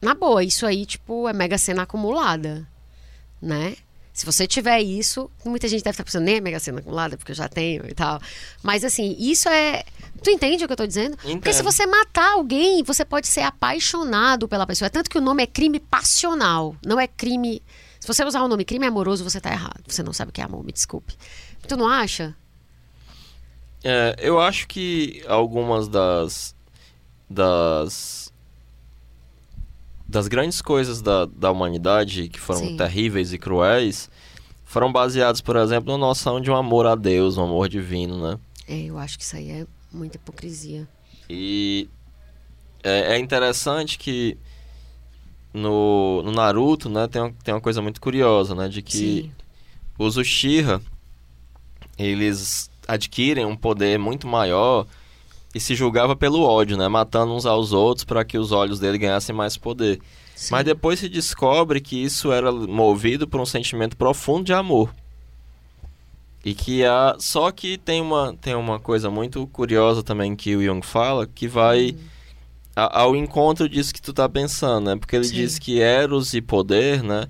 na boa, isso aí, tipo, é mega cena acumulada, né? Se você tiver isso, muita gente deve estar pensando, nem é mega cena acumulada, porque eu já tenho e tal. Mas assim, isso é. Tu entende o que eu tô dizendo? Porque se Entendo. você matar alguém, você pode ser apaixonado pela pessoa. É tanto que o nome é crime passional, não é crime. Se você usar o nome crime amoroso, você tá errado. Você não sabe o que é amor, me desculpe. Tu não acha? É, eu acho que algumas das das das grandes coisas da, da humanidade que foram Sim. terríveis e cruéis foram baseadas, por exemplo, na noção de um amor a Deus, um amor divino, né? É, eu acho que isso aí é muita hipocrisia. E é, é interessante que no, no Naruto, né, tem, uma- tem uma coisa muito curiosa, né, de que Sim. os Uchiha, eles adquirem um poder muito maior e se julgava pelo ódio, né, matando uns aos outros para que os olhos dele ganhassem mais poder. Sim. Mas depois se descobre que isso era movido por um sentimento profundo de amor. E que há. Só que tem uma, tem uma coisa muito curiosa também que o Jung fala, que vai a- ao encontro disso que tu tá pensando, né? Porque ele Sim. diz que Eros e poder, né?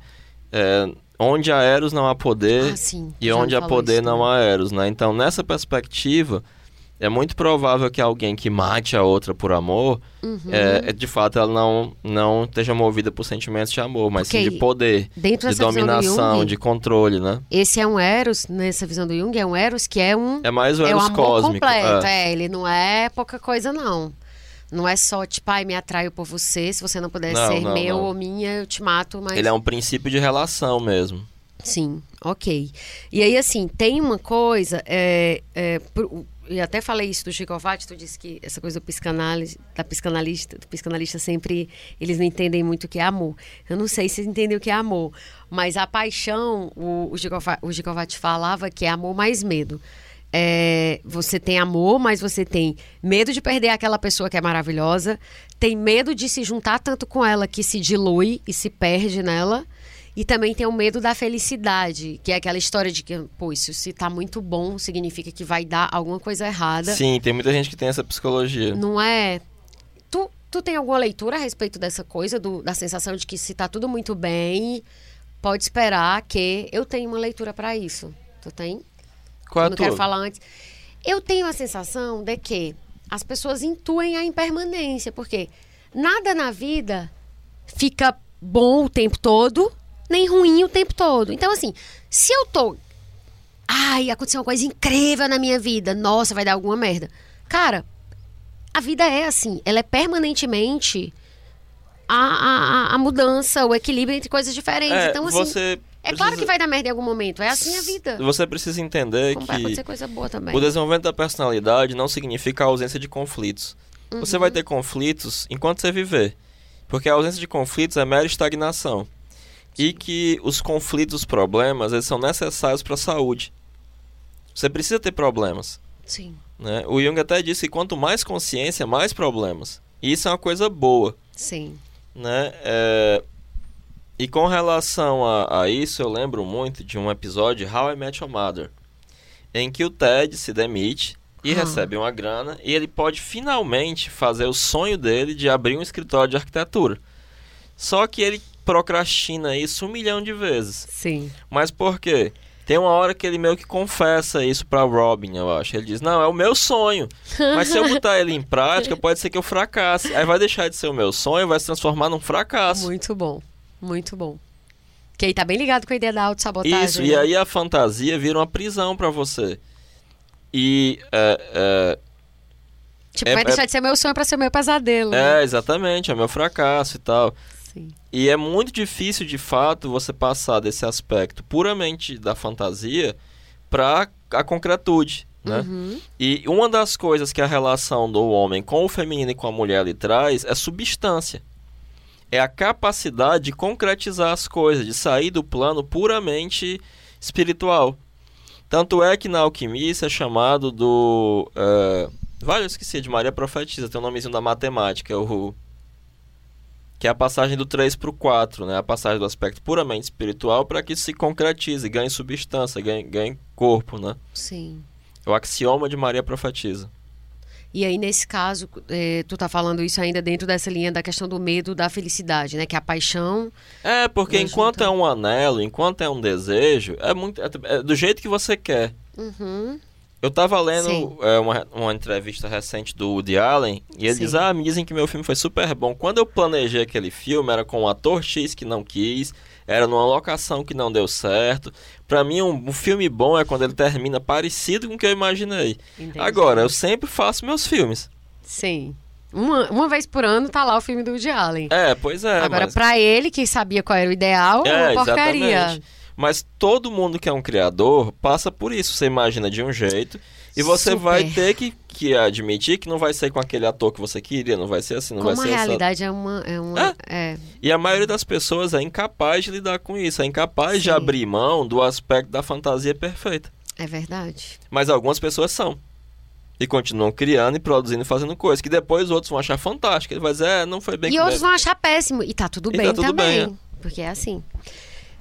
é, onde há Eros não há poder, Ah, e já onde há poder isso não também. há Eros, né? Então, nessa perspectiva, é muito provável que alguém que mate a outra por amor, Uhum. é, é, de fato, ela não, não esteja movida por sentimentos de amor, mas sim Porque de poder, Dentro de visão do dominação, Jung, de controle, né? esse é um Eros, nessa visão do Jung, é um Eros que é um É mais o é Eros amor cósmico. completo, é. é. ele não é pouca coisa, não. Não é só, tipo, ai, me atraio por você, se você não puder Não, ser não, meu não. ou minha, eu te mato, mas... Ele é um princípio de relação mesmo. Sim, ok. E aí, assim, tem uma coisa, é, é, e até falei isso do Chico Alvati, tu disse que essa coisa do psicanálise, da psicanalista, do psicanalista sempre, eles não entendem muito o que é amor. Eu não sei se entendem o que é amor, mas a paixão, o, o, Chico, o Chico Alvati falava que é amor mais medo. É, você tem amor, mas você tem medo de perder aquela pessoa que é maravilhosa, tem medo de se juntar tanto com ela que se dilui e se perde nela, e também tem o medo da felicidade, que é aquela história de que, pô, isso se tá muito bom, significa que vai dar alguma coisa errada. Sim, tem muita gente que tem essa psicologia. Não é. Tu, tu tem alguma leitura a respeito dessa coisa, do- da sensação de que se tá tudo muito bem, pode esperar que. Eu tenho uma leitura para isso. Tu tem? Qual é a não tua? quero falar antes. Eu tenho a sensação de que as pessoas intuem a impermanência, porque nada na vida fica bom o tempo todo, nem ruim o tempo todo. Então, assim, se eu tô. Ai, aconteceu uma coisa incrível na minha vida. Nossa, vai dar alguma merda. Cara, a vida é assim. Ela é permanentemente a, a, a- mudança, o equilíbrio entre coisas diferentes. É, então, assim. você É claro que precisa- vai dar merda em algum momento. É assim a vida. Você precisa entender Como vai que acontecer coisa boa também. o desenvolvimento da personalidade não significa a ausência de conflitos. uhum. você vai ter conflitos enquanto você viver. Porque a ausência de conflitos é mera estagnação. E que os conflitos, os problemas, eles são necessários para a saúde. Você precisa ter problemas. Sim. Né? O Jung até disse que quanto mais consciência, mais problemas. E isso é uma coisa boa. Sim. Né? É... E com relação a, a, isso, eu lembro muito de um episódio de How I Met Your Mother, em que o Ted se demite e ah. recebe uma grana e ele pode finalmente fazer o sonho dele de abrir um escritório de arquitetura. Só que ele procrastina isso um milhão de vezes. Sim. Mas por quê? Tem uma hora que ele meio que confessa isso pra Robin, eu acho. Ele diz: Não, é o meu sonho. Mas se eu botar ele em prática, pode ser que eu fracasse. Aí vai deixar de ser o meu sonho, vai se transformar num fracasso. Muito bom, muito bom. Que aí tá bem ligado com a ideia da autossabotagem. Isso, né? e aí a fantasia vira uma prisão para você. E. É, é, tipo, é, vai deixar de ser meu sonho para ser meu pesadelo. É, né? exatamente, é meu fracasso e tal. E é muito difícil, de fato, você passar desse aspecto puramente da fantasia para a concretude. Né? Uhum. E uma das coisas que a relação do homem com o feminino e com a mulher lhe traz é substância. É a capacidade de concretizar as coisas, de sair do plano puramente espiritual. Tanto é que na alquimia é chamado do. Uh, vale, eu esqueci, de Maria Profetisa, tem o um nomezinho da matemática, é o que é a passagem do 3 para o 4, né? a passagem do aspecto puramente espiritual para que se concretize, ganhe substância, ganhe, ganhe corpo. Né? Sim. É o axioma de Maria Profetiza. E aí, nesse caso, é, tu tá falando isso ainda dentro dessa linha da questão do medo da felicidade, né? Que é a paixão. É, porque enquanto junta... é um anelo, enquanto é um desejo, é muito. É, é do jeito que você quer. Uhum. Eu tava lendo é, uma, uma entrevista recente do Woody Allen e ele Sim. diz: Ah, me dizem que meu filme foi super bom. Quando eu planejei aquele filme, era com um ator X que não quis, era numa locação que não deu certo. Para mim, um, um, filme bom é quando ele termina parecido com o que eu imaginei. Entendi. Agora, eu sempre faço meus filmes. Sim. Uma, uma vez por ano tá lá o filme do Woody Allen. É, pois é. Agora, mas... pra ele, que sabia qual era o ideal, é, uma porcaria. Exatamente. Mas todo mundo que é um criador passa por isso. Você imagina de um jeito e você Super. vai ter que, que admitir que não vai ser com aquele ator que você queria, não vai ser assim, não Como vai ser a realidade essa... é uma... É uma é. É. E a maioria das pessoas é incapaz de lidar com isso, é incapaz Sim. de abrir mão do aspecto da fantasia perfeita. É verdade. Mas algumas pessoas são. E continuam criando e produzindo e fazendo coisas que depois outros vão achar fantástico. Ele vai dizer, é, não foi bem E outros vão achar péssimo. E tá tudo e bem tá tudo também. Bem, é. Porque é assim.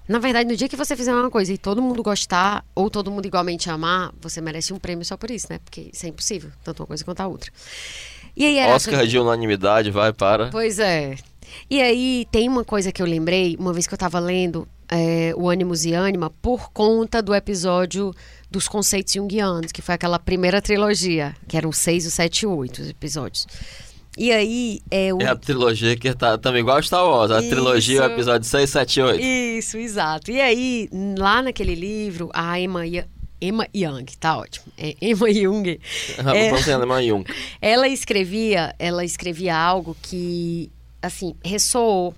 Na verdade, no dia que você fizer uma coisa e todo mundo gostar, ou todo mundo igualmente amar, você merece um prêmio só por isso, né? Porque isso é impossível, tanto uma coisa quanto a outra. E aí, Oscar de unanimidade, vai para. Pois é. E aí, tem uma coisa que eu lembrei, uma vez que eu estava lendo é, o Ânimos e Ânima, por conta do episódio dos conceitos junguianos, que foi aquela primeira trilogia, que eram seis, os sete e oito episódios. E aí é o. É a trilogia que tá também igual a Star Wars. A Isso. trilogia, o episódio 6, 7 e 8. Isso, exato. E aí, lá naquele livro, a Emma, Emma Young, tá ótimo. É Emma Jung. é, Emma Jung. Ela escrevia, ela escrevia algo que, assim, ressoou.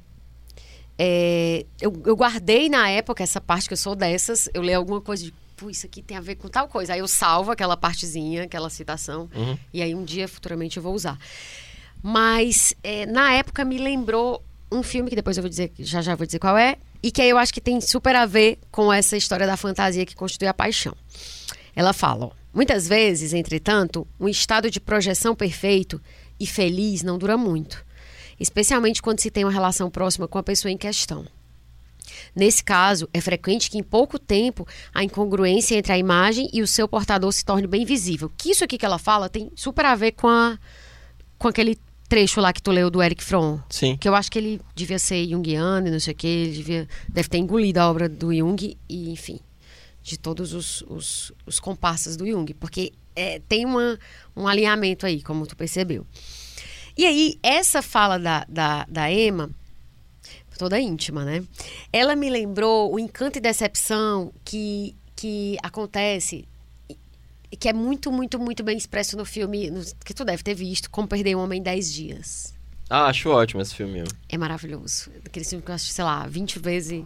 É, eu, eu guardei na época essa parte que eu sou dessas. Eu leio alguma coisa de pô, isso aqui tem a ver com tal coisa. Aí eu salvo aquela partezinha, aquela citação, uhum. e aí um dia futuramente eu vou usar. Mas é, na época me lembrou um filme que depois eu vou dizer, já já vou dizer qual é, e que aí eu acho que tem super a ver com essa história da fantasia que constitui a paixão. Ela fala, ó, muitas vezes, entretanto, um estado de projeção perfeito e feliz não dura muito, especialmente quando se tem uma relação próxima com a pessoa em questão. Nesse caso, é frequente que em pouco tempo a incongruência entre a imagem e o seu portador se torne bem visível. Que isso aqui que ela fala tem super a ver com, a, com aquele trecho lá que tu leu do Eric Fromm. Sim. Que eu acho que ele devia ser junguiano e não sei o que, ele devia, deve ter engolido a obra do Jung e, enfim, de todos os, os, os comparsas do Jung, porque é, tem uma, um alinhamento aí, como tu percebeu. E aí, essa fala da, da, da Emma, toda íntima, né? Ela me lembrou o encanto e decepção que, que acontece que é muito, muito, muito bem expresso no filme, no, que tu deve ter visto, Como Perder um Homem em 10 Dias. Ah, acho ótimo esse filme. É maravilhoso. Aquele filme que eu acho, sei lá, 20 vezes.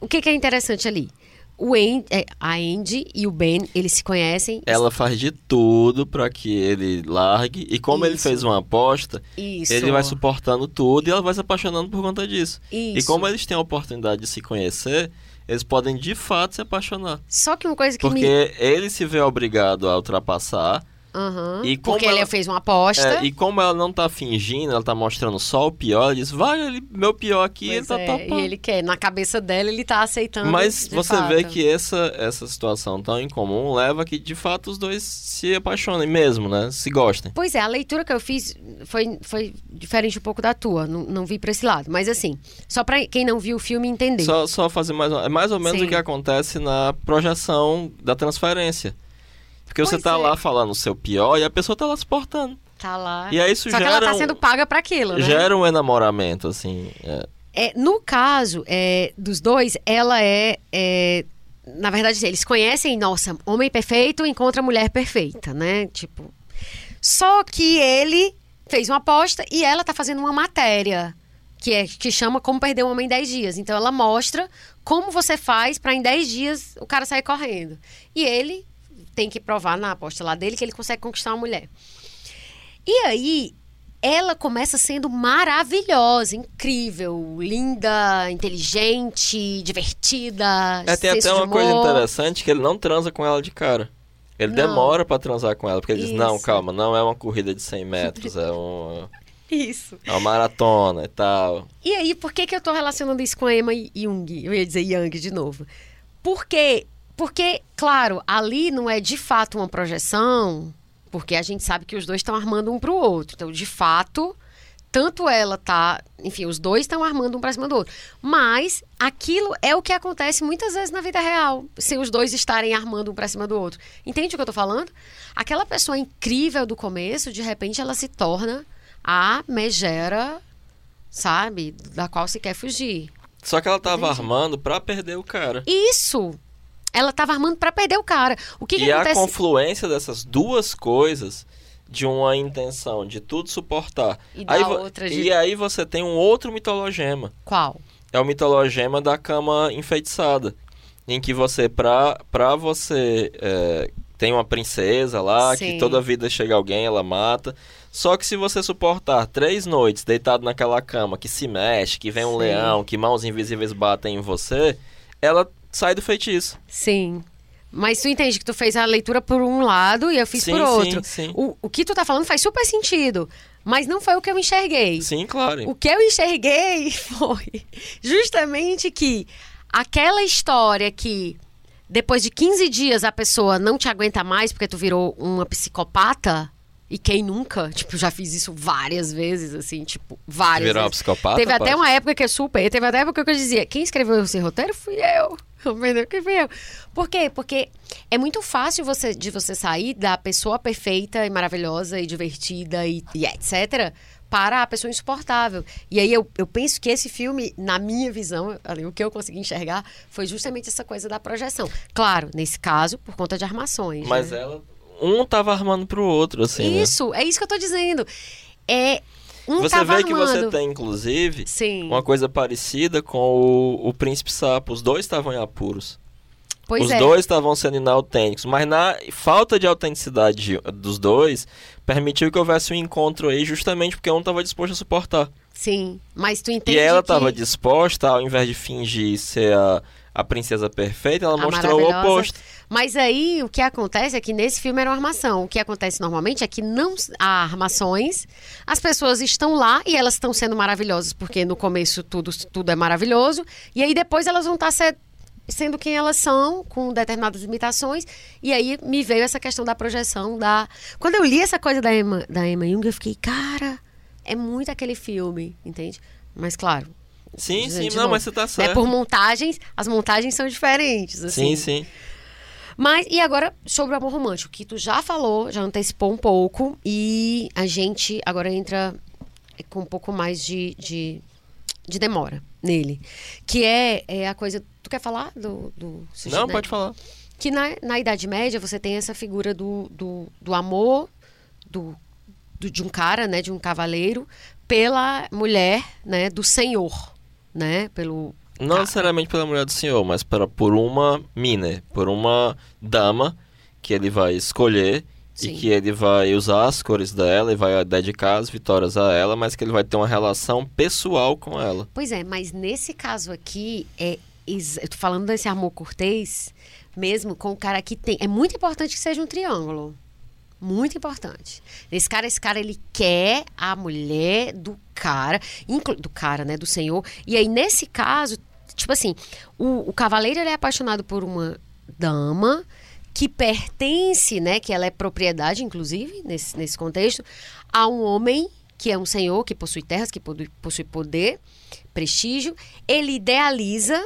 O que, que é interessante ali? o Andy, é, a Andy e o Ben, eles se conhecem. Ela faz de tudo para que ele largue. E como ele Isso. fez uma aposta, Isso. ele vai suportando tudo e ela vai se apaixonando por conta disso. E Isso. como eles têm a oportunidade de se conhecer, eles podem de fato se apaixonar. Só que uma coisa que me. Porque ele se vê obrigado a ultrapassar. Aham. E Porque ele ela- fez uma aposta. É, e como ela não tá fingindo, ela tá mostrando só o pior, ela diz, vai, ele, meu pior aqui, ele Pois tá é, topando. E ele quer. Na cabeça dela, ele tá aceitando. Mas você fato. vê que essa, essa situação tão incomum leva que de fato os dois se apaixonem mesmo, né? Se gostem. Pois é, a leitura que eu fiz foi, foi diferente um pouco da tua. Não, não vi pra esse lado. Mas assim, só pra quem não viu o filme entender. Só, só fazer mais É mais ou menos Sim. o que acontece na projeção da transferência. Porque você Pois tá é. lá falando o seu pior e a pessoa tá lá suportando. Tá lá. E aí isso Só que ela tá um- sendo paga pra aquilo, né? Gera um enamoramento, assim. é. É, no caso é, dos dois, ela é, é, Na verdade, eles conhecem, nossa, homem perfeito encontra mulher perfeita, né? Tipo. Só que ele fez uma aposta e ela tá fazendo uma matéria. Que, é, que chama Como Perder um Homem em 10 Dias. Então ela mostra como você faz pra em 10 dias o cara sair correndo. E ele tem que provar na aposta lá dele que ele consegue conquistar uma mulher. E aí, ela começa sendo maravilhosa, incrível, linda, inteligente, divertida. É, tem até uma coisa interessante que ele não transa com ela de cara. Ele Não. demora pra transar com ela, porque ele diz, não, Isso. calma, não é uma corrida de 100 metros, é, um, Isso. é uma maratona e tal. E aí, por que, que eu tô relacionando isso com Emma e Jung? Eu ia dizer Young de novo. Por quê? Porque, claro, ali não é de fato uma projeção, porque a gente sabe que os dois estão armando um pro outro. Então, de fato, tanto ela tá. Enfim, os dois estão armando um pra cima do outro. Mas aquilo é o que acontece muitas vezes na vida real, se os dois estarem armando um pra cima do outro. Entende o que eu tô falando? Aquela pessoa incrível do começo, de repente, ela se torna a megera, sabe? Da qual se quer fugir. Só que ela tava Entendi. armando pra perder o cara. Isso! Ela tava armando pra perder o cara. O que, que e a acontece? confluência dessas duas coisas, de uma intenção de tudo suportar. E aí, outra de- e aí você tem um outro mitologema. Qual? É o mitologema da cama enfeitiçada. Em que você, pra, pra você. é, tem uma princesa lá, Sim. que toda vida chega alguém, ela mata. Só que se você suportar três noites deitado naquela cama, que se mexe, que vem um Sim. leão, que mãos invisíveis batem em você, ela sai do feitiço. Sim. Mas tu entende que tu fez a leitura por um lado e eu fiz Sim, por sim, outro. sim. O, o que tu tá falando faz super sentido. Mas não foi o que eu enxerguei. Sim, claro. O que eu enxerguei foi justamente que aquela história que depois de 15 dias a pessoa não te aguenta mais porque tu virou uma psicopata. E quem nunca? Tipo, já fiz isso várias vezes, assim, tipo, várias Virar uma vezes. psicopata? Teve até Paty? uma época que é super. Teve até época que eu dizia: quem escreveu esse roteiro fui eu. Fui eu? Por quê? Porque é muito fácil você, de você sair da pessoa perfeita e maravilhosa e divertida e, e etc. para a pessoa insuportável. E aí eu, eu penso que esse filme, na minha visão, ali, o que eu consegui enxergar foi justamente essa coisa da projeção. Claro, nesse caso, por conta de armações. Mas né? ela. Um tava armando pro outro, assim. né? Isso, é isso que eu tô dizendo. É. Um Você tava vê que você armando. tem, inclusive, Sim. uma coisa parecida com o, o Príncipe Sapo. Os dois estavam em apuros. Pois Os é. dois estavam sendo inautênticos. Mas na falta de autenticidade dos dois, permitiu que houvesse um encontro aí justamente porque um estava disposto a suportar. Sim, mas tu entende e ela que... estava disposta, ao invés de fingir ser a, a princesa perfeita, ela A mostrou o oposto. Mas aí o que acontece é que nesse filme era uma armação. O que acontece normalmente é que não há armações, as pessoas estão lá e elas estão sendo maravilhosas, porque no começo tudo, tudo é maravilhoso, e aí depois elas vão estar se- sendo quem elas são, com determinadas limitações, e aí me veio essa questão da projeção da. Quando eu li essa coisa da Emma, da Emma Jung, eu fiquei, cara, é muito aquele filme, entende? Mas claro. Sim, sim, não, mas você tá certo. por montagens, as montagens são diferentes. Assim. Sim, sim. Mas, e agora, sobre o amor romântico, que tu já falou, já antecipou um pouco, e a gente agora entra com um pouco mais de, de, de demora nele. Que é, é a coisa. Tu quer falar do. do Suicídio Não, pode falar. Que na, na Idade Média você tem essa figura do, do, do amor do, do- de um cara, né, de um cavaleiro, pela mulher, né, do senhor, né, pelo Não necessariamente pela mulher do senhor, mas para, por uma mina, por uma dama que ele vai escolher Sim. e que ele vai usar as cores dela e vai dedicar as vitórias a ela, mas que ele vai ter uma relação pessoal com ela. Pois é, mas nesse caso aqui, é, eu tô falando desse amor cortês, mesmo com o cara que tem. É muito importante que seja um triângulo. Muito importante. Esse cara, esse cara, ele quer a mulher do cara, do cara, né, do senhor. E aí, nesse caso, tipo assim, o, o cavaleiro, ele é apaixonado por uma dama que pertence, né, que ela é propriedade, inclusive, nesse, nesse contexto, a um homem que é um senhor, que possui terras, que possui poder, prestígio. Ele idealiza,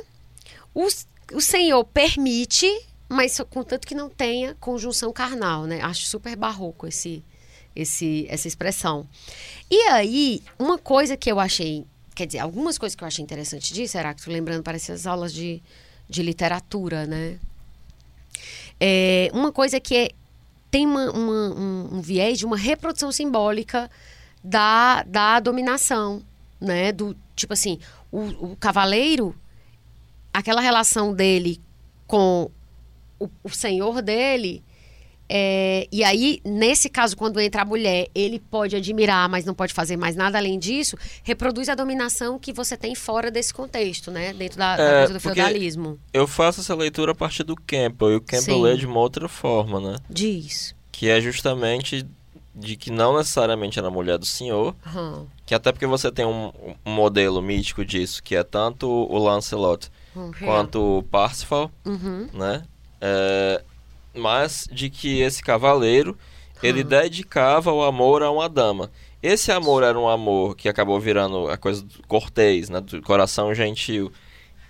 o, o senhor permite, mas contanto que não tenha conjunção carnal, né? Acho super barroco esse, esse, essa expressão. E aí, uma coisa que eu achei, quer dizer, algumas coisas que eu achei interessante disso, Heráclito, lembrando, parece as aulas de, de literatura, né? É, uma coisa que é, tem uma- uma- um, um viés de uma reprodução simbólica da, da dominação, né? Do, tipo assim, o, o cavaleiro, aquela relação dele com o, o senhor dele, é, e aí, nesse caso, quando entra a mulher, ele pode admirar, mas não pode fazer mais nada além disso, reproduz a dominação que você tem fora desse contexto, né? Dentro da, da É, coisa do feudalismo. Eu faço essa leitura a partir do Campbell, e o Campbell Sim. lê de uma outra forma, né? Diz. Que é justamente de que não necessariamente era a mulher do senhor, Aham. que até porque você tem um, um modelo mítico disso, que é tanto o Lancelot Uhum. quanto o Parsifal, Uhum. né? É, mas de que esse cavaleiro ele Hum. dedicava o amor a uma dama. Esse amor era um amor que acabou virando a coisa do cortês, né? Do coração gentil.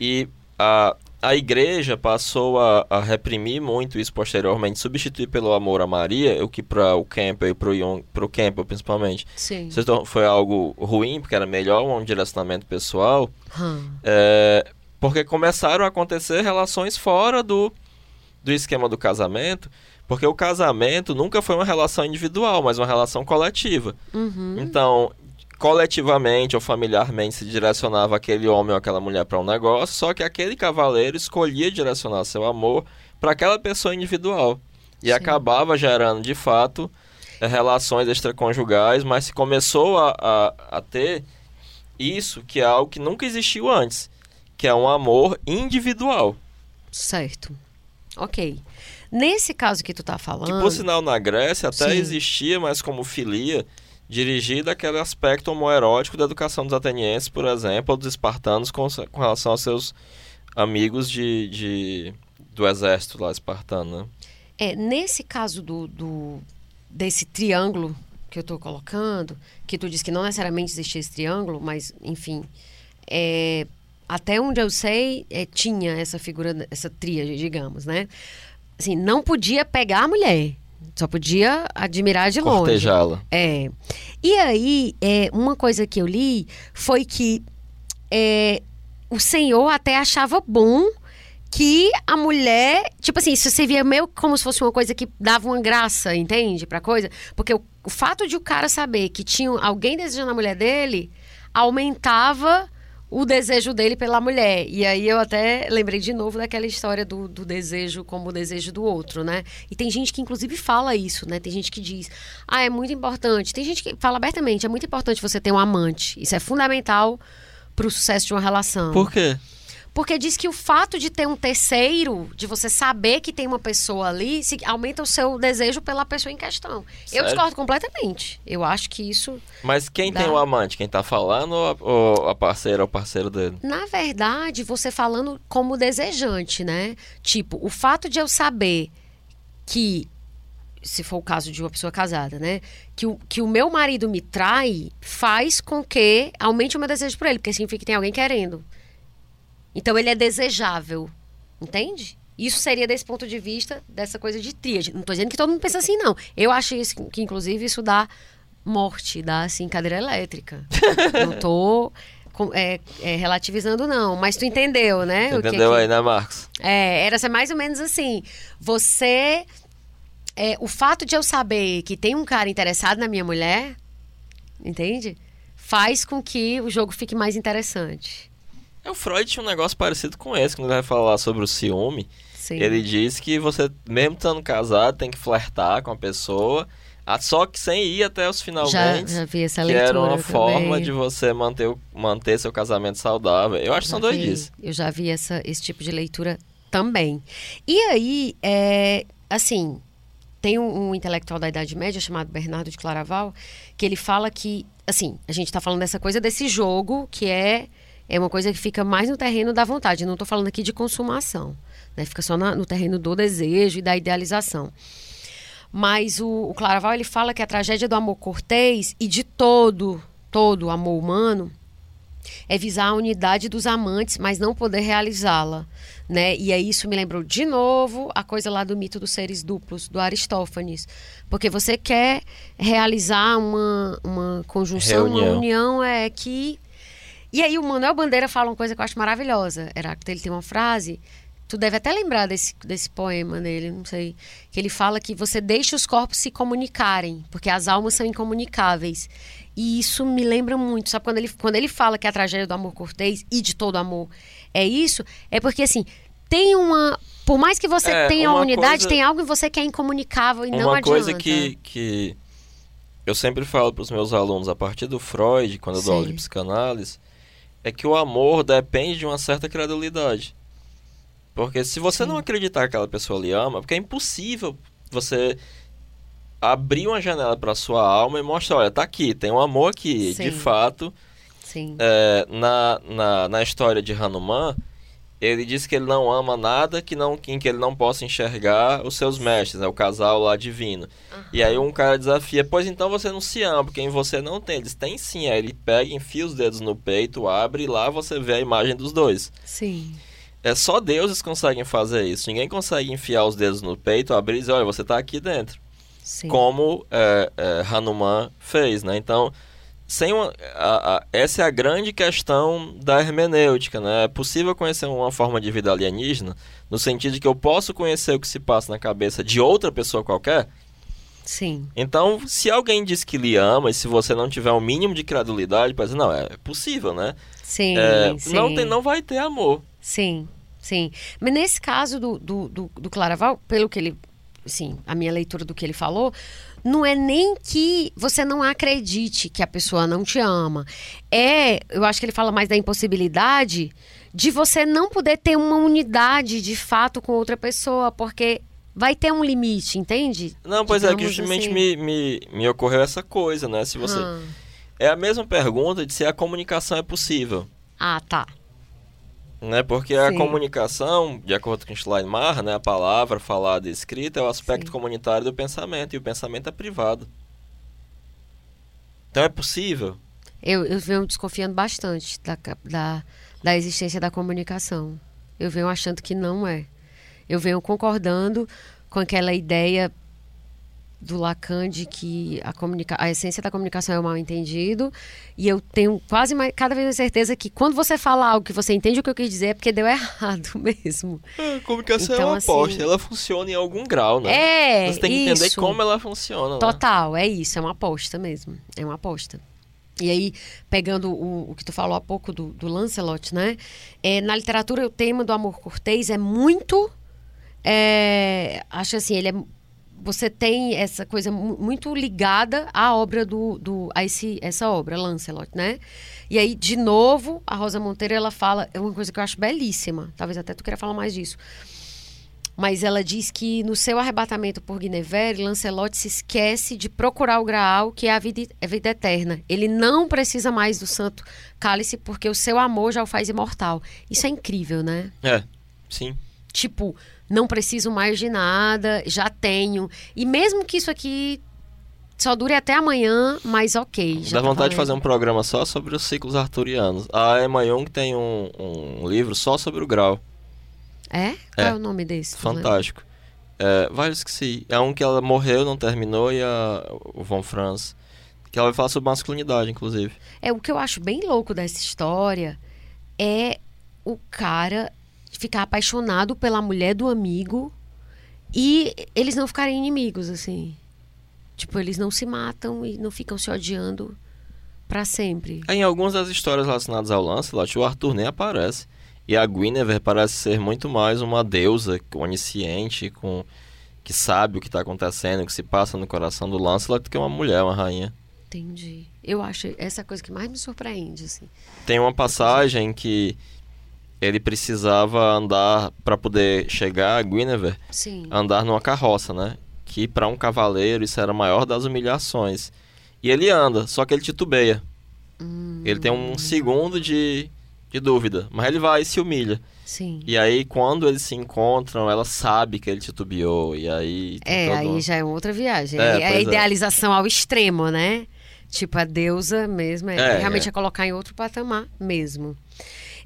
E a, a igreja passou a, a reprimir muito isso posteriormente, substituir pelo amor a Maria, o que para o Campbell e para o pro Campbell principalmente, Sim. foi algo ruim, porque era melhor um direcionamento pessoal, Hum. é, porque começaram a acontecer relações fora do, do esquema do casamento, porque o casamento nunca foi uma relação individual, mas uma relação coletiva. Uhum. Então, coletivamente ou familiarmente se direcionava aquele homem ou aquela mulher para um negócio, só que aquele cavaleiro escolhia direcionar seu amor para aquela pessoa individual. E Sim. acabava gerando, de fato, eh, relações extraconjugais, mas se começou a, a, a ter isso, que é algo que nunca existiu antes, que é um amor individual. Certo. Ok. Nesse caso que tu tá falando. Que, por sinal, na Grécia até Sim. existia, mas como filia, dirigida aquele aspecto homoerótico da educação dos atenienses, por exemplo, ou dos espartanos com, com relação aos seus amigos de, de- do exército lá espartano, né? É, nesse caso do, do- desse triângulo que eu tô colocando, que tu disse que não necessariamente existia esse triângulo, mas, enfim, é, até onde eu sei, é, tinha essa figura, essa tríade, digamos, né? Assim, não podia pegar a mulher, só podia admirar de longe. Cortejá-la. É. E aí, é, uma coisa que eu li foi que é, o senhor até achava bom que a mulher, tipo assim, isso servia meio como se fosse uma coisa que dava uma graça, entende? Pra coisa. Porque o, o fato de o cara saber que tinha alguém desejando a mulher dele aumentava o desejo dele pela mulher. E aí eu até lembrei de novo daquela história do, do desejo como o desejo do outro, né? E tem gente que inclusive fala isso, né? Tem gente que diz, ah, é muito importante. Tem gente que fala abertamente, é muito importante você ter um amante. Isso é fundamental pro sucesso de uma relação. Por quê? Porque diz que o fato de ter um terceiro, de você saber que tem uma pessoa ali, se- aumenta o seu desejo pela pessoa em questão. Eu Sério? discordo completamente. Eu acho que isso, Mas quem Dá. tem o amante? Quem tá falando ou a, ou a parceira ou o parceiro dele? na verdade, você falando como desejante, né? Tipo, o fato de eu saber que, se for o caso de uma pessoa casada, né? Que o, que o meu marido me trai faz com que aumente o meu desejo por ele, porque significa que tem alguém querendo. Então ele é desejável. Entende? Isso seria desse ponto de vista dessa coisa de tríade. Não tô dizendo que todo mundo pensa assim, não. Eu acho isso, que, inclusive, isso dá morte, dá, assim, cadeira elétrica. não tô com- é, é, relativizando, não. Mas tu entendeu, né? que Entendeu que- aí, né, Marcos? é, era ser mais ou menos assim. Você. é, o fato de eu saber que tem um cara interessado na minha mulher, entende? Faz com que o jogo fique mais interessante. É, o Freud tinha um negócio parecido com esse, quando ele vai falar sobre o ciúme. Sim. Ele diz que você, mesmo estando casado, tem que flertar com a pessoa, só que sem ir até os já, finalmente. já vi essa que leitura era uma também. forma de você manter, o- manter seu casamento saudável. Eu acho que são Já vi- doidices. Eu já vi essa, esse tipo de leitura também. E aí, é, assim, tem um, um intelectual da Idade Média chamado Bernardo de Claraval, que ele fala que, assim, a gente está falando dessa coisa desse jogo que é, é uma coisa que fica mais no terreno da vontade. Não estou falando aqui de consumação, né? Fica só na- no terreno do desejo e da idealização. Mas o, o Claraval ele fala que a tragédia do amor cortês e de todo, todo o amor humano é visar a unidade dos amantes, mas não poder realizá-la, né? E aí isso me lembrou de novo a coisa lá do mito dos seres duplos do Aristófanes, porque você quer realizar uma, uma conjunção, uma Reunião. união é que e aí o Manuel Bandeira fala uma coisa que eu acho maravilhosa. Heráclito, ele tem uma frase, tu deve até lembrar desse, desse poema dele, não sei, que ele fala que você deixa os corpos se comunicarem, porque as almas são incomunicáveis. E isso me lembra muito, sabe? Quando ele, quando ele fala que a tragédia do amor cortês e de todo amor é isso, é porque assim, tem uma. Por mais que você É, tenha uma uma unidade, coisa- tem algo em você que é incomunicável e não Uma adianta. coisa que, que eu sempre falo para os meus alunos, a partir do Freud, quando eu dou aula de Sim. psicanálise, é que o amor depende de uma certa credulidade. Porque se você não acreditar que aquela pessoa lhe ama, porque é impossível você abrir uma janela para sua alma e mostrar, olha, tá aqui, tem um amor aqui. Sim. De fato, Sim. é, na, na, na história de Hanuman, ele diz que ele não ama nada que não, em que ele não possa enxergar os seus mestres, né, o casal lá divino. E aí um cara desafia, pois então você não se ama, porque em você não tem. Ele diz, tem sim. Aí ele pega, enfia os dedos no peito, abre e lá você vê a imagem dos dois. Sim. É só deuses conseguem fazer isso. Ninguém consegue enfiar os dedos no peito, abrir e dizer, olha, você tá aqui dentro Sim. como é, é, Hanuman fez, né? Então, sem uma, a- a- essa é a grande questão da hermenêutica, né? É possível conhecer uma forma de vida alienígena no sentido de que eu posso conhecer o que se passa na cabeça de outra pessoa qualquer. Sim. Então, se alguém diz que lhe ama e se você não tiver um mínimo de credulidade, pode dizer, não, é possível, né? Sim. É, sim. não, tem, não vai ter amor. Sim, sim. Mas nesse caso do, do, do, do Claraval, pelo que ele. Sim, a minha leitura do que ele falou, não é nem que você não acredite que a pessoa não te ama. É, eu acho que ele fala mais da impossibilidade de você não poder ter uma unidade de fato com outra pessoa, porque vai ter um limite, entende? Não, pois é, que Digamos justamente assim. me, me, me ocorreu essa coisa, né? Se você... Ah. É a mesma pergunta de se a comunicação é possível. Ah, tá. Né? Porque a Sim. comunicação, de acordo com Schleiermacher, né, a palavra falada e escrita é o aspecto Sim. comunitário do pensamento, e o pensamento é privado. Então é possível? Eu, eu venho desconfiando bastante da, da, da existência da comunicação. Eu venho achando que não é. Eu venho concordando com aquela ideia do Lacan de que a, comunica a essência da comunicação é o mal entendido. E eu tenho quase mais, cada vez mais certeza que quando você fala algo que você entende o que eu quis dizer é porque deu errado mesmo. A comunicação Então, é uma aposta, assim- ela funciona em algum grau, né? É, Você tem que entender isso. como ela funciona, né? Total, é isso, é uma aposta mesmo. É uma aposta. E aí, pegando o, o que tu falou há pouco do, do Lancelot, né? É, na literatura, o tema do amor cortês é muito. é, acho assim, ele é. Você tem essa coisa mu- muito ligada à obra do. do a esse, essa obra, Lancelot, né? E aí, de novo, a Rosa Monteiro ela fala. É uma coisa que eu acho belíssima. Talvez até tu queira falar mais disso. Mas ela diz que no seu arrebatamento por Guinevere, Lancelot se esquece de procurar o Graal, que é a vida, a vida eterna. Ele não precisa mais do santo cálice porque o seu amor já o faz imortal. Isso é incrível, né? É, sim. Tipo, não preciso mais de nada, já tenho. E mesmo que isso aqui só dure até amanhã, mas ok. Dá tá vontade de fazer um programa só sobre os ciclos arturianos. A Emma tem um, um livro só sobre o grau. É? Qual é, o nome desse? Fantástico. É, vários que sim. É um que ela morreu, não terminou, e a, o Von Franz. Que ela vai falar sobre masculinidade, inclusive. É, o que eu acho bem louco dessa história é o cara ficar apaixonado pela mulher do amigo e eles não ficarem inimigos, assim. Tipo, eles não se matam e não ficam se odiando Pra sempre. Em algumas das histórias relacionadas ao Lancelot, o Arthur nem aparece. E a Guinevere parece ser muito mais uma deusa onisciente, com que sabe o que está acontecendo, o que se passa no coração do Lancelot, do que uma mulher, uma rainha. Entendi. Eu acho essa coisa que mais me surpreende, assim. Tem uma passagem que ele precisava andar para poder chegar a Guinevere, Sim. andar numa carroça, né? Que para um cavaleiro isso era a maior das humilhações. E ele anda, só que ele titubeia. Hum, Ele tem um segundo de, de dúvida, mas ele vai e se humilha. sim. E aí, quando eles se encontram, ela sabe que ele titubeou. E aí. É, todo aí já é outra viagem. É, é a é. idealização ao extremo, né? Tipo, a deusa mesmo, é, É, realmente é. é colocar em outro patamar mesmo.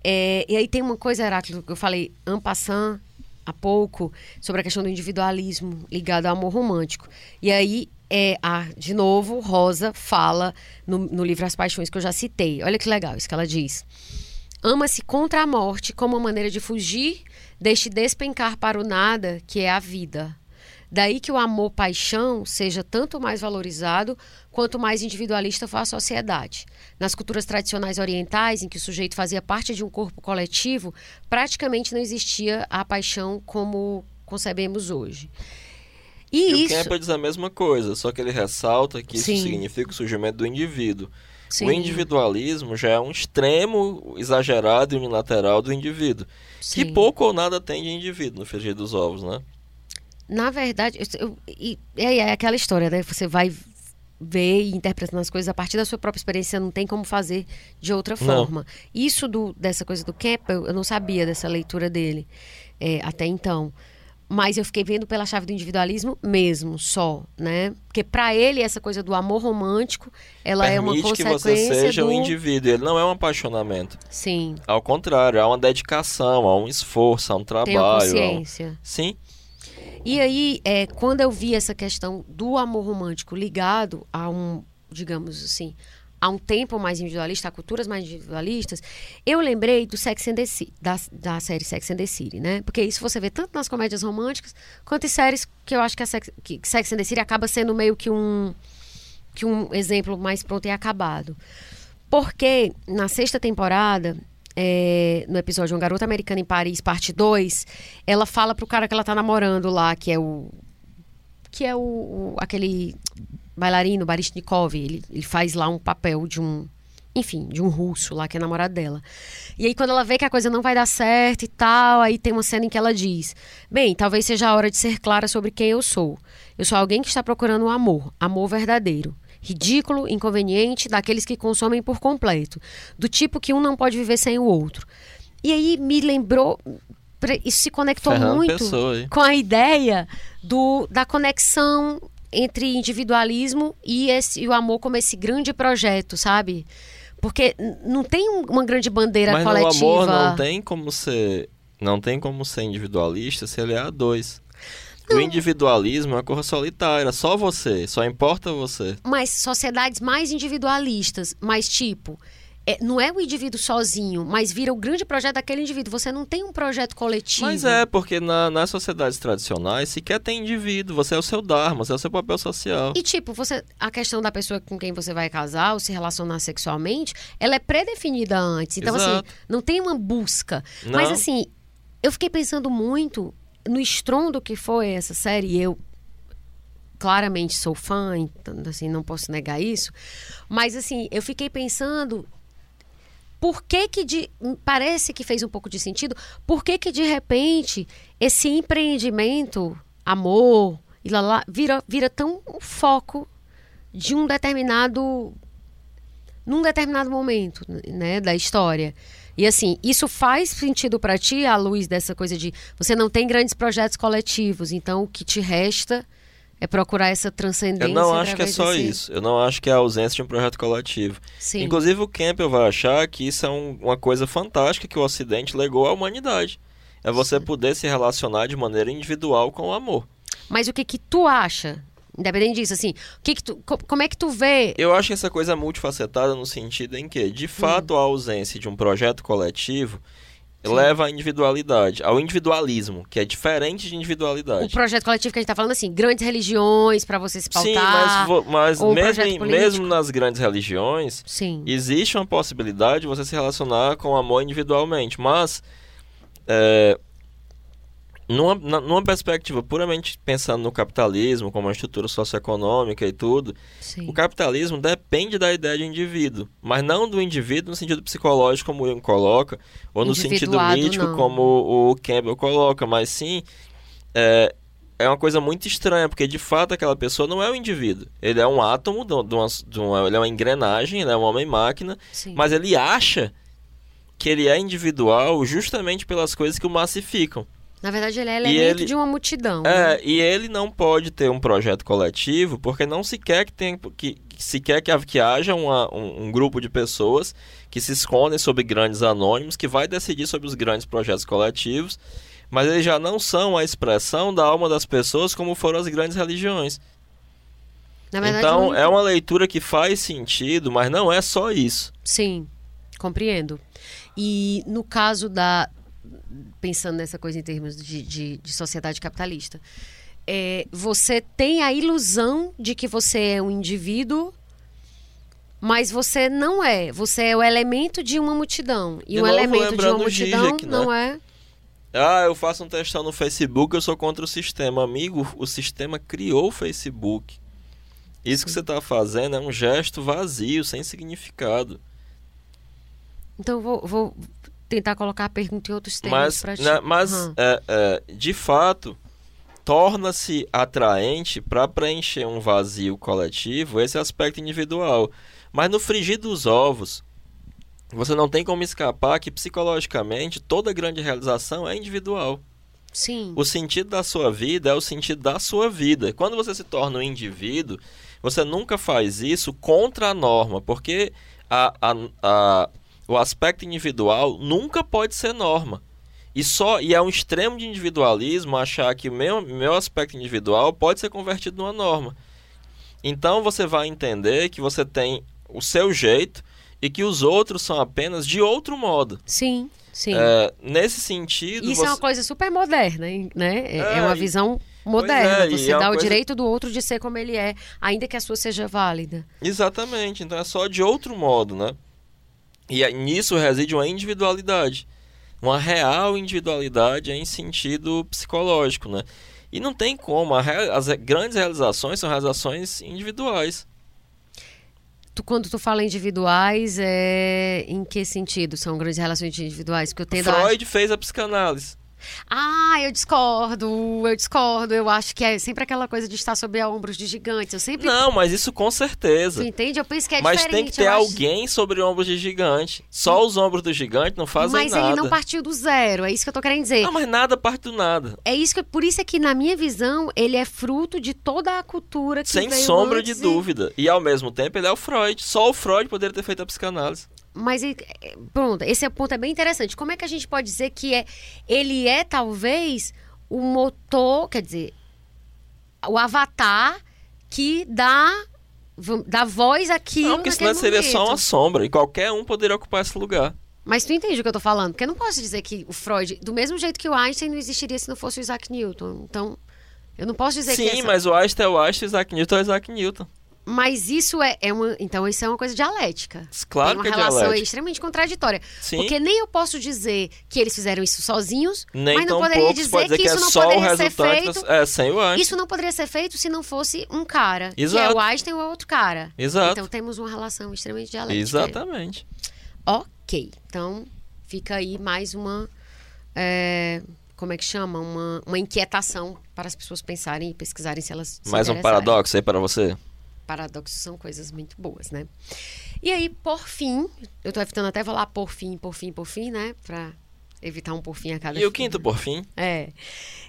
É, e aí tem uma coisa, Heráclito, que eu falei en passant há pouco, sobre a questão do individualismo ligado ao amor romântico. E aí, é, a, de novo, Rosa fala no, no livro As Paixões, que eu já citei. Olha que legal isso que ela diz. Ama-se contra a morte como uma maneira de fugir deste despencar para o nada que é a vida. Daí que o amor-paixão seja tanto mais valorizado quanto mais individualista for a sociedade. Nas culturas tradicionais orientais, em que o sujeito fazia parte de um corpo coletivo, praticamente não existia a paixão como concebemos hoje. E, E o isso. Campbell diz a mesma coisa, só que ele ressalta que isso Sim. significa o surgimento do indivíduo. Sim, O individualismo já é um extremo exagerado e unilateral do indivíduo. Que sim. pouco ou nada tem de indivíduo no frigir dos ovos, né? Na verdade, eu, e, é, é aquela história, né? Você vai ver e interpretando as coisas a partir da sua própria experiência, não tem como fazer de outra Não. forma. Isso do, dessa coisa do Campbell, eu não sabia dessa leitura dele é, até então. Mas eu fiquei vendo pela chave do individualismo mesmo, só, né? Porque para ele essa coisa do amor romântico, ela é uma Permite que consequência você seja do... um indivíduo. Ele não é um apaixonamento. Sim, Ao contrário, há uma dedicação, há um esforço, há um trabalho. um- consciência. Sim, E aí, é, quando eu vi essa questão do amor romântico ligado a um, digamos assim, a um tempo mais individualista, a culturas mais individualistas, eu lembrei do Sex and the City, da, da série Sex and the City, né? Porque isso você vê tanto nas comédias românticas quanto em séries que eu acho que, a Sex, que Sex and the City acaba sendo meio que um, que um exemplo mais pronto e acabado. Porque na sexta temporada, é, no episódio Uma Garota Americana em Paris, parte 2, ela fala pro cara que ela tá namorando lá, que é o. Que é o, o- aquele bailarino, Baryshnikov. Ele, ele faz lá um papel de um. Enfim, de um russo lá que é namorado dela. E aí, quando ela vê que a coisa não vai dar certo e tal, aí tem uma cena em que ela diz: Bem, talvez seja a hora de ser clara sobre quem eu sou. Eu sou alguém que está procurando um amor, amor verdadeiro. Ridículo, inconveniente, daqueles que consomem por completo. Do tipo que um não pode viver sem o outro. E aí me lembrou. Isso se conectou Fernando muito Pessoa com a ideia do, da conexão entre individualismo e, esse, e o amor como esse grande projeto, sabe? Porque não tem um- uma grande bandeira Mas coletiva. no amor não tem como ser. Não tem como ser individualista se ele é a dois. O individualismo é uma coisa solitária, só você, só importa você. Mas sociedades mais individualistas, mais tipo, é, não é o indivíduo sozinho, mas vira o grande projeto daquele indivíduo. Você não tem um projeto coletivo. Mas é, porque na- nas sociedades tradicionais sequer tem indivíduo, você é o seu dharma, você é o seu papel social. E tipo, você a questão da pessoa com quem você vai casar ou se relacionar sexualmente, ela é pré-definida antes. Então Exato. assim, não tem uma busca. Mas Não. assim, eu fiquei pensando muito no estrondo que foi essa série, eu claramente sou fã, então assim, não posso negar isso. Mas assim, eu fiquei pensando por que que de, parece que fez um pouco de sentido, por que que de repente esse empreendimento, amor e lá, lá vira, vira tão foco de um determinado num determinado momento, né, da história. E assim, isso faz sentido para ti à luz dessa coisa de você não tem grandes projetos coletivos, então o que te resta é procurar essa transcendência. Eu não acho que é só desse- isso. Eu não acho que é a ausência de um projeto coletivo. Sim. Inclusive o Campbell vai achar que isso é um- uma coisa fantástica que o Ocidente legou à humanidade. É você poder se relacionar de maneira individual com o amor. Mas o que que tu acha? Independente disso, assim, que que tu, co- como é que tu vê? Eu acho que essa coisa é multifacetada no sentido em que, de fato, a ausência de um projeto coletivo Sim. leva à individualidade, ao individualismo, que é diferente de individualidade. O projeto coletivo que a gente tá falando assim, grandes religiões para você se pautar. Sim, mas, mas mesmo, em- mesmo nas grandes religiões, Sim. existe uma possibilidade de você se relacionar com o amor individualmente, mas é, numa, numa perspectiva puramente pensando no capitalismo, como uma estrutura socioeconômica e tudo, Sim. o capitalismo depende da ideia de indivíduo, mas não do indivíduo no sentido psicológico, como o Jung coloca, ou no sentido mítico, não. como o Campbell coloca, mas sim é, é uma coisa muito estranha, porque de fato aquela pessoa não é um indivíduo. Ele é um átomo, de uma, de uma- ele é uma engrenagem, ele é um homem-máquina, mas ele acha que ele é individual justamente pelas coisas que o massificam. Na verdade, ele é elemento ele- de uma multidão. né? É, e ele não pode ter um projeto coletivo porque não se quer que, tenha, que, se quer que, que haja uma- um, um grupo de pessoas que se escondem sob grandes anônimos, que vai decidir sobre os grandes projetos coletivos, mas eles já não são a expressão da alma das pessoas como foram as grandes religiões. Na verdade, então, é uma leitura que faz sentido, mas não é só isso. Sim, compreendo. E no caso da. Pensando nessa coisa em termos de, de, de sociedade capitalista, é, você tem a ilusão de que você é um indivíduo, mas você não é. Você é o elemento de uma multidão. E De um novo, elemento de uma o multidão Zizek, né? não é. Ah, eu faço um textão no Facebook, eu sou contra o sistema. Amigo, o sistema criou o Facebook. Isso que você está fazendo é um gesto vazio, sem significado. Então vou, vou tentar colocar a pergunta em outros termos para ti. né, mas Aham. é, é, de fato, torna-se atraente para preencher um vazio coletivo esse aspecto individual. Mas no frigir dos ovos, você não tem como escapar que psicologicamente toda grande realização é individual. Sim. O sentido da sua vida é o sentido da sua vida. Quando você se torna um indivíduo, você nunca faz isso contra a norma, porque a, a, a- o aspecto individual nunca pode ser norma. E só e é um extremo de individualismo achar que o meu, meu aspecto individual pode ser convertido numa norma. Então você vai entender que você tem o seu jeito e que os outros são apenas de outro modo. Sim, sim. É, nesse sentido, Isso é uma você- coisa super moderna, né? É, É, é uma e- visão moderna. é, você é uma dá o coisa- direito do outro de ser como ele é, ainda que a sua seja válida. Exatamente, então é só de outro modo, né? E nisso reside uma individualidade. Uma real individualidade em sentido psicológico, né? E não tem como, a as grandes realizações são realizações individuais. Tu, quando tu fala individuais, é em que sentido são grandes relações individuais? Porque eu tendo a... Freud fez a psicanálise. Ah, eu discordo, eu discordo. Eu acho que é sempre aquela coisa de estar sob ombros de gigantes. Eu sempre. Não, mas isso com certeza. Tu entende? Eu penso que é mas diferente. tem que ter eu acho- alguém sobre ombros de gigante. Só os ombros do gigante não fazem Mas nada. ele não partiu do zero, é isso que eu tô querendo dizer. Ah, mas nada parte do nada. É isso que por isso é que na minha visão ele é fruto de toda a cultura que Sem sombra de e- dúvida. E ao mesmo tempo ele é o Freud. Só o Freud poderia ter feito a psicanálise. Mas é, pronto, esse ponto é bem interessante. Como é que a gente pode dizer que é ele é talvez o motor, quer dizer, o avatar que dá dá voz àquilo Não, porque senão seria só uma sombra. E qualquer um poderia ocupar esse lugar. Mas tu entende o que eu tô falando? Porque eu não posso dizer que o Freud, do mesmo jeito que o Einstein não existiria se não fosse o Isaac Newton. Então, eu não posso dizer Sim, que essa... mas o Einstein é o Einstein, o Isaac Newton é o Isaac Newton. Mas isso é, é uma. Então, isso é uma coisa dialética. Claro Tem que uma é relação dialética. extremamente contraditória. Sim. Porque nem eu posso dizer que eles fizeram isso sozinhos, Nem mas não poderia dizer pode dizer que, que, isso é não só o poderia ser feito. É, sem o Einstein. Isso não poderia ser feito se não fosse um cara. Que é Exato. o Einstein ou outro cara. Exato. Então temos uma relação extremamente dialética. Exatamente. Ok. Então, fica aí mais uma. é, como é que chama? Uma, uma inquietação para as pessoas pensarem e pesquisarem se elas. se Mais um paradoxo aí para você. Paradoxos são coisas muito boas, né? E aí, por fim, eu tô evitando até falar por fim, por fim, por fim, né? Pra evitar um por fim a cada E o quinto, por fim? É.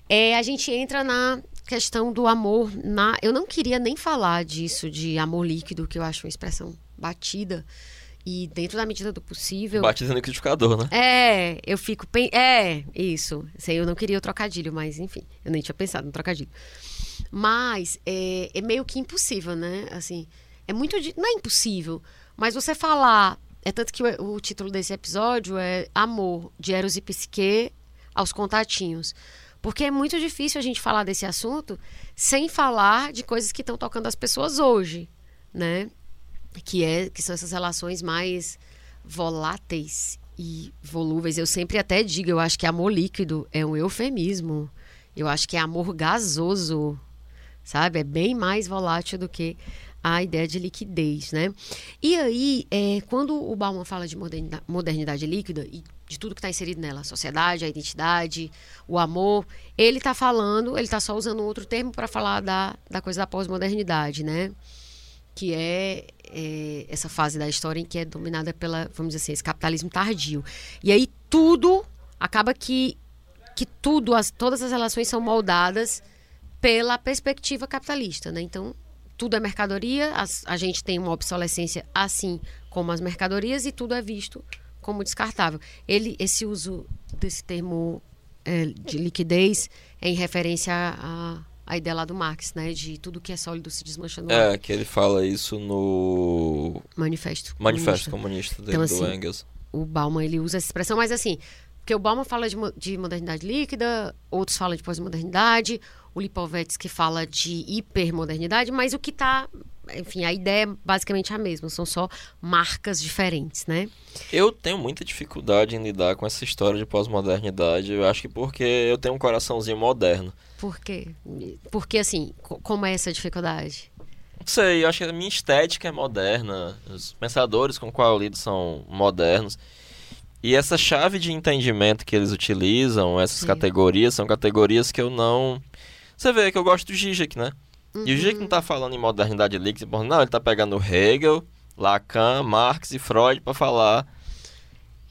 É, a gente entra na questão do amor na eu não queria nem falar disso de amor líquido que eu acho uma expressão batida e dentro da medida do possível Batida no liquidificador, né? é, eu fico. pen- É, isso. Sei, eu não queria o trocadilho, mas enfim, eu nem tinha pensado no trocadilho. Mas é, é meio que impossível, né? Assim, é muito. Não é impossível, mas você falar É tanto que o, o título desse episódio é Amor, de Eros e Psique aos contatinhos. Porque é muito difícil a gente falar desse assunto sem falar de coisas que estão tocando as pessoas hoje, né? Que, é, que são essas relações mais voláteis e volúveis. Eu sempre até digo, eu acho que amor líquido é um eufemismo. Eu acho que é amor gasoso, sabe? É bem mais volátil do que a ideia de liquidez, né? E aí, é, quando o Bauman fala de modernidade, modernidade líquida e de tudo que está inserido nela, a sociedade, a identidade, o amor, ele está falando, ele está só usando outro termo para falar da, da coisa da pós-modernidade, né? Que é, é, essa fase da história em que é dominada pela, vamos dizer assim, esse capitalismo tardio. E aí tudo acaba que que tudo, as, todas as relações são moldadas pela perspectiva capitalista, né? Então tudo é mercadoria, as, a gente tem uma obsolescência assim como as mercadorias e tudo é visto como descartável. Ele, esse uso desse termo é, de liquidez é em referência a, a ideia lá do Marx, né? De tudo que é sólido se desmanchando. É, que ele fala isso no Manifesto. Manifesto Comunista, dele, Então, do assim, Engels. O Bauman ele usa essa expressão, mas assim, porque o Bauman fala de, de modernidade líquida, outros falam de pós-modernidade, o Lipovetsky fala de hipermodernidade, mas o que está, enfim, a ideia é basicamente a mesma, são só marcas diferentes, né? Eu tenho muita dificuldade em lidar com essa história de pós-modernidade. Eu acho que porque eu tenho um coraçãozinho moderno. Por quê? Porque assim, co- como é essa dificuldade? Não sei, eu acho que a minha estética é moderna. Os pensadores com qual eu lido são modernos. E essa chave de entendimento que eles utilizam, essas Sim. categorias, são categorias que eu não. Você vê que eu gosto do Zizek, né? E o Zizek não tá falando em modernidade líquida, não, ele tá pegando Hegel, Lacan, Marx e Freud pra falar.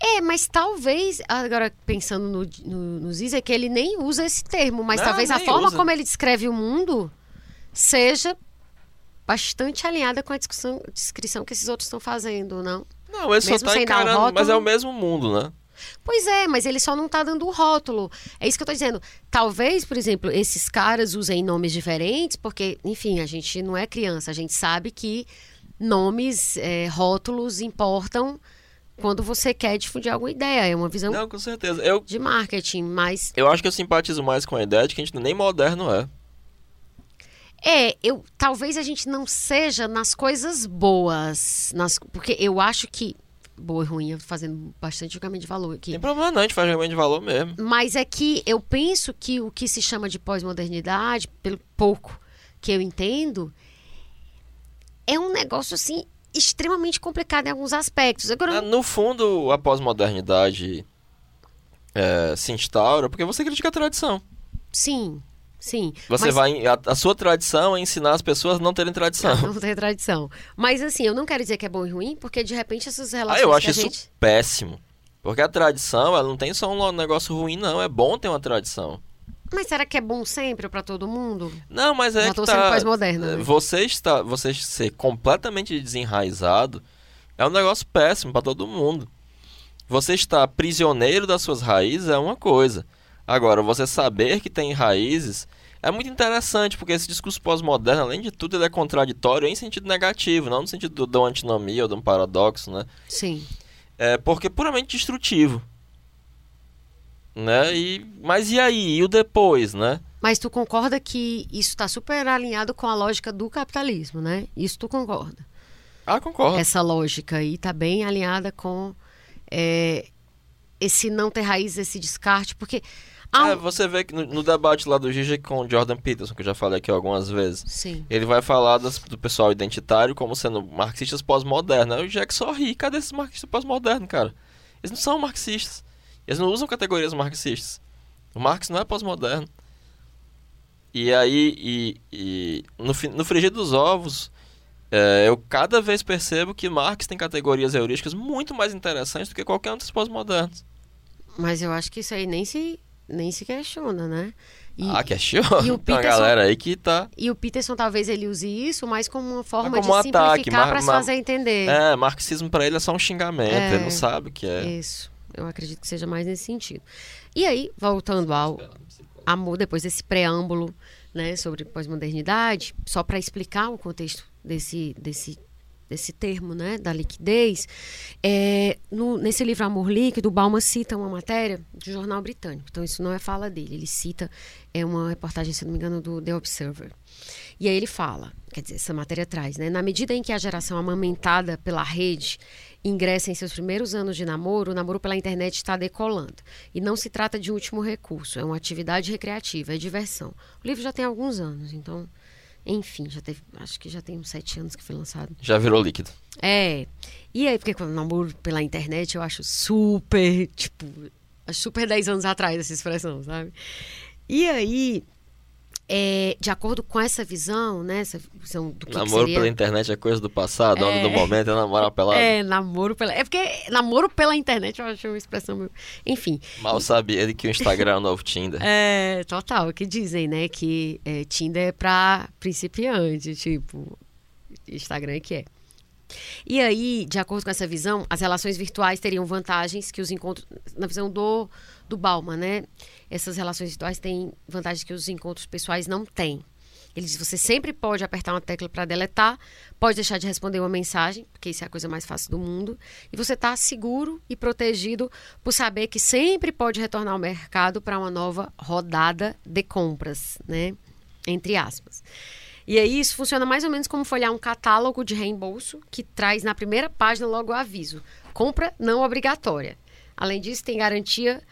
É, mas talvez, agora pensando no, no, no Zizek, ele nem usa esse termo, mas Não, talvez a forma usa. como ele descreve o mundo seja bastante alinhada com a discussão, descrição que esses outros estão fazendo, não? Não, ele só tá encarando, mas é o mesmo mundo, né? Pois é, mas ele só não tá dando o rótulo. É isso que eu tô dizendo. Talvez, por exemplo, esses caras usem nomes diferentes, porque, enfim, a gente não é criança, a gente sabe que nomes, é, rótulos importam quando você quer difundir alguma ideia. É uma visão Não, com certeza. Eu, de marketing, mas eu acho que eu simpatizo mais com a ideia de que a gente nem moderno é. É, eu talvez a gente não seja nas coisas boas, nas, porque eu acho que boa e ruim, eu tô fazendo bastante julgamento de valor aqui. Tem problema não, a gente faz realmente de valor mesmo. Mas é que eu penso que o que se chama de pós-modernidade, pelo pouco que eu entendo, é um negócio assim extremamente complicado em alguns aspectos. Agora, Ah, No fundo, a pós-modernidade é, se instaura porque você critica a tradição. sim, sim. Você mas- vai. A, a sua tradição é ensinar as pessoas a não terem tradição. Não tem tradição. Mas assim, eu não quero dizer que é bom e ruim, porque de repente essas Ah, relações eu acho isso gente... péssimo. Porque a tradição, ela não tem só um negócio ruim, não. É bom ter uma tradição. Mas será que é bom sempre pra todo mundo? Não, mas é Já que tô tá, sendo pós-moderna, né? Você está, você ser completamente desenraizado é um negócio péssimo para todo mundo. Você estar prisioneiro das suas raízes é uma coisa. Agora, você saber que tem raízes é muito interessante, porque esse discurso pós-moderno, além de tudo, ele é contraditório em sentido negativo, não no sentido do, da antinomia ou de um paradoxo, né? Sim. É porque é puramente destrutivo. Né? E, mas e aí? E o depois, né? Mas tu concorda que isso está super alinhado com a lógica do capitalismo, né? Isso tu concorda. Ah, concordo. Essa lógica aí está bem alinhada com é, esse não ter raiz, esse descarte, porque É, você vê que no, no debate lá do Gigi com o Jordan Peterson, que eu já falei aqui algumas vezes, Sim. ele vai falar das- do pessoal identitário como sendo marxistas pós-modernos. Aí o Jack sorri. Cadê esses marxistas pós-modernos, cara? Eles não são marxistas. Eles não usam categorias marxistas. O Marx não é pós-moderno. E aí, e, e no, no frigir dos ovos, é, eu cada vez percebo que Marx tem categorias heurísticas muito mais interessantes do que qualquer um dos pós-modernos. Mas eu acho que isso aí nem se, nem se questiona, né? E, ah, questiona. e o Peterson- galera aí que tá e o Peterson talvez ele use isso mais como uma forma como um de ataque, simplificar para se fazer entender. É, marxismo pra ele é só um xingamento, É. ele não sabe o que é. Isso. Eu acredito que seja mais nesse sentido. E aí, voltando ao amor, depois desse preâmbulo né, sobre pós-modernidade, só para explicar o contexto desse, desse desse termo, né, da liquidez, é, no, nesse livro Amor Líquido, o Bauman cita uma matéria de jornal britânico. Então, isso não é fala dele. Ele cita, é uma reportagem, se não me engano, do The Observer. E aí ele fala, quer dizer, essa matéria traz, né? Na medida em que a geração amamentada pela rede ingressa em seus primeiros anos de namoro, o namoro pela internet está decolando. E não se trata de último recurso, é uma atividade recreativa, é diversão. O livro já tem alguns anos, então enfim, já teve, acho que já tem uns sete anos que foi lançado. Já virou líquido. É. E aí, porque quando namoro pela internet, eu acho super, tipo, acho super dez anos atrás essa expressão, sabe? E aí, é, de acordo com essa visão, né, essa visão do que Namoro que seria... pela internet é coisa do passado, é... do momento é namorar pelado. É, namoro pela... É porque namoro pela internet eu acho uma expressão... Meio... Enfim. Mal sabia ele que o Instagram é o novo Tinder. É, total. O que dizem, né, que é, Tinder é pra principiante, tipo... Instagram é que é. E aí, de acordo com essa visão, as relações virtuais teriam vantagens que os encontros... Na visão do do Bauman, né? Essas relações virtuais têm vantagens que os encontros pessoais não têm. Ele diz: você sempre pode apertar uma tecla para deletar, pode deixar de responder uma mensagem, porque isso é a coisa mais fácil do mundo, e você está seguro e protegido por saber que sempre pode retornar ao mercado para uma nova rodada de compras, né? Entre aspas. E aí isso funciona mais ou menos como folhear um catálogo de reembolso que traz na primeira página logo o aviso: compra não obrigatória. Além disso, tem garantia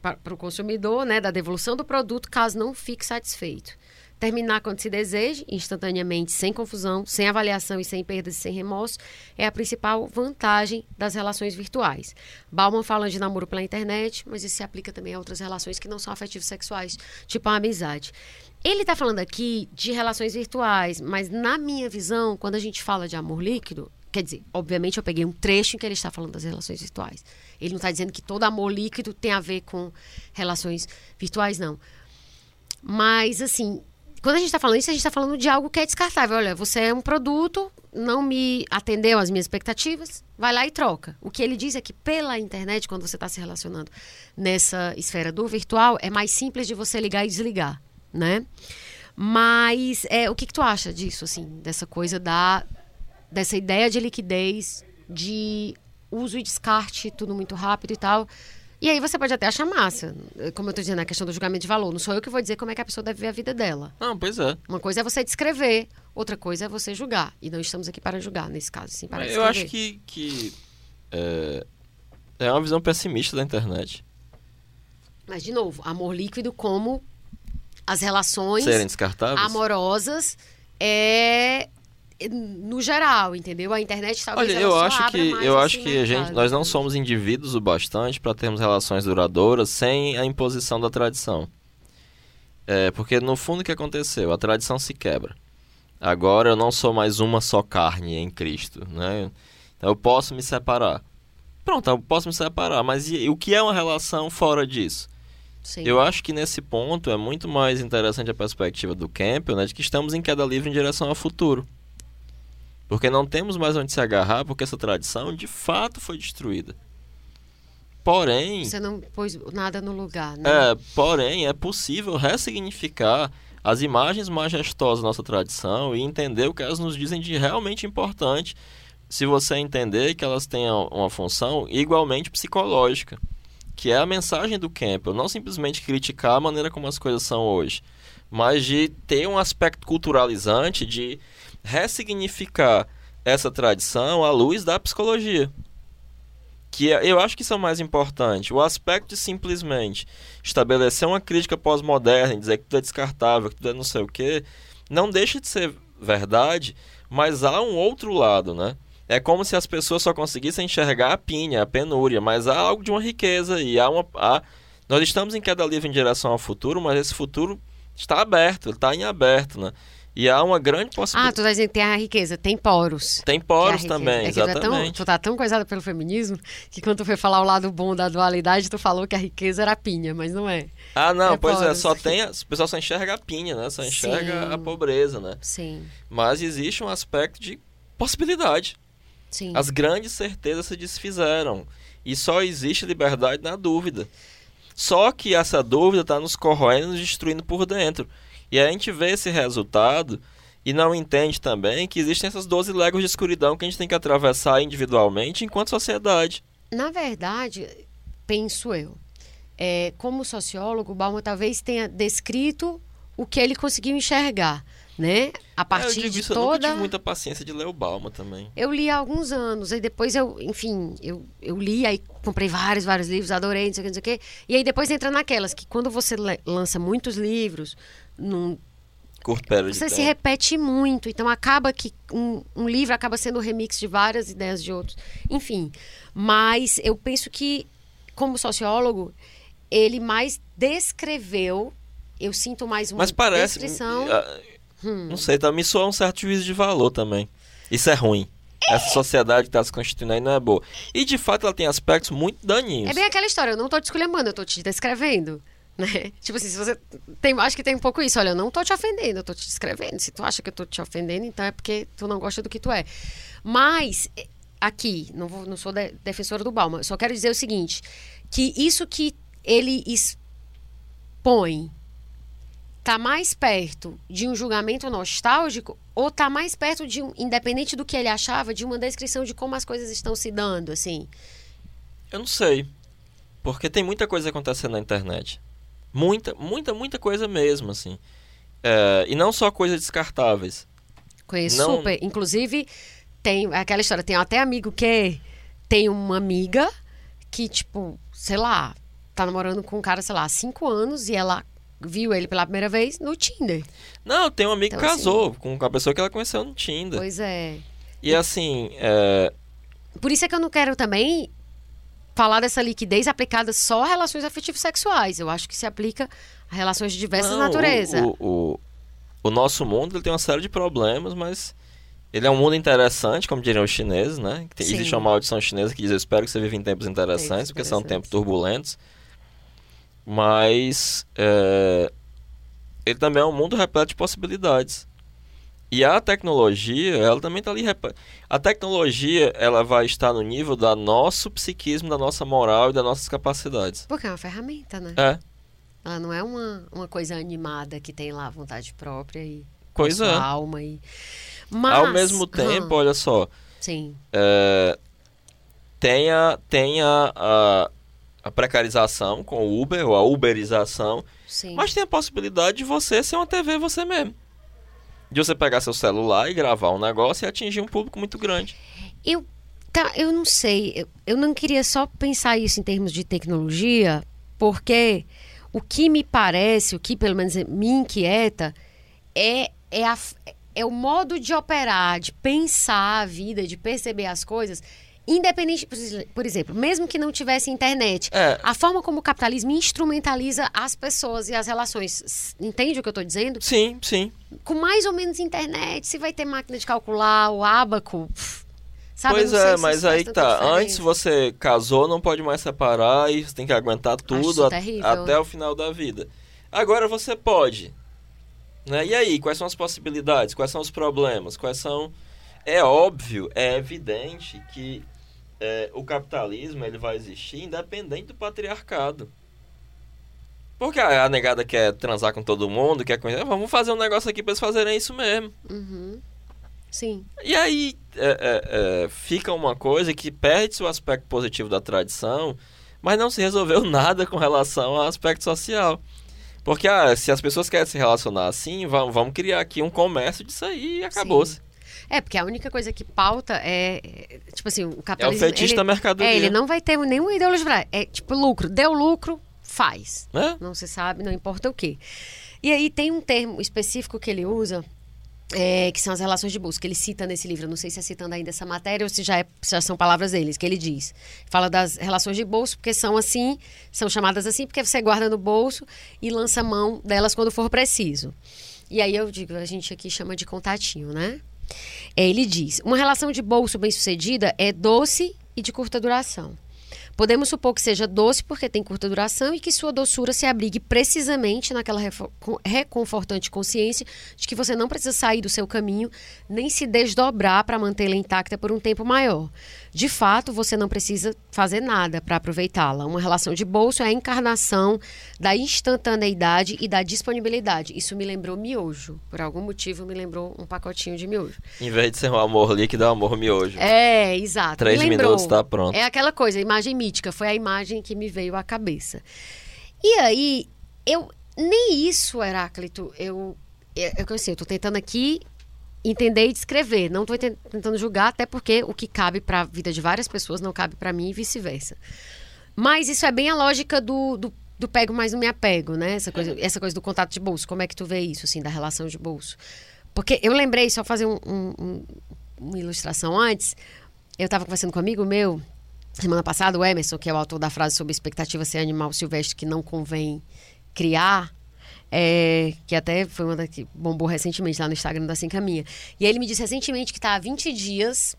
para o consumidor, né, da devolução do produto caso não fique satisfeito. Terminar quando se deseje, instantaneamente, sem confusão, sem avaliação e sem perdas e sem remorso, é a principal vantagem das relações virtuais. Bauman fala de namoro pela internet, mas isso se aplica também a outras relações que não são afetivos sexuais, tipo a amizade. Ele está falando aqui de relações virtuais, mas na minha visão, quando a gente fala de amor líquido, Quer dizer, obviamente eu peguei um trecho em que ele está falando das relações virtuais. Ele não está dizendo que todo amor líquido tem a ver com relações virtuais, não. Mas, assim, quando a gente está falando isso, a gente está falando de algo que é descartável. Olha, você é um produto, não me atendeu às minhas expectativas, vai lá e troca. O que ele diz é que pela internet, quando você está se relacionando nessa esfera do virtual, é mais simples de você ligar e desligar, né? Mas é, o que, que tu acha disso, assim, dessa coisa da dessa ideia de liquidez, de uso e descarte, tudo muito rápido e tal. E aí você pode até achar massa. Como eu estou dizendo, a questão do julgamento de valor. Não sou eu que vou dizer como é que a pessoa deve ver a vida dela. Não, pois é. Uma coisa é você descrever, outra coisa é você julgar. E não estamos aqui para julgar, nesse caso, sim, para Eu acho que, que é, é uma visão pessimista da internet. Mas, de novo, amor líquido como as relações Serem descartáveis. amorosas é no geral, entendeu? A internet talvez Olha, eu acho que eu acho que a gente nós não somos indivíduos o bastante para termos relações duradouras sem a imposição da tradição. É, porque no fundo o que aconteceu? A tradição se quebra. Agora eu não sou mais uma só carne em Cristo, né? Então eu posso me separar. Pronto, eu posso me separar, mas e, o que é uma relação fora disso? Sim. Eu acho que nesse ponto é muito mais interessante a perspectiva do Campbell, né, de que estamos em queda livre em direção ao futuro. Porque não temos mais onde se agarrar, porque essa tradição de fato foi destruída. Porém. Você não pôs nada no lugar, né? É, porém, é possível ressignificar as imagens majestosas da nossa tradição e entender o que elas nos dizem de realmente importante, se você entender que elas têm uma função igualmente psicológica, que é a mensagem do Campbell, não simplesmente criticar a maneira como as coisas são hoje, mas de ter um aspecto culturalizante de ressignificar essa tradição à luz da psicologia. Que é, eu acho que isso é o mais importante. O aspecto de simplesmente estabelecer uma crítica pós-moderna, dizer que tudo é descartável, que tudo é não sei o quê, não deixa de ser verdade, mas há um outro lado, né? É como se as pessoas só conseguissem enxergar a pinha, a penúria, mas há algo de uma riqueza e há uma. Há... Nós estamos em queda livre em direção ao futuro, mas esse futuro está aberto, está em aberto, né? E há uma grande possibilidade. Ah, tu tá dizendo que tem a riqueza, tem poros. Tem poros também, é exatamente. Tu, é tão, tu tá tão coisada pelo feminismo que quando tu foi falar o lado bom da dualidade, tu falou que a riqueza era a pinha, mas não é. Ah, não, é pois poros. é, só tem. O pessoal só enxerga a pinha, né? Só enxerga Sim. a pobreza, né? Sim. Mas existe um aspecto de possibilidade. Sim. As grandes certezas se desfizeram. E só existe liberdade na dúvida. Só que essa dúvida está nos corroendo, nos destruindo por dentro. E a gente vê esse resultado e não entende também que existem essas 12 léguas de escuridão que a gente tem que atravessar individualmente enquanto sociedade. Na verdade, penso eu, é, como sociólogo, Balma talvez tenha descrito o que ele conseguiu enxergar, né? A partir é, eu de isso, toda. Eu nunca tive muita paciência de ler o Balma também. Eu li há alguns anos, aí depois eu, enfim, eu, eu li, aí comprei vários, vários livros, adorei, não sei o que, não sei o que. E aí depois entra naquelas que quando você lança muitos livros, num você se repete muito, então acaba que um, um, livro acaba sendo um remix de várias ideias de outros. Enfim, mas eu penso que, como sociólogo, ele mais descreveu, eu sinto mais uma mas parece, descrição... Uh, hum. Não sei, tá, me soa um certo juízo de valor também. Isso é ruim. Essa sociedade que está se constituindo aí não é boa. E de fato ela tem aspectos muito daninhos. É bem aquela história, eu não estou te esculhambando, eu estou te descrevendo. Né? Tipo assim, se você tem, acho que tem um pouco isso, olha, eu não tô te ofendendo, eu tô te descrevendo. Se tu acha que eu tô te ofendendo, então é porque tu não gosta do que tu é. Mas aqui, não, vou, não sou de, defensora do Balma, só quero dizer o seguinte, que isso que ele expõe tá mais perto de um julgamento nostálgico ou tá mais perto de um, independente do que ele achava, de uma descrição de como as coisas estão se dando, assim? Eu não sei. Porque tem muita coisa acontecendo na internet. Muita, muita, muita coisa mesmo, assim. É, e não só coisas descartáveis. Conheço não... super. Inclusive, tem aquela história, tem até amigo que tem uma amiga que, tipo, sei lá, tá namorando com um cara, sei lá, há cinco anos e ela viu ele pela primeira vez no Tinder. Não, tem um amigo então, que casou assim, com a pessoa que ela conheceu no Tinder. Pois é. E assim. É... Por isso é que eu não quero também falar dessa liquidez aplicada só a relações afetivos sexuais. Eu acho que se aplica a relações de diversas Não, naturezas. O, o, o, nosso mundo ele tem uma série de problemas, mas ele é um mundo interessante, como diriam os chineses, né? Tem, existe uma maldição chinesa que diz: Eu espero que você viva em tempos interessantes, porque são tempos turbulentos. Mas é, ele também é um mundo repleto de possibilidades. E a tecnologia, ela também está ali. A tecnologia, ela vai estar no nível da nosso psiquismo, da nossa moral e das nossas capacidades. Porque é uma ferramenta, né? É. Ela não é uma, uma coisa animada que tem lá vontade própria e pois é. alma e. Mas, Ao mesmo tempo, hum, olha só. Sim. É, tem a, tem a, a, a, precarização com o Uber, ou a uberização. Sim. Mas tem a possibilidade de você ser uma TV você mesmo de você pegar seu celular e gravar um negócio e atingir um público muito grande. Eu, tá, eu não sei, eu, eu não queria só pensar isso em termos de tecnologia, porque o que me parece, o que pelo menos me inquieta, é, é, a, é o modo de operar, de pensar a vida, de perceber as coisas Independente, por exemplo, mesmo que não tivesse internet, é. a forma como o capitalismo instrumentaliza as pessoas e as relações. Entende o que eu estou dizendo? Sim, sim. Com mais ou menos internet, se vai ter máquina de calcular, o abaco. Sabe, pois é, mas aí tá. Antes você casou, não pode mais separar e você tem que aguentar tudo a, até o final da vida. Agora você pode. Né? E aí, quais são as possibilidades? Quais são os problemas? Quais são. É óbvio, é evidente que é, o capitalismo ele vai existir independente do patriarcado. Porque a, a negada quer transar com todo mundo, quer conhecer. Vamos fazer um negócio aqui para eles fazerem isso mesmo. Uhum. Sim. E aí é, é, é, fica uma coisa que perde o aspecto positivo da tradição, mas não se resolveu nada com relação ao aspecto social. Porque ah, se as pessoas querem se relacionar assim, vamos, vamos criar aqui um comércio disso aí e acabou-se. É, porque a única coisa que pauta é, tipo assim, o capitalismo... É o fetiche ele, mercadoria. É, ele não vai ter nenhuma ideologia. É tipo lucro. Deu lucro, faz. É? Não se sabe, não importa o quê. E aí tem um termo específico que ele usa, é, que são as relações de busca. Ele cita nesse livro, não sei se é citando ainda essa matéria ou se já, é, se já são palavras deles, que ele diz. Fala das relações de bolso, porque são assim, são chamadas assim, porque você guarda no bolso e lança mão delas quando for preciso. E aí eu digo, a gente aqui chama de contatinho, né? Ele diz: uma relação de bolso bem-sucedida é doce e de curta duração. Podemos supor que seja doce porque tem curta duração e que sua doçura se abrigue precisamente naquela reconfortante consciência de que você não precisa sair do seu caminho nem se desdobrar para mantê-la intacta por um tempo maior. De fato, você não precisa fazer nada para aproveitá-la. Uma relação de bolso é a encarnação da instantaneidade e da disponibilidade. Isso me lembrou miojo. Por algum motivo, me lembrou um pacotinho de miojo. Em vez de ser um amor líquido, é um amor miojo. É, exato. Três minutos tá pronto. É aquela coisa, a imagem mítica. Foi a imagem que me veio à cabeça. E aí, eu... Nem isso, Heráclito, eu... Eu, eu, assim, eu tô tentando aqui entender e descrever. Não estou tentando julgar, até porque o que cabe para a vida de várias pessoas não cabe para mim e vice-versa. Mas isso é bem a lógica do, do, do, pego mais não me apego, né? Essa coisa, essa coisa do contato de bolso. Como é que tu vê isso, assim, da relação de bolso? Porque eu lembrei, só fazer um, um, uma ilustração antes, eu estava conversando com um amigo meu, semana passada, o Emerson, que é o autor da frase sobre expectativa ser animal silvestre que não convém criar, é, que até foi uma da que bombou recentemente lá no Instagram da Sem Caminha. E aí ele me disse recentemente que está há 20 dias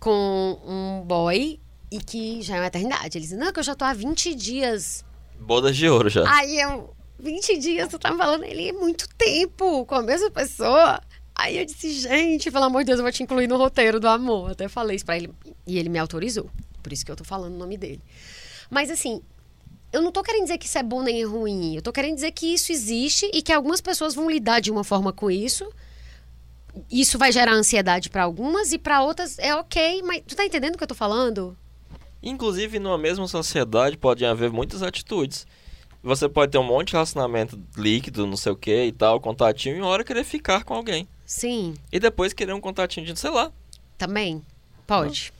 com um boy e que já é uma eternidade. Ele disse, não, que eu já tô há 20 dias. Bodas de ouro já. Aí eu, 20 dias, tu tá falando, ele é muito tempo com a mesma pessoa. Aí eu disse, gente, pelo amor de Deus, eu vou te incluir no roteiro do amor. Até falei isso pra ele. E ele me autorizou. Por isso que eu tô falando o nome dele. Mas assim, eu não tô querendo dizer que isso é bom nem ruim. Eu tô querendo dizer que isso existe e que algumas pessoas vão lidar de uma forma com isso. Isso vai gerar ansiedade para algumas e para outras é ok, mas tu tá entendendo o que eu tô falando? Inclusive, numa mesma sociedade pode haver muitas atitudes. Você pode ter um monte de relacionamento líquido, não sei o que e tal, contatinho, e uma hora querer ficar com alguém. Sim. E depois querer um contatinho de, sei lá. Também. Pode.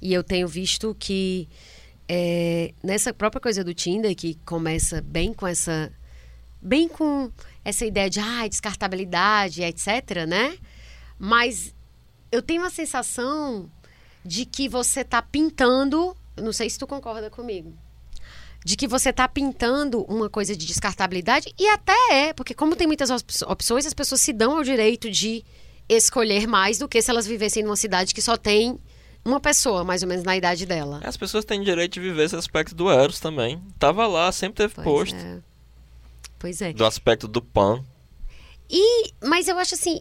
E eu tenho visto que é, nessa própria coisa do Tinder, que começa bem com essa. bem com essa ideia de ah, descartabilidade, etc., né? Mas eu tenho uma sensação de que você está pintando. Não sei se tu concorda comigo. De que você está pintando uma coisa de descartabilidade, e até é, porque como tem muitas opções, as pessoas se dão ao direito de escolher mais do que se elas vivessem numa cidade que só tem uma pessoa, mais ou menos, na idade dela. As pessoas têm direito de viver esse aspecto do Eros também. Tava lá, sempre teve pois posto. É. Pois é. Do aspecto do pan. E, mas eu acho assim,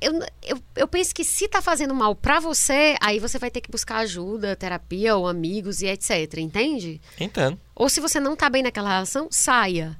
eu, eu, eu penso que se tá fazendo mal para você, aí você vai ter que buscar ajuda, terapia ou amigos e etc, entende? Entendo. Ou se você não tá bem naquela relação, saia.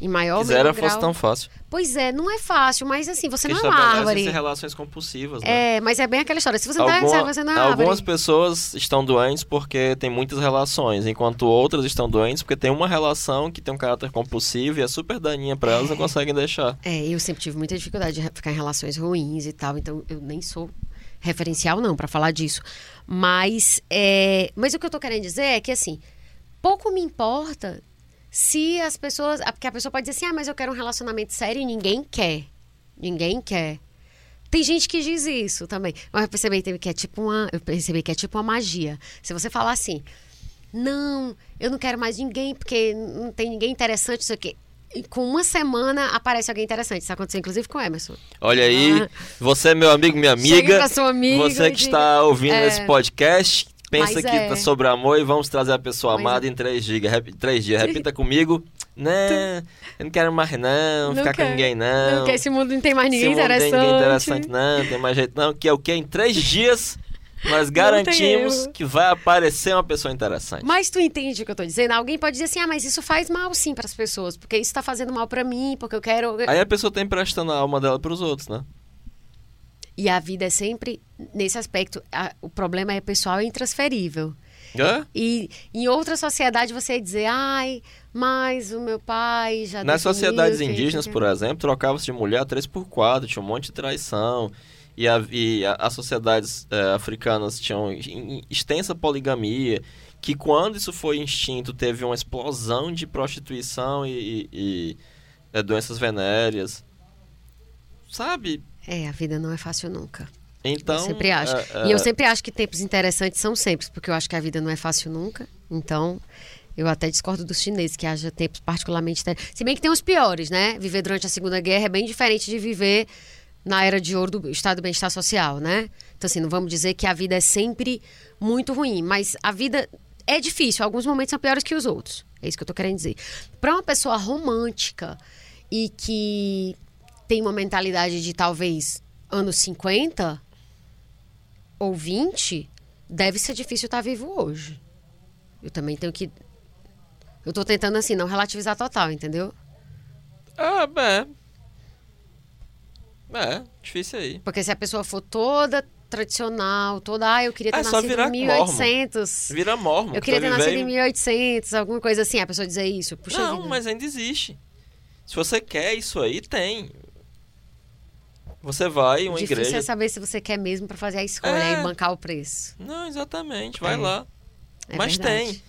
Em maior Quisera menor fosse grau. tão fácil. Pois é, não é fácil, mas assim, você não é uma árvore. relações compulsivas, né? É, mas é bem aquela história. Se você não Alguma- árvore, você não é árvore. algumas pessoas estão doentes porque tem muitas relações, enquanto outras estão doentes porque tem uma relação que tem um caráter compulsivo e é super daninha pra elas e não conseguem deixar. É, eu sempre tive muita dificuldade de ficar em relações ruins e tal, então eu nem sou referencial não para falar disso. Mas, é, mas o que eu tô querendo dizer é que assim, pouco me importa se as pessoas, ah, porque a pessoa pode dizer assim: "Ah, mas eu quero um relacionamento sério" e ninguém quer. Ninguém quer. Tem gente que diz isso também. Mas eu percebi que é tipo uma, eu percebi que é tipo uma magia. Se você falar assim: "Não, eu não quero mais ninguém porque não tem ninguém interessante isso aqui". E com uma semana aparece alguém interessante. Isso aconteceu inclusive com o Emerson. Olha aí, você meu amigo, minha Chega amiga, pra sua amiga você que diga- está ouvindo É. esse podcast, pensa Mas que é. tá sobre amor e vamos trazer a pessoa Mas amada é. em três dias. Rep- três dias. Repita comigo. Não, eu não quero mais não, ficar com ninguém não. Não esse mundo não tem mais ninguém interessante. Tem ninguém interessante não, tem mais jeito não. Que é o que? Em três dias nós garantimos que vai aparecer uma pessoa interessante. Mas tu entende o que eu tô dizendo? Alguém pode dizer assim: "Ah, mas isso faz mal sim para as pessoas, porque isso tá fazendo mal para mim, porque eu quero". Aí a pessoa tem emprestando a alma dela pros outros, né? E a vida é sempre nesse aspecto, a- o problema é pessoal e intransferível. É? E em outra sociedade você ia dizer: "Ai, mas o meu pai já Nas sociedades que- indígenas, por exemplo, trocava-se de mulher 3 por 4 tinha um monte de traição. E, a- e a- as sociedades eh, africanas tinham extensa poligamia, que quando isso foi extinto, teve uma explosão de prostituição e, e- e, eh, doenças venéreas. Sabe? É, a vida não é fácil nunca. Então. eu sempre acho. eh, E eu sempre acho que tempos interessantes são sempre, porque eu acho que a vida não é fácil nunca. Então, eu até discordo dos chineses que haja tempos particularmente. Se bem que tem os piores, né? Viver durante a Segunda Guerra é bem diferente de viver na era de ouro do estado do bem-estar social, né? Então, assim, não vamos dizer que a vida é sempre muito ruim, mas a vida é difícil, alguns momentos são piores que os outros. É isso que eu tô querendo dizer. Para uma pessoa romântica e que tem uma mentalidade de talvez anos 50 ou 20, deve ser difícil estar vivo hoje. Eu também tenho que. Eu tô tentando, assim, não relativizar total, entendeu? Ah, é. É, difícil aí. Porque se a pessoa for toda tradicional, toda, ah, eu queria ter É nascido em 1800. Vira mormon. Eu que queria ter nascido em 1800, alguma coisa assim, a pessoa dizer isso. Puxa Não, vida. mas ainda existe. Se você quer isso aí, tem. Você vai uma difícil igreja. é saber se você quer mesmo pra fazer a escolha É. e bancar o preço. Não, exatamente, vai É. lá. É Mas verdade. tem.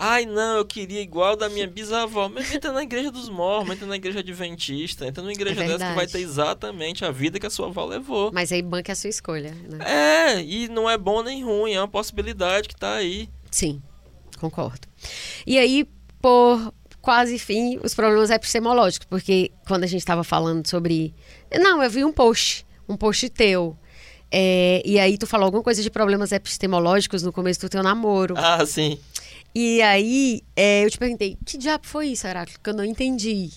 Ai, não, eu queria igual da minha bisavó. Mas entra na igreja dos mormons, entra na igreja adventista, entra numa igreja É dessa que vai ter exatamente a vida que a sua avó levou. Mas aí banca a sua escolha, né? É, e não é bom nem ruim, é uma possibilidade que tá aí. Sim, concordo. E aí, por quase fim, os problemas epistemológicos, porque quando a gente estava falando sobre. Não, eu vi um post, um post teu. é, e aí tu falou alguma coisa de problemas epistemológicos no começo do teu namoro. Ah, sim. E aí é, eu te perguntei, que diabo foi isso, Heráclito? Que eu não entendi.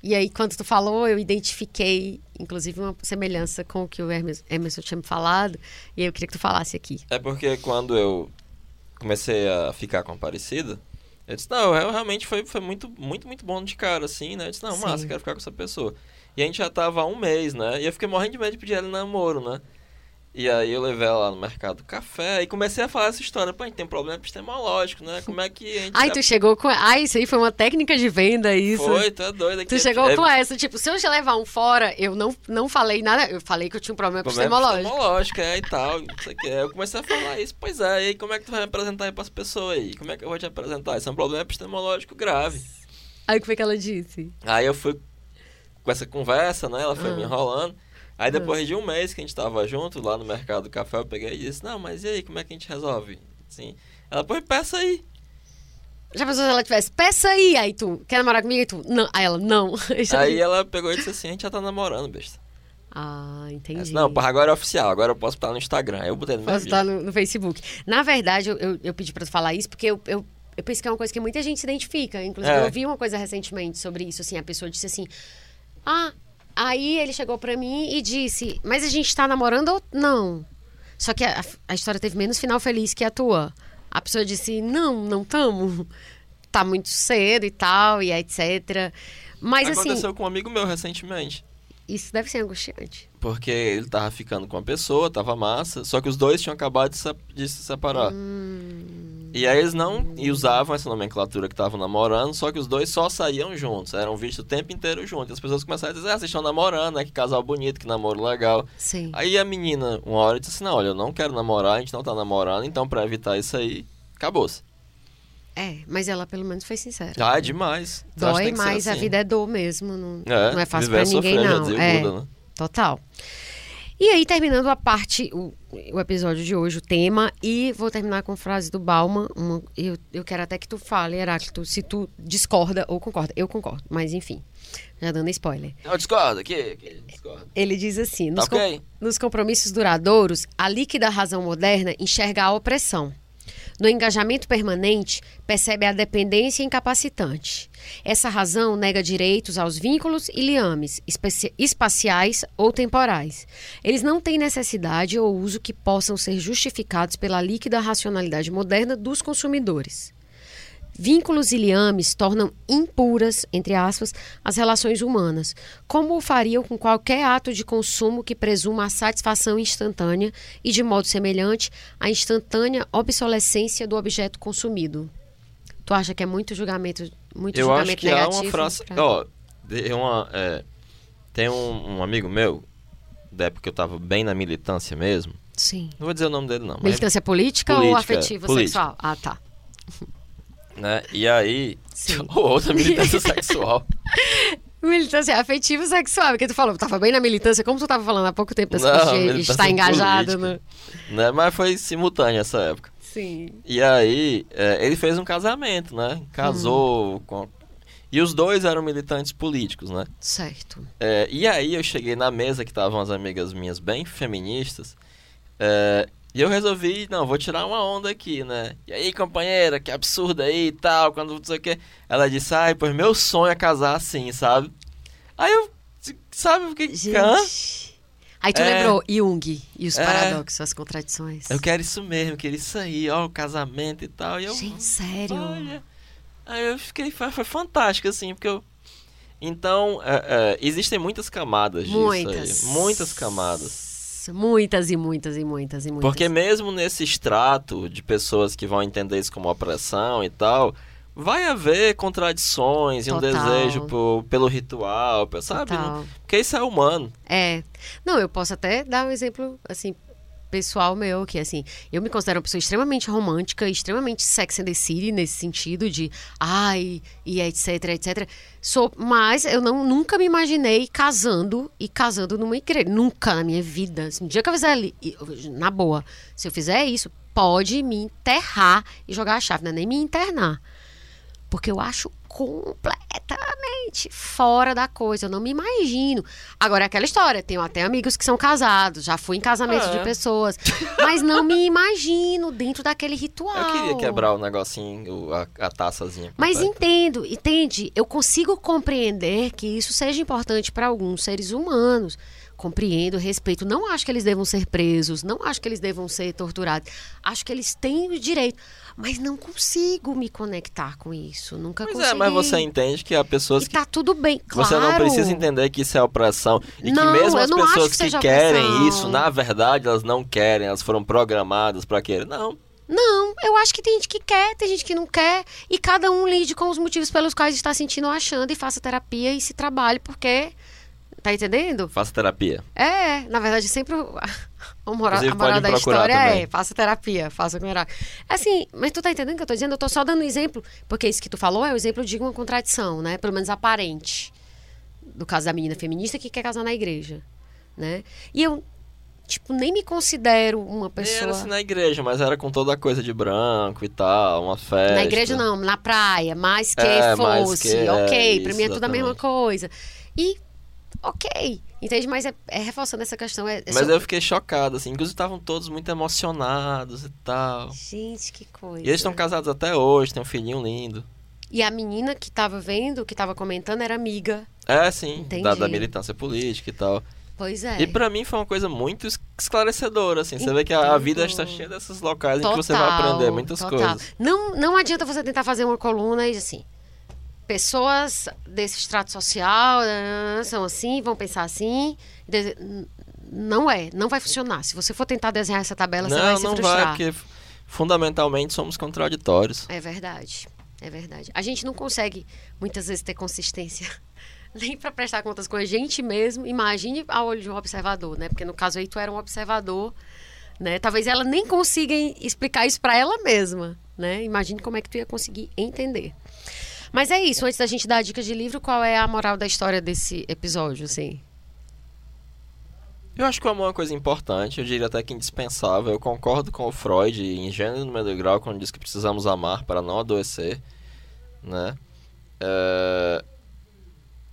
E aí, quando tu falou, eu identifiquei, inclusive, uma semelhança com o que o Hermes- Emerson tinha me falado. E aí eu queria que tu falasse aqui. É porque quando eu comecei a ficar com a Aparecida, eu disse, não, eu realmente foi, foi muito, muito, muito bom de cara, assim, né? Eu disse, não, Sim. massa, quero ficar com essa pessoa. E a gente já tava há um mês, né? E eu fiquei morrendo de medo de pedir ela namoro, né? E aí eu levei ela lá no mercado do café e comecei a falar essa história. Pô, a gente tem um problema epistemológico, né? Como é que a gente... Ai, tu chegou com. Ai, isso aí foi uma técnica de venda, isso. Foi, tu é doido. Tu chegou com essa, tipo, se eu já levar um fora, eu não, não falei nada, eu falei que eu tinha um problema Problema epistemológico. epistemológico, é, e tal, não sei o que. Eu comecei a falar isso, pois é, e aí como é que tu vai me apresentar aí pras pessoas aí? Como é que eu vou te apresentar? Isso é um problema epistemológico grave. Aí o que foi que ela disse? Aí eu fui com essa conversa, né? Ela foi Ah. me enrolando. Aí depois de um mês que a gente tava junto lá no mercado do café, eu peguei e disse, não, mas e aí, como é que a gente resolve? Assim, ela, pô, peça aí. Já pensou se ela tivesse, peça aí, aí tu, quer namorar comigo? Aí tu, não. Aí ela, não. Aí ela pegou e disse assim, a gente já tá namorando, besta. Ah, entendi. disse, não, porra, agora é oficial, agora eu posso botar no Instagram. Aí eu botei no Posso estar no, no Facebook. Na verdade, eu, eu, eu pedi pra tu falar isso porque eu, eu, eu penso que é uma coisa que muita gente se identifica. Inclusive, É. eu vi uma coisa recentemente sobre isso, assim, a pessoa disse assim, ah, aí ele chegou pra mim e disse, mas a gente tá namorando ou não? Só que a, a história teve menos final feliz que a tua. A pessoa disse, não, não tamo. Tá muito cedo e tal, e etc. Mas assim, Aconteceu com um amigo meu recentemente. isso deve ser angustiante. Porque ele tava ficando com uma pessoa, tava massa, só que os dois tinham acabado de se, de se separar. Hum. E aí eles não e usavam essa nomenclatura que estavam namorando, só que os dois só saíam juntos, eram vistos o tempo inteiro juntos. E as pessoas começaram a dizer, ah, vocês estão namorando, né? Que casal bonito, que namoro legal. Sim. Aí a menina, uma hora, disse assim, não, olha, eu não quero namorar, a gente não tá namorando, então pra evitar isso aí, acabou-se. É, mas ela pelo menos foi sincera. Ah, é demais. Dói, ser mas a assim. vida é dor mesmo. Não É, não é fácil pra ninguém, sofrendo, já não. É, Buda, né? Total. E aí, terminando a parte, o, o episódio de hoje, o tema, e vou terminar com a frase do Bauman. uma- eu, eu quero até que tu fale, Heráclito, se tu discorda ou concorda. Eu concordo, mas enfim, já dando spoiler. Não, discorda, aqui, aqui, discorda. Ele diz assim: nos, Tá ok? com- nos compromissos duradouros, a líquida razão moderna enxerga a opressão. No engajamento permanente, percebe a dependência incapacitante. Essa razão nega direitos aos vínculos e liames, espaciais ou temporais. Eles não têm necessidade ou uso que possam ser justificados pela líquida racionalidade moderna dos consumidores. Vínculos e liames tornam impuras, entre aspas, as relações humanas, como o fariam com qualquer ato de consumo que presuma a satisfação instantânea e, de modo semelhante, a instantânea obsolescência do objeto consumido. Tu acha que é muito julgamento, muito Eu julgamento acho que há negativo? uma frase. pra- Ó, uma. é, tem um, um amigo meu, da época que eu tava bem na militância mesmo. Sim. Não vou dizer o nome dele, não. Militância política, ou Política, afetiva política. sexual? Ah, tá. né? E aí. Outra militância sexual. Militância afetiva sexual, porque tu falou, tava bem na militância, como tu tava falando há pouco tempo, militância estar engajado política. no... né? Mas foi simultâneo essa época. Sim. E aí, é, ele fez um casamento, né? Casou com. E os dois eram militantes políticos, né? Certo. É, e aí eu cheguei na mesa que estavam as amigas minhas bem feministas. é, E eu resolvi, não, vou tirar uma onda aqui, né? E aí, companheira, que absurdo aí e tal, quando não sei o que. Ela disse, ai, pois meu sonho é casar assim, sabe? Aí eu, sabe o que? Gente. Aí tu É. lembrou Jung e os É. paradoxos, as contradições. Eu quero isso mesmo, eu quero isso aí, ó, o casamento e tal. E eu, Gente, sério? olha. Aí eu fiquei, foi, foi fantástico, assim, porque eu. Então, é, é, existem muitas camadas disso Muitas. aí. Muitas camadas. Muitas e muitas e muitas e muitas. Porque mesmo nesse extrato de pessoas que vão entender isso como opressão e tal, vai haver contradições e um Total. desejo por- pelo ritual, sabe? Total. Porque isso é humano. É. Não, eu posso até dar um exemplo, assim, pessoal meu, que assim, eu me considero uma pessoa extremamente romântica, extremamente sex and the city, nesse sentido de ai, e etc, etc. Sou, mas eu não, nunca me imaginei casando e casando numa igreja. Nunca na minha vida. Assim, um dia que eu fizer ali, na boa, se eu fizer isso, pode me enterrar e jogar a chave, não é nem me internar. Porque eu acho completamente fora da coisa. Eu não me imagino. Agora, é aquela história. Tenho até amigos que são casados. Já fui em casamentos É. de pessoas. Mas não me imagino dentro daquele ritual. Eu queria quebrar o negocinho, a, a taçazinha. Mas entendo, entende? Eu consigo compreender que isso seja importante para alguns seres humanos. Compreendo, respeito. Não acho que eles devam ser presos, não acho que eles devam ser torturados. Acho que eles têm o direito. Mas não consigo me conectar com isso. Nunca Pois consegui. é, mas você entende que há pessoas E que tá tudo bem, claro. Você não precisa entender que isso é opressão. E Não, que mesmo as pessoas que que, querem opressão. isso, na verdade, elas não querem, elas foram programadas pra querer. Não. Não, eu acho que tem gente que quer, tem gente que não quer. E cada um lide com os motivos pelos quais está sentindo ou achando e faça terapia e se trabalhe, porque. Tá entendendo? Faça terapia. É, na verdade, sempre o- a moral, a moral da história também. é faça terapia, faça com melhor. Assim, mas tu tá entendendo o que eu tô dizendo? Eu tô só dando um exemplo, porque isso que tu falou é o exemplo de uma contradição, né? Pelo menos aparente. Do caso da menina feminista que quer casar na igreja, né? E eu, tipo, nem me considero uma pessoa... Era assim na igreja, mas era com toda a coisa de branco e tal, uma festa. Na igreja não, na praia, mais que É, mais fosse, que- é, ok, isso, pra mim é tudo a mesma coisa. E, ok, entende? Mas é, é reforçando essa questão. É, é Mas só- eu fiquei chocado, assim. Inclusive, estavam todos muito emocionados e tal. Gente, que coisa. E eles estão casados até hoje, tem um filhinho lindo. E a menina que tava vendo, que tava comentando, era amiga. É, sim, Entendi. da, da militância política e tal. Pois é. E pra mim foi uma coisa muito es- esclarecedora, assim. Você vê que a, vida está cheia desses locais em que você vai Total, aprender muitas total. coisas. Não, não adianta você tentar fazer uma coluna e assim. Pessoas desse extrato social ah, são assim, vão pensar assim. Não é, não vai funcionar. Se você for tentar desenhar essa tabela, você vai Não, se não frustrar. vai, porque fundamentalmente somos contraditórios. É verdade. É verdade. A gente não consegue muitas vezes ter consistência nem para prestar contas com a gente mesmo. Imagine a olho de um observador, né? Porque no caso aí tu era um observador, né? Talvez ela nem consiga explicar isso para ela mesma, né? Imagine como é que tu ia conseguir entender. Mas é isso, antes da gente dar a dica de livro, qual é a moral da história desse episódio, assim? Eu acho que o amor é uma coisa importante, eu diria até que indispensável. Eu concordo com o Freud em Gênero no Meio Grau quando diz que precisamos amar para não adoecer, né? É,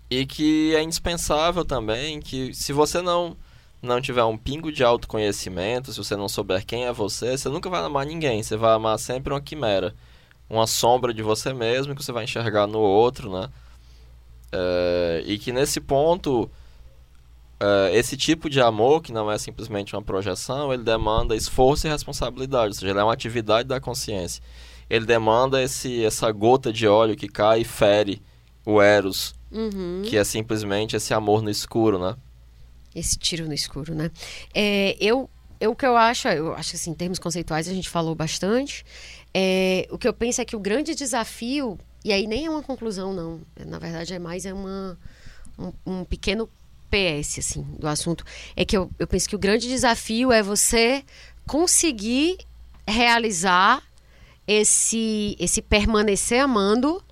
E que é indispensável também que se você não não tiver um pingo de autoconhecimento, se você não souber quem é você, você nunca vai amar ninguém. Você vai amar sempre uma quimera, uma sombra de você mesmo que você vai enxergar no outro, né? É, e que nesse ponto é, esse tipo de amor, que não é simplesmente uma projeção, ele demanda esforço e responsabilidade, ou seja, ele é uma atividade da consciência. Ele demanda esse, essa gota de óleo que cai e fere o Eros, Uhum. que é simplesmente esse amor no escuro, né? Esse tiro no escuro, né? É, eu, eu o que eu acho, eu acho assim, em termos conceituais a gente falou bastante. É, o que eu penso é que o grande desafio, e aí nem é uma conclusão, não. Na verdade, é mais é uma, um, um pequeno PS, assim, do assunto. É que eu, eu penso que o grande desafio é você conseguir realizar esse, esse permanecer amando,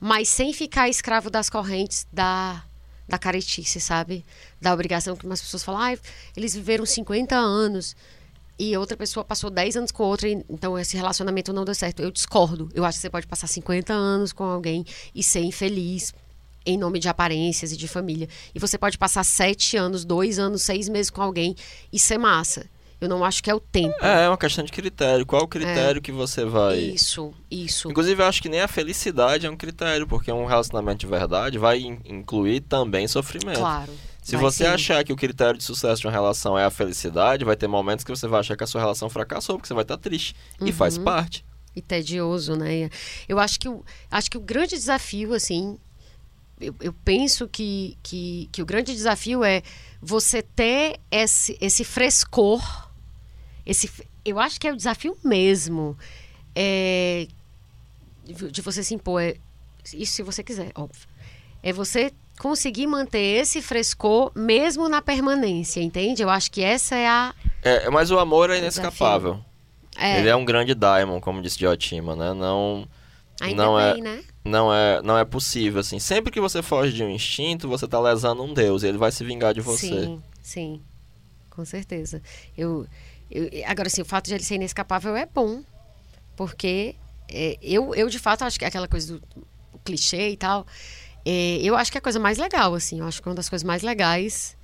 mas sem ficar escravo das correntes da, da caretice, sabe? Da obrigação que umas pessoas falam, ah, eles viveram 50 anos e outra pessoa passou 10 anos com outra, então esse relacionamento não deu certo. Eu discordo. Eu acho que você pode passar 50 anos com alguém e ser infeliz em nome de aparências e de família. E você pode passar 7 anos, 2 anos, 6 meses com alguém e ser massa. Eu não acho que é o tempo. É, é uma questão de critério. Qual o critério que você vai. Isso, isso. Inclusive, eu acho que nem a felicidade é um critério, porque um relacionamento de verdade vai in- incluir também sofrimento. Claro. Se vai você sim. achar que o critério de sucesso de uma relação é a felicidade, vai ter momentos que você vai achar que a sua relação fracassou, porque você vai estar triste. E faz Uhum. parte. e tedioso, né? Eu acho que o, acho que o grande desafio, assim, eu, eu penso que, que, que o grande desafio é você ter esse, esse frescor, esse, eu acho que é o desafio mesmo, é, de de você se impor, é, isso se você quiser, óbvio, é você conseguir manter esse frescor mesmo na permanência, entende? Eu acho que essa é a... É, mas o amor é inescapável. É, Ele é um grande diamond, como disse Diotima, né? Não, ainda não é- bem, né? não é, não é possível, assim. Sempre que você foge de um instinto, você tá lesando um deus, e ele vai se vingar de você. Sim, sim, com certeza. Eu, eu- agora, assim, o fato de ele ser inescapável é bom, porque é, eu, eu, de fato, acho que aquela coisa do clichê e tal, é, eu acho que é a coisa mais legal, assim, eu acho que uma das coisas mais legais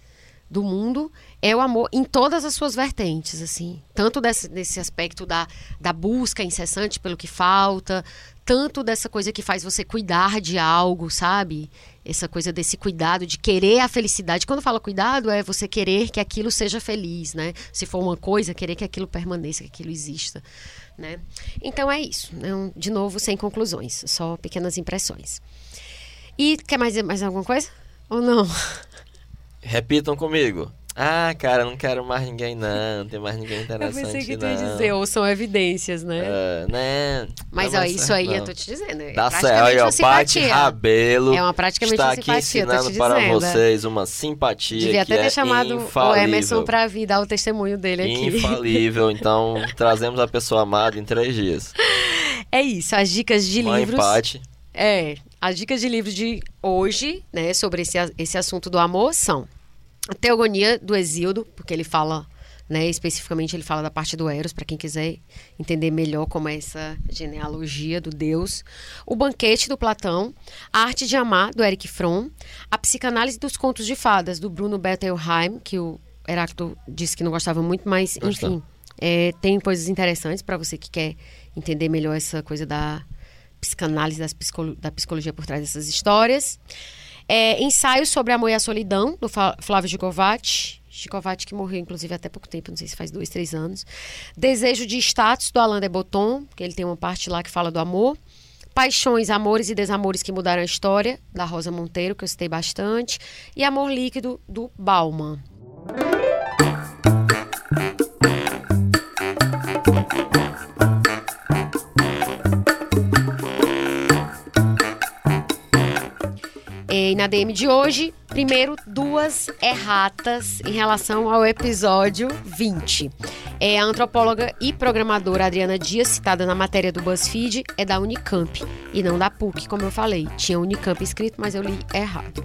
do mundo é o amor em todas as suas vertentes, assim. Tanto desse, desse aspecto da, da busca incessante pelo que falta, tanto dessa coisa que faz você cuidar de algo, sabe? Essa coisa desse cuidado, de querer a felicidade. Quando eu falo cuidado, é você querer que aquilo seja feliz, né? Se for uma coisa, querer que aquilo permaneça, que aquilo exista, né? Então é isso. né? De novo, sem conclusões, só pequenas impressões. E quer mais, mais alguma coisa? Ou não? Repitam comigo. Ah, cara, não quero mais ninguém, não. Não tem mais ninguém Eu interessante, pensei que tu não. ia dizer, ou são evidências, né? É, né? Mas ó, isso certo, aí não. eu tô te dizendo. É Dá certo, aí, ó, Paty. Rabelo É uma praticamente está uma aqui simpatia, ensinando para vocês uma simpatia Devia até ter é chamado o infalível. Emerson pra vir dar o testemunho dele aqui. Infalível, então trazemos a pessoa amada em três dias. É isso, as dicas de Mãe livros. Paty, É, as dicas de livros de hoje, né, sobre esse, esse assunto do amor são a Teogonia do Exíodo, porque ele fala, né, especificamente ele fala da parte do Eros, para quem quiser entender melhor como é essa genealogia do Deus. O Banquete do Platão, A Arte de Amar do Eric Fromm, A Psicanálise dos Contos de Fadas do Bruno Bettelheim, que o Heráclito disse que não gostava muito, mas Gostou. enfim, é, tem coisas interessantes para você que quer entender melhor essa coisa da psicanálise da psicologia por trás dessas histórias. É, Ensaio sobre Amor e a Solidão, do Flávio Gigovati. Gigovati que morreu, inclusive, até pouco tempo, não sei se faz dois, três anos. Desejo de Status, do Alain de Botton, que ele tem uma parte lá que fala do amor. Paixões, Amores e Desamores que Mudaram a História, da Rosa Monteiro, que eu citei bastante. E Amor Líquido, do Bauman. E na DM de hoje, primeiro, duas erratas em relação ao episódio 20. É, a antropóloga e programadora Adriana Dias, citada na matéria do BuzzFeed, é da Unicamp e não da PUC, como eu falei. Tinha Unicamp escrito, mas eu li errado.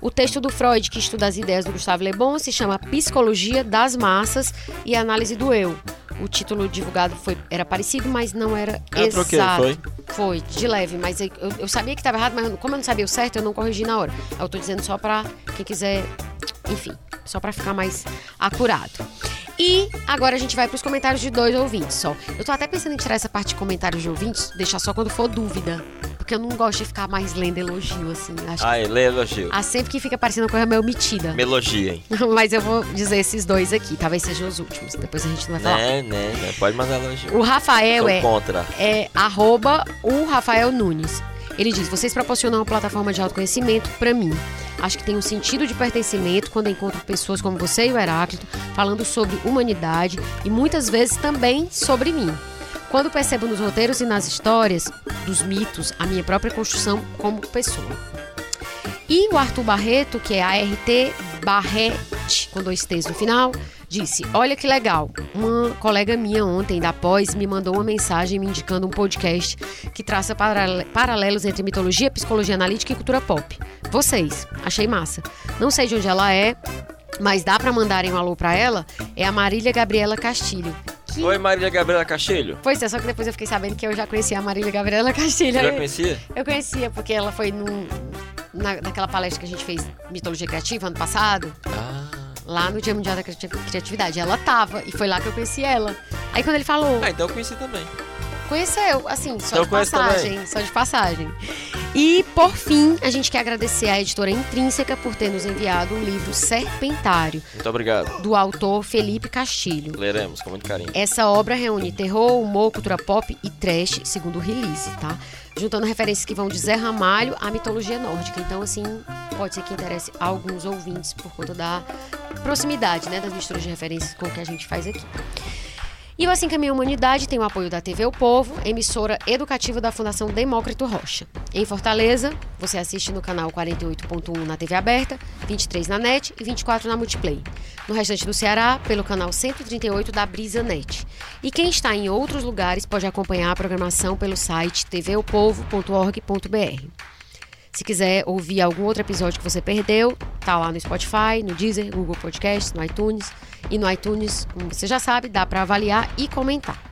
O texto do Freud, que estuda as ideias do Gustavo Le Bon, se chama Psicologia das Massas e Análise do Eu. O título divulgado foi, era parecido, mas não era Eu troquei, exato. foi? Foi, de leve, mas eu, eu- eu sabia que estava errado, mas como eu não sabia o certo, eu não corrigi na hora. Eu tô dizendo só pra quem quiser, enfim, só pra ficar mais acurado. E agora a gente vai pros comentários de dois ouvintes só. Eu tô até pensando em tirar essa parte de comentários de ouvintes, deixar só quando for dúvida. Porque eu não gosto de ficar mais lendo elogio, assim. Acho Ai, lê elogio. ah, sempre que fica parecendo uma coisa meio omitida. Me elogiem. Mas eu vou dizer esses dois aqui, talvez sejam os últimos. Depois a gente não vai falar. Né, né, né. Pode mandar elogio. O Rafael é contra. é arroba o Rafael Nunes. Ele diz: vocês proporcionam uma plataforma de autoconhecimento para mim. Acho que tem um sentido de pertencimento quando encontro pessoas como você e o Heráclito falando sobre humanidade e muitas vezes também sobre mim. Quando percebo nos roteiros e nas histórias dos mitos a minha própria construção como pessoa. E o Arthur Barreto, que é ART Barrete, com dois T's no final, disse: Olha que legal. Uma colega minha ontem da pós me mandou uma mensagem me indicando um podcast que traça parale- paralelos entre mitologia, psicologia analítica e cultura pop. Vocês, achei massa. Não sei de onde ela é, mas dá pra mandarem um alô pra ela? É a Marília Gabriela Castilho. Que... Oi, Marília Gabriela Castilho. Pois é, só que depois eu fiquei sabendo que eu já conhecia a Marília Gabriela Castilho. Você já conhecia? eu conhecia, porque ela foi num, na, naquela palestra que a gente fez Mitologia Criativa ano passado. Ah, lá no Dia Mundial da Criati- Criatividade. Ela tava, e foi lá que eu conheci ela. Aí quando ele falou, Ah, então eu conheci também. conheceu, assim, só Então de passagem, só de passagem. E, por fim, a gente quer agradecer à editora Intrínseca por ter nos enviado o livro Serpentário, Muito obrigado. do autor Felipe Castilho. Leremos com muito carinho. Essa obra reúne terror, humor, cultura pop e trash, segundo o release, tá? Juntando referências que vão de Zé Ramalho à mitologia nórdica. Então, assim, pode ser que interesse alguns ouvintes por conta da proximidade, né, das misturas de referências com o que a gente faz aqui. E o Assim Caminha a Humanidade tem o apoio da TV O Povo, emissora educativa da Fundação Demócrito Rocha. Em Fortaleza, você assiste no canal 48.1 na TV aberta, 23 na NET e 24 na Multiplay. No restante do Ceará, pelo canal 138 da Brisa Net. E quem está em outros lugares pode acompanhar a programação pelo site tvopovo.org.br. Se quiser ouvir algum outro episódio que você perdeu, tá lá no Spotify, no Deezer, Google Podcasts, no iTunes. E no iTunes, como você já sabe, dá para avaliar e comentar.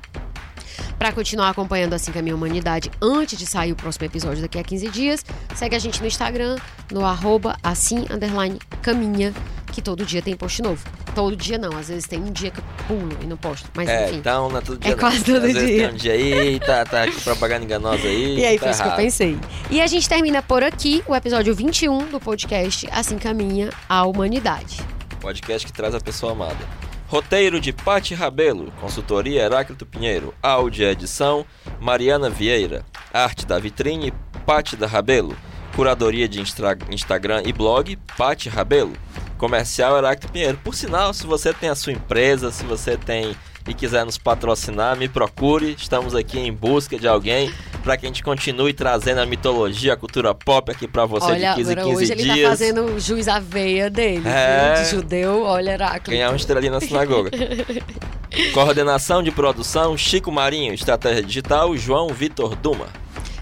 Para continuar acompanhando Assim Caminha a Humanidade antes de sair o próximo episódio daqui a 15 dias, segue a gente no Instagram, no arroba assim underline caminha, que todo dia tem post novo. Todo dia não, às vezes tem um dia que eu pulo e não posto, mas É, enfim. então não é todo dia. É não. quase todo Às vezes dia. Tem um dia aí, tá, tá aqui propaganda enganosa aí. E aí, tá foi isso que eu pensei. E a gente termina por aqui o episódio 21 do podcast Assim Caminha a Humanidade. Podcast que traz a pessoa amada. Roteiro de Pati Rabelo, consultoria Heráclito Pinheiro, áudio e edição Mariana Vieira, arte da vitrine Pati da Rabelo, curadoria de Instra- Instagram e blog Pati Rabelo, comercial Heráclito Pinheiro. Por sinal, se você tem a sua empresa, se você tem e quiser nos patrocinar, me procure. Estamos aqui em busca de alguém para que a gente continue trazendo a mitologia, a cultura pop aqui para você olha, de 15 em agora 15 hoje dias. ele tá fazendo juiz à veia dele. É. De judeu, olha, Heráclito. Ganhar uma estrelinha na sinagoga. Coordenação de produção, Chico Marinho. Estratégia digital, João Vitor Duma.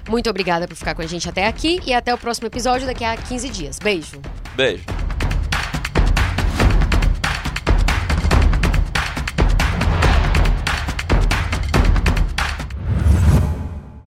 Muito obrigada por ficar com a gente até aqui e até o próximo episódio daqui a 15 dias. Beijo. Beijo.